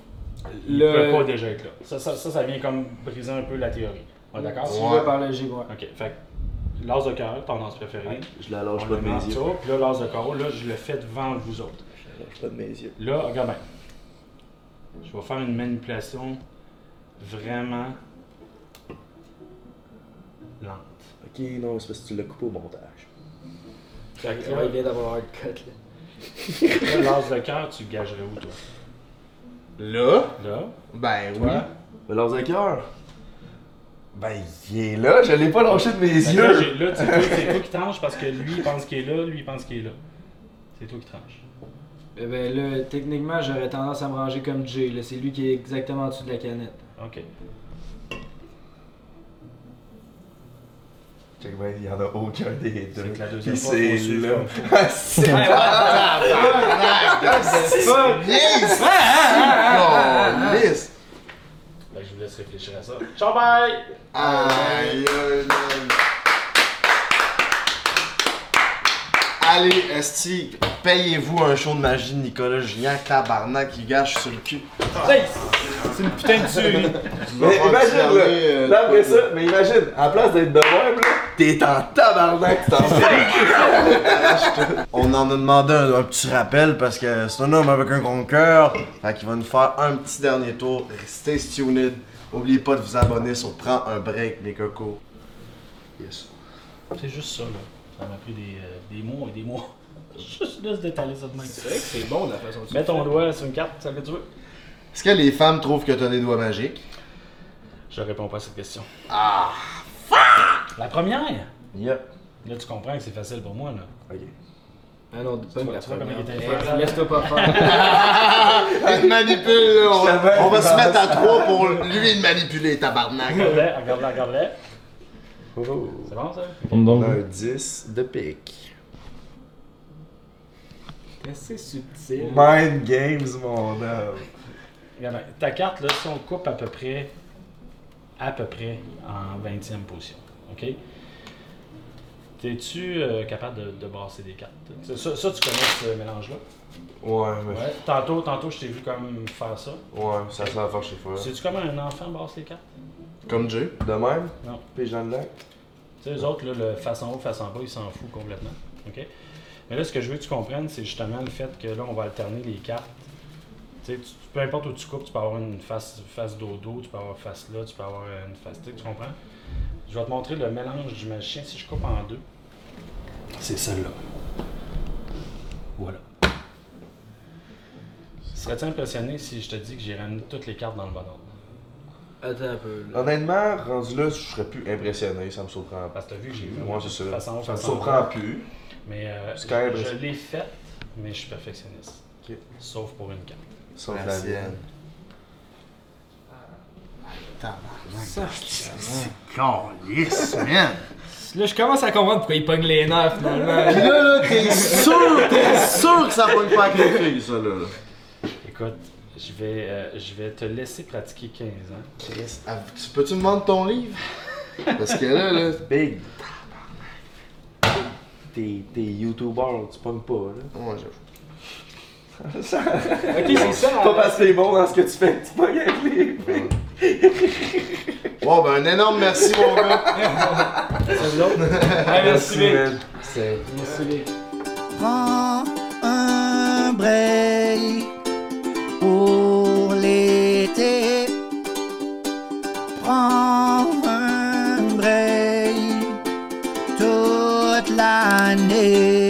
Il peut pas Le... déjà être là. Ça, ça, ça, ça vient comme briser un peu la théorie. On est d'accord? Si Ouais. je veux par logique, ouais. Ok, fait que l'as de cœur, ton as préféré. Je la lâche le pas de mes en yeux. Puis là, l'as de carreau, là, je le fais devant vous autres. Je la lâche pas de mes yeux. Là, regarde bien. Je vais faire une manipulation vraiment lente. Ok, non, c'est parce que tu l'as coupé au montage. Fait que là, il vient d'avoir un cut, là. là, l'as de cœur, tu le gagerais où, toi? Là? Là? Ben oui. Toi? Mais l'os de cœur? Ben, il est là, je l'ai pas lâché de mes là, yeux. j'ai- là, c'est toi, c'est toi qui tranches parce que lui, il pense qu'il est là, lui, il pense qu'il est là. C'est toi qui tranches. Eh ben là, techniquement, j'aurais tendance à me ranger comme Jay. Là. C'est lui qui est exactement en dessous de la canette. OK. Check ben, il y en a aucun des deux. C'est que la deuxième Puis fois, c'est là. Yes! Je vous laisse réfléchir à ça. Ciao, bye! Aïe, aïe, aïe. Allez, Esti, payez-vous un show de magie de Nicolas Gignac, tabarnak, il gâche sur le cul. C'est une putain de tuerie. Mais imagine, là, tirer, euh, là, après ça, mais imagine, à la place d'être de même, là, t'es en tabarnak, t'en fais. On en a demandé un, un petit rappel parce que c'est un homme avec un grand cœur. Fait qu'il va nous faire un petit dernier tour. Restez tuned. N'oubliez pas de vous abonner sur Prends un break, les cocos. Yes. C'est juste ça, là. Ça m'a pris des, euh, des mois et des mois. Juste là, se détailler ça de même. C'est vrai que c'est bon de la façon de Mets ton doigt sur une carte, ça que tu veux. Est-ce que les femmes trouvent que t'as des doigts magiques? Je réponds pas à cette question. Ah! La première? Yep. Là, tu comprends que c'est facile pour moi, là. Ok. Ah non, pas la première. Eh? Laisse-toi pas faire. *laughs* *laughs* Manipule, là. On va, on va qu'il se mettre à trois pour lui le manipuler, tabarnak. Regarde-les, regarde-les, regarde-les. Oh. C'est bon, ça? On a un 10 de pique. C'est subtil. Mind games, mon homme. Regarde, ta carte, là, si on coupe à peu près, à peu près en 20e position, OK? T'es-tu euh, capable de, de brasser des cartes? Ça, tu connais ce mélange-là? Ouais, mais. Ouais. Tantôt, tantôt, je t'ai vu comme faire ça. Ouais, ça ça va faire chez fois. Sais-tu comment un enfant brasse les cartes? Comme Jay. De même? Non. Dans le lac. Tu sais, eux autres, là, le face en haut, face en bas, ils s'en foutent complètement. OK? Mais là, ce que je veux que tu comprennes, c'est justement le fait que là, on va alterner les cartes. Tu sais, tu- peu importe où tu coupes, tu peux avoir une face, face dodo, tu peux avoir face là, tu peux avoir une face. Tu comprends? Je vais te montrer le mélange du magicien. Si je coupe en deux, c'est celle-là. Voilà. Serais-tu impressionné si je te dis que j'ai ramené toutes les cartes dans le bon ordre? Attends un peu. là. Honnêtement, rendu là, je serais plus impressionné, ça me surprend pas. Parce que t'as vu que j'ai vu. Moi, c'est ça. Ça me surprend plus. Mais euh, C'est je, je l'ai faite, mais je suis perfectionniste. Sauf pour une carte. Sauf la Merci. mienne. Calice, man! Là, je commence à comprendre pourquoi il pogne les nerfs finalement. Pis là, là, t'es sûr, t'es sûr que ça pogne pas avec les filles, ça, là. là. Écoute, je vais, euh, je vais te laisser pratiquer 15 ans. Chris, peux-tu me vendre ton livre? Parce que là, là. Big. T'es t'es YouTuber, tu pognes pas, là. Moi, j'avoue. ok, c'est *laughs* ça. Pas parce que t'es bon dans ce que tu fais, tu pognes avec les Bon, ben, un énorme merci, mon gars. Ah, *laughs* merci, man. Merci, Vic. Prends un break pour l'été. Prends my name.